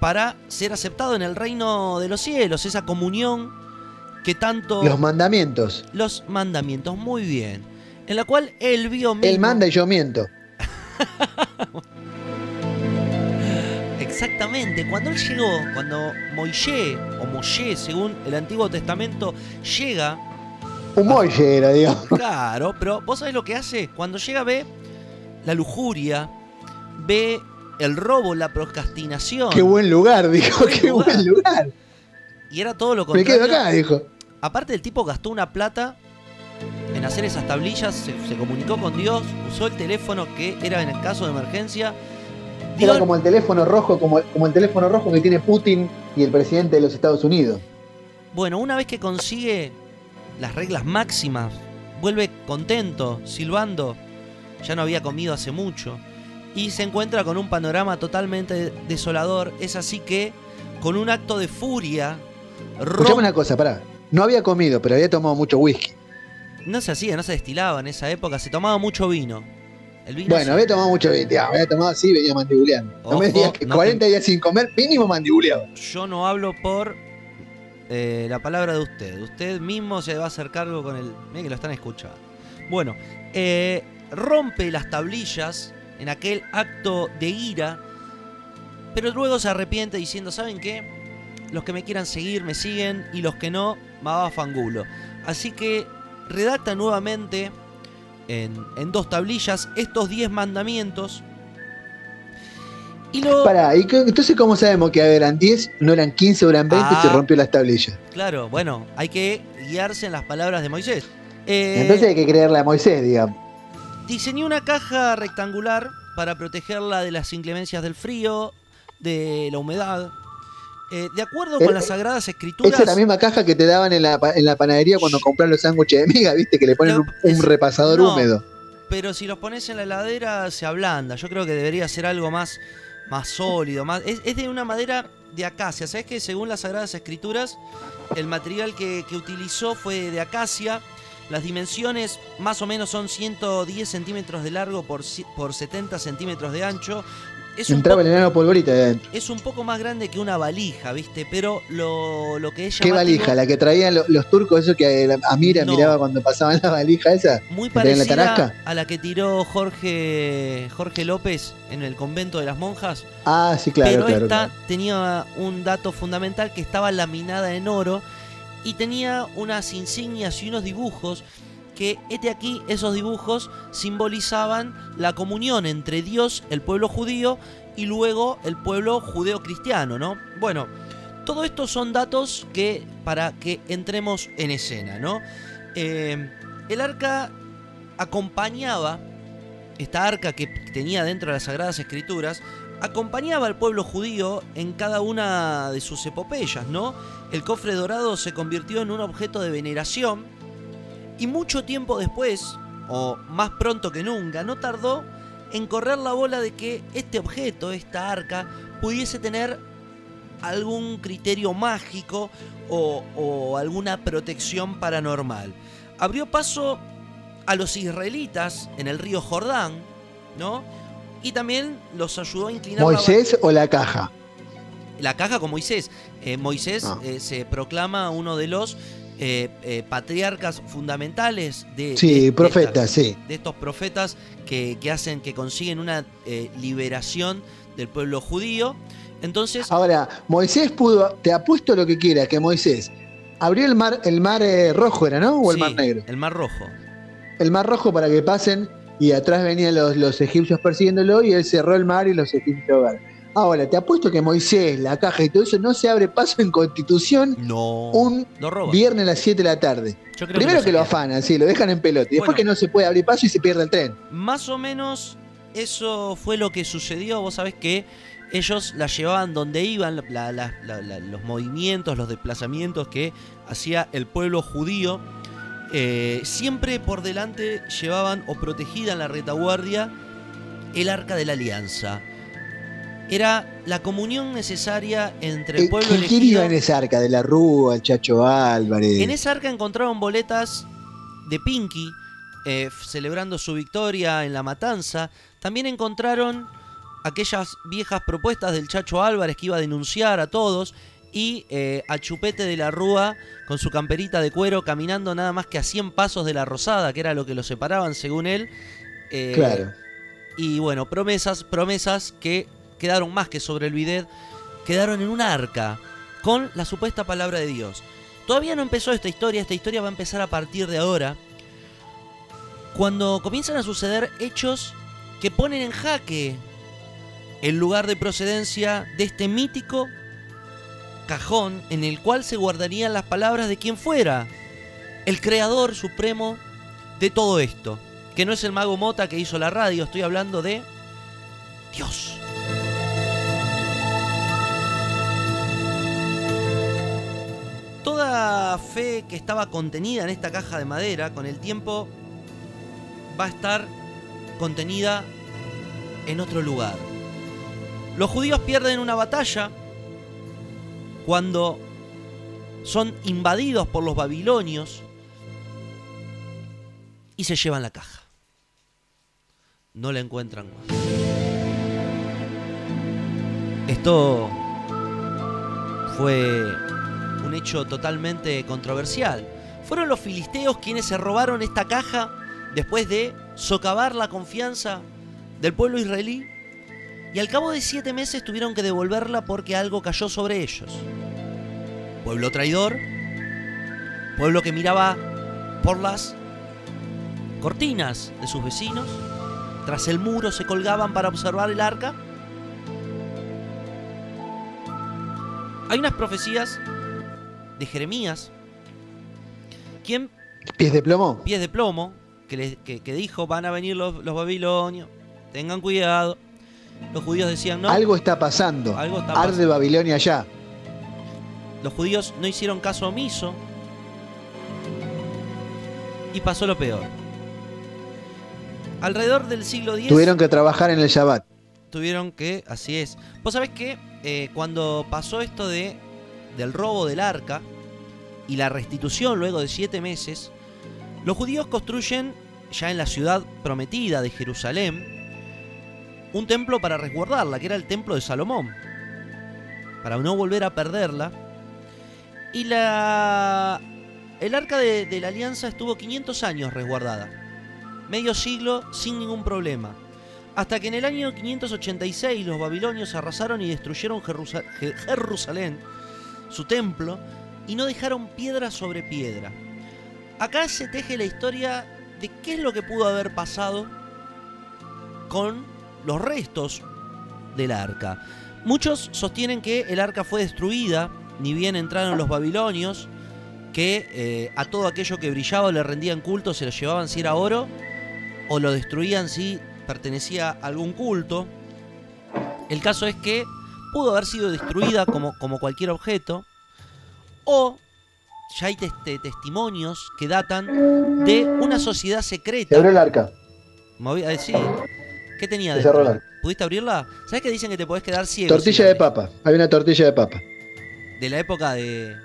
para ser aceptado en el reino de los cielos, esa comunión que tanto Los mandamientos. los mandamientos, muy bien, en la cual él vio Él mismo- manda y yo miento. Exactamente, cuando él llegó, cuando Moisés, o Moshe, según el Antiguo Testamento, llega, Un molle era, digamos. claro, pero vos sabés lo que hace, cuando llega ve la lujuria, ve el robo, la procrastinación, Qué buen lugar, dijo. Qué lugar. buen lugar. y era todo lo Me contrario. quedo acá, dijo. Aparte el tipo gastó una plata en hacer esas tablillas, se, se comunicó con Dios, usó el teléfono que era en el caso de emergencia, Era como el teléfono rojo, como, como el teléfono rojo que tiene Putin y el presidente de los Estados Unidos. Bueno, una vez que consigue las reglas máximas, vuelve contento, silbando, ya no había comido hace mucho, y se encuentra con un panorama totalmente desolador. Es así que, con un acto de furia, Escuchame una cosa, pará. No había comido, pero había tomado mucho whisky. no se hacía, no se destilaba en esa época, se tomaba mucho vino. El vino Bueno, había tomado mucho ah, Había tomado así venía mandibuleando. No me Ojo, digas que no 40 días sin comer, mínimo mandibuleado. yo no hablo por eh, la palabra de usted. Usted mismo se va a hacer cargo con el. Miren que lo están escuchando. Bueno, eh, rompe las tablillas en aquel acto de ira, pero luego se arrepiente diciendo: ¿Saben qué? Los que me quieran seguir me siguen y los que no, me va a fangulo. Así que redacta nuevamente en, en dos tablillas estos 10 mandamientos Y lo, Pará, ¿y entonces cómo sabemos que eran 10, no eran 15 o eran 20 y se Ah. rompió las tablillas? claro, bueno, hay que guiarse en las palabras de Moisés. Eh, Entonces hay que creerle a Moisés, digamos. Diseñó una caja rectangular para protegerla de las inclemencias del frío, de la humedad. Eh, de acuerdo con Eh, las sagradas escrituras. Esa es la misma caja que te daban en la, en la panadería cuando compras los sándwiches de miga, viste, que le ponen un, un repasador no. húmedo. Pero si los pones en la heladera se ablanda. Yo creo que debería ser algo más, más sólido. Más, es, es de una madera de acacia. ¿Sabes que según las Sagradas Escrituras, el material que, que utilizó fue de acacia? Las dimensiones más o menos son 110 centímetros de largo por, por 70 centímetros de ancho. Es un, Entraba el enano polvorita de adentro. es un poco más grande que una valija, ¿viste? Pero lo, lo que es ¿Qué valija? ¿La que traían lo- los turcos, eso que eh, Amira No. miraba cuando pasaban la valija esa? Muy la parecida a la que tiró Jorge, Jorge López en el convento de las monjas. Ah, sí, claro, pero claro. esta claro. tenía un dato fundamental que estaba laminada en oro y tenía unas insignias y unos dibujos que, este aquí, esos dibujos simbolizaban la comunión entre Dios, el pueblo judío, y luego el pueblo judeo-cristiano, ¿no? Bueno, todo esto son datos que para que entremos en escena, ¿no? Eh, el arca acompañaba, esta arca que tenía dentro de las Sagradas Escrituras, acompañaba al pueblo judío en cada una de sus epopeyas, ¿no? El cofre dorado se convirtió en un objeto de veneración y mucho tiempo después, o más pronto que nunca, no tardó en correr la bola de que este objeto, esta arca, pudiese tener algún criterio mágico o, o alguna protección paranormal. Abrió paso a los israelitas en el río Jordán, ¿no? Y también los ayudó a inclinar la ¿Moisés o la caja? la caja con Moisés. Eh, Moisés Ah. eh, se proclama uno de los eh, eh, patriarcas fundamentales de, Sí, de- de profeta, estas- sí. de estos profetas que, que hacen, que consiguen una eh, liberación del pueblo judío. Entonces, Ahora, Moisés pudo, te apuesto lo que quiera, que Moisés abrió el mar, el mar rojo era, ¿no? O el sí, mar negro. el mar rojo. El mar rojo para que pasen y atrás venían los, los egipcios persiguiéndolo y él cerró el mar y los egipcios ahogaron. Ahora, te apuesto que Moisés, la caja y todo eso no se abre paso en Constitución No. un Lo viernes a las 7 de la tarde. Yo creo Primero que, lo afanan, sí, lo dejan en pelota. Y después que no se puede abrir paso y se pierde el tren. Más o menos eso fue lo que sucedió. Vos sabés que ellos la llevaban donde iban, la- la- la- la- los movimientos, los desplazamientos que hacía el pueblo judío. Eh, siempre por delante llevaban o protegida en la retaguardia el arca de la alianza. Era la comunión necesaria entre el Eh, pueblo ¿Quién quién elegido. iba en esa arca? De la Rúa, el Chacho Álvarez. En esa arca encontraron boletas de Pinky eh, celebrando su victoria en la matanza. También encontraron aquellas viejas propuestas del Chacho Álvarez que iba a denunciar a todos. Y eh, a Chupete de la Rúa con su camperita de cuero caminando nada más que a 100 pasos de la Rosada, que era lo que lo separaban según él. Eh, Claro. Y bueno, promesas, promesas que quedaron más que sobre el bidet, quedaron en un arca con la supuesta palabra de Dios. Todavía no empezó esta historia, esta historia va a empezar a partir de ahora, cuando comienzan a suceder hechos que ponen en jaque el lugar de procedencia de este mítico cajón en el cual se guardarían las palabras de quien fuera el creador supremo de todo esto. Que no es el mago Mota que hizo la radio, estoy hablando de Dios. Toda fe que estaba contenida en esta caja de madera, con el tiempo va a estar contenida en otro lugar. Los judíos pierden una batalla cuando son invadidos por los babilonios y se llevan la caja. No la encuentran más. Esto fue un hecho totalmente controversial. Fueron los filisteos quienes se robaron esta caja después de socavar la confianza del pueblo israelí y al cabo de siete meses tuvieron que devolverla porque algo cayó sobre ellos. Pueblo traidor, pueblo que miraba por las cortinas de sus vecinos, tras el muro se colgaban para observar el arca Hay unas profecías de Jeremías, quien Pies de plomo. pies de plomo, que, le- que- que dijo, van a venir los, los babilonios, tengan cuidado. Los judíos decían, no, Algo está pasando. Algo está Arde pasando. Babilonia allá. los judíos no hicieron caso omiso y pasó lo peor. Alrededor del siglo X Tuvieron que trabajar en el Shabbat. tuvieron que, así es. Vos sabés que eh, cuando pasó esto de del robo del arca y la restitución luego de siete meses, los judíos construyen ya en la ciudad prometida de Jerusalén un templo para resguardarla, que era el templo de Salomón, para no volver a perderla. Y la el arca de, la alianza estuvo 500 años resguardada, medio siglo sin ningún problema. Hasta que en el año 586 los babilonios arrasaron y destruyeron Jerusa- Je- Jerusalén, su templo, y no dejaron piedra sobre piedra. Acá se teje la historia de qué es lo que pudo haber pasado con los restos del arca. Muchos sostienen que el arca fue destruida, ni bien entraron los babilonios, que eh, a todo aquello que brillaba le rendían culto, se lo llevaban si era oro, o lo destruían si pertenecía a algún culto. El caso es que pudo haber sido destruida como, como cualquier objeto, o ya hay teste- testimonios que datan de una sociedad secreta. Se abrió el arca. Movi- eh, sí. ¿Qué tenía Se cerró dentro? el arca. ¿Pudiste abrirla? ¿Sabes que dicen que te podés quedar ciego? Tortilla si de papa. Hay una tortilla de papa. De la época de.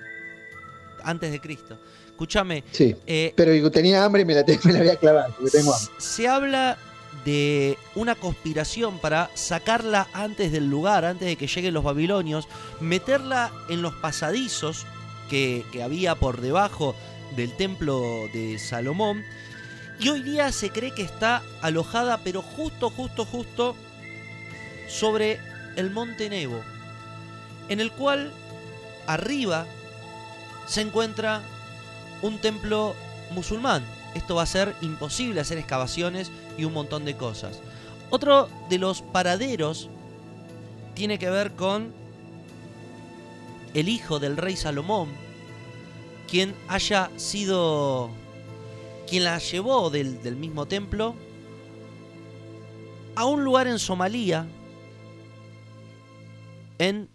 Antes de Cristo. Escúchame. Sí. eh, Pero tenía hambre y me la, te- me la voy a clavar, porque tengo hambre. se habla de una conspiración para sacarla antes del lugar, antes de que lleguen los babilonios, meterla en los pasadizos que, había por debajo del templo de Salomón. Y hoy día se cree que está alojada, pero justo, justo, justo sobre el monte Nebo, en el cual arriba se encuentra un templo musulmán. Esto va a ser imposible hacer excavaciones y un montón de cosas. Otro de los paraderos tiene que ver con el hijo del rey Salomón, quien haya sido quien la llevó del, del mismo templo a un lugar en Somalia, en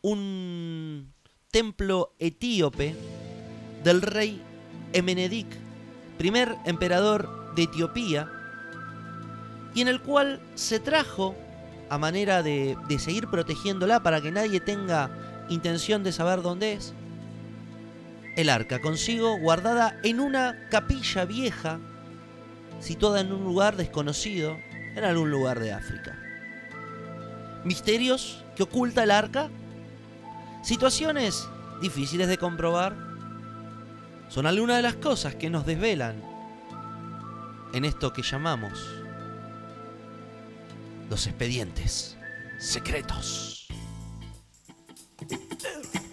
un templo etíope del rey Emenedik, primer emperador de Etiopía, y en el cual se trajo, a manera de, de seguir protegiéndola para que nadie tenga intención de saber dónde es, el arca consigo guardada en una capilla vieja, situada en un lugar desconocido, en algún lugar de África. Misterios que oculta el arca, situaciones difíciles de comprobar, son algunas de las cosas que nos desvelan en esto que llamamos los expedientes secretos. Ugh.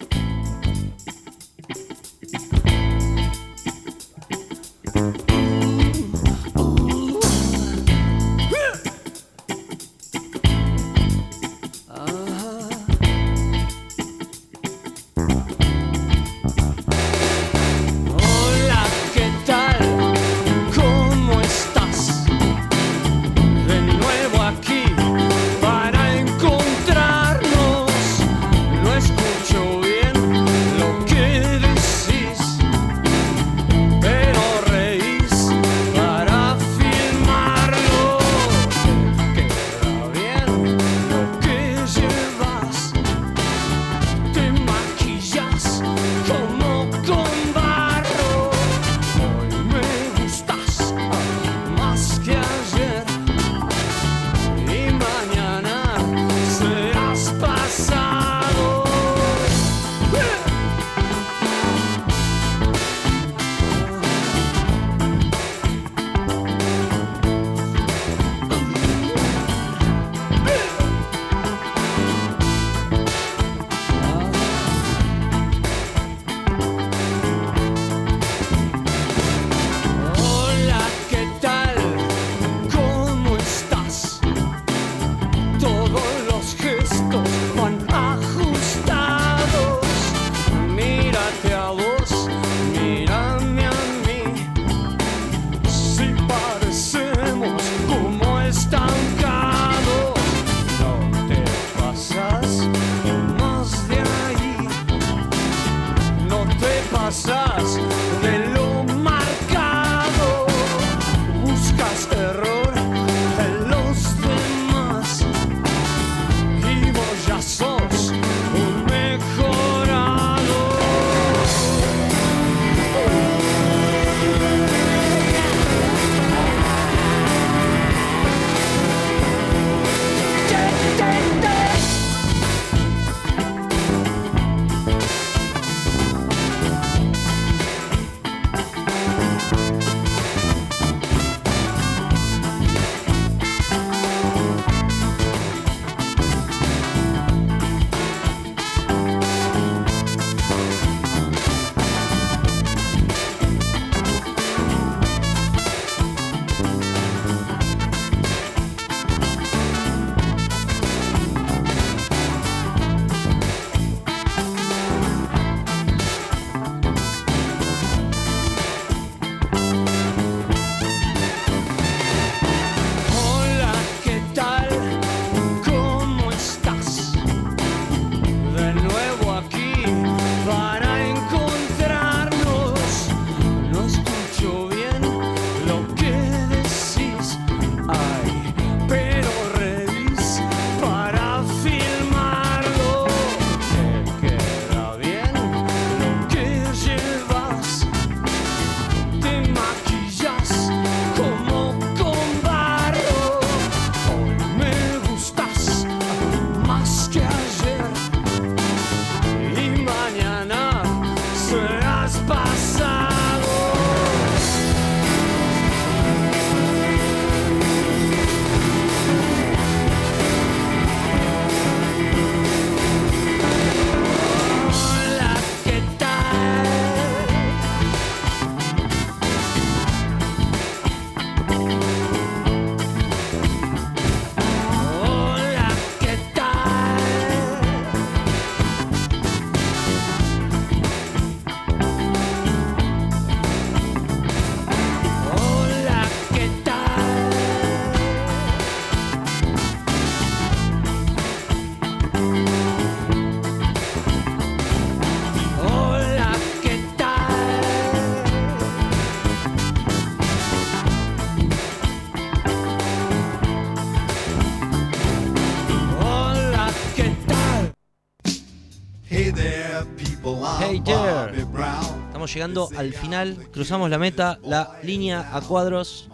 Estamos llegando al final, cruzamos la meta, la línea a cuadros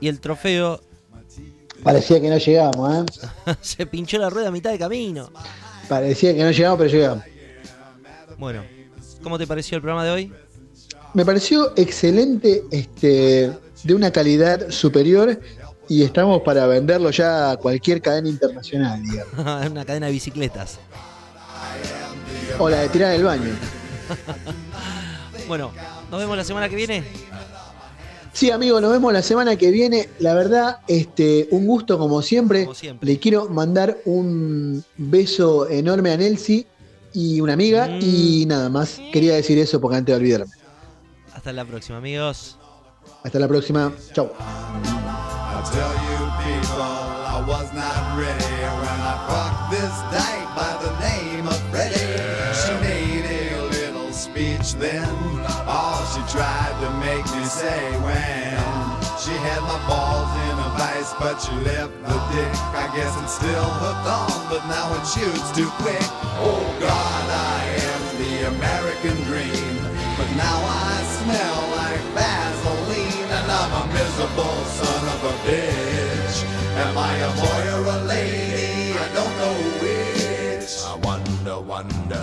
y el trofeo Parecía que no llegamos, ¿eh? se pinchó la rueda a mitad de camino. Parecía que no llegamos, pero llegamos. Bueno, ¿cómo te pareció el programa de hoy? Me pareció excelente, este, de una calidad superior y estamos para venderlo ya a cualquier cadena internacional, digamos. Una cadena de bicicletas. O la de tirar del baño. Bueno, nos vemos la semana que viene. Sí, amigo, nos vemos la semana que viene. La verdad, este, un gusto como siempre. Le quiero mandar un beso enorme a Nelsi y una amiga. Y nada más. Quería decir eso porque antes de olvidarme. Hasta la próxima, amigos. Hasta la próxima. Chau. I tell you people, I was not ready when I fucked this dyke by the name of Freddie. Speech then, all she tried to make me say when she had my balls in a vice, but she left the dick. I guess it's still hooked on, but now it shoots too quick. Oh God, I am the American dream, but now I smell like Vaseline, and I'm a miserable son of a bitch. Am I a boy or a lady? I don't know which. I wonder, wonder.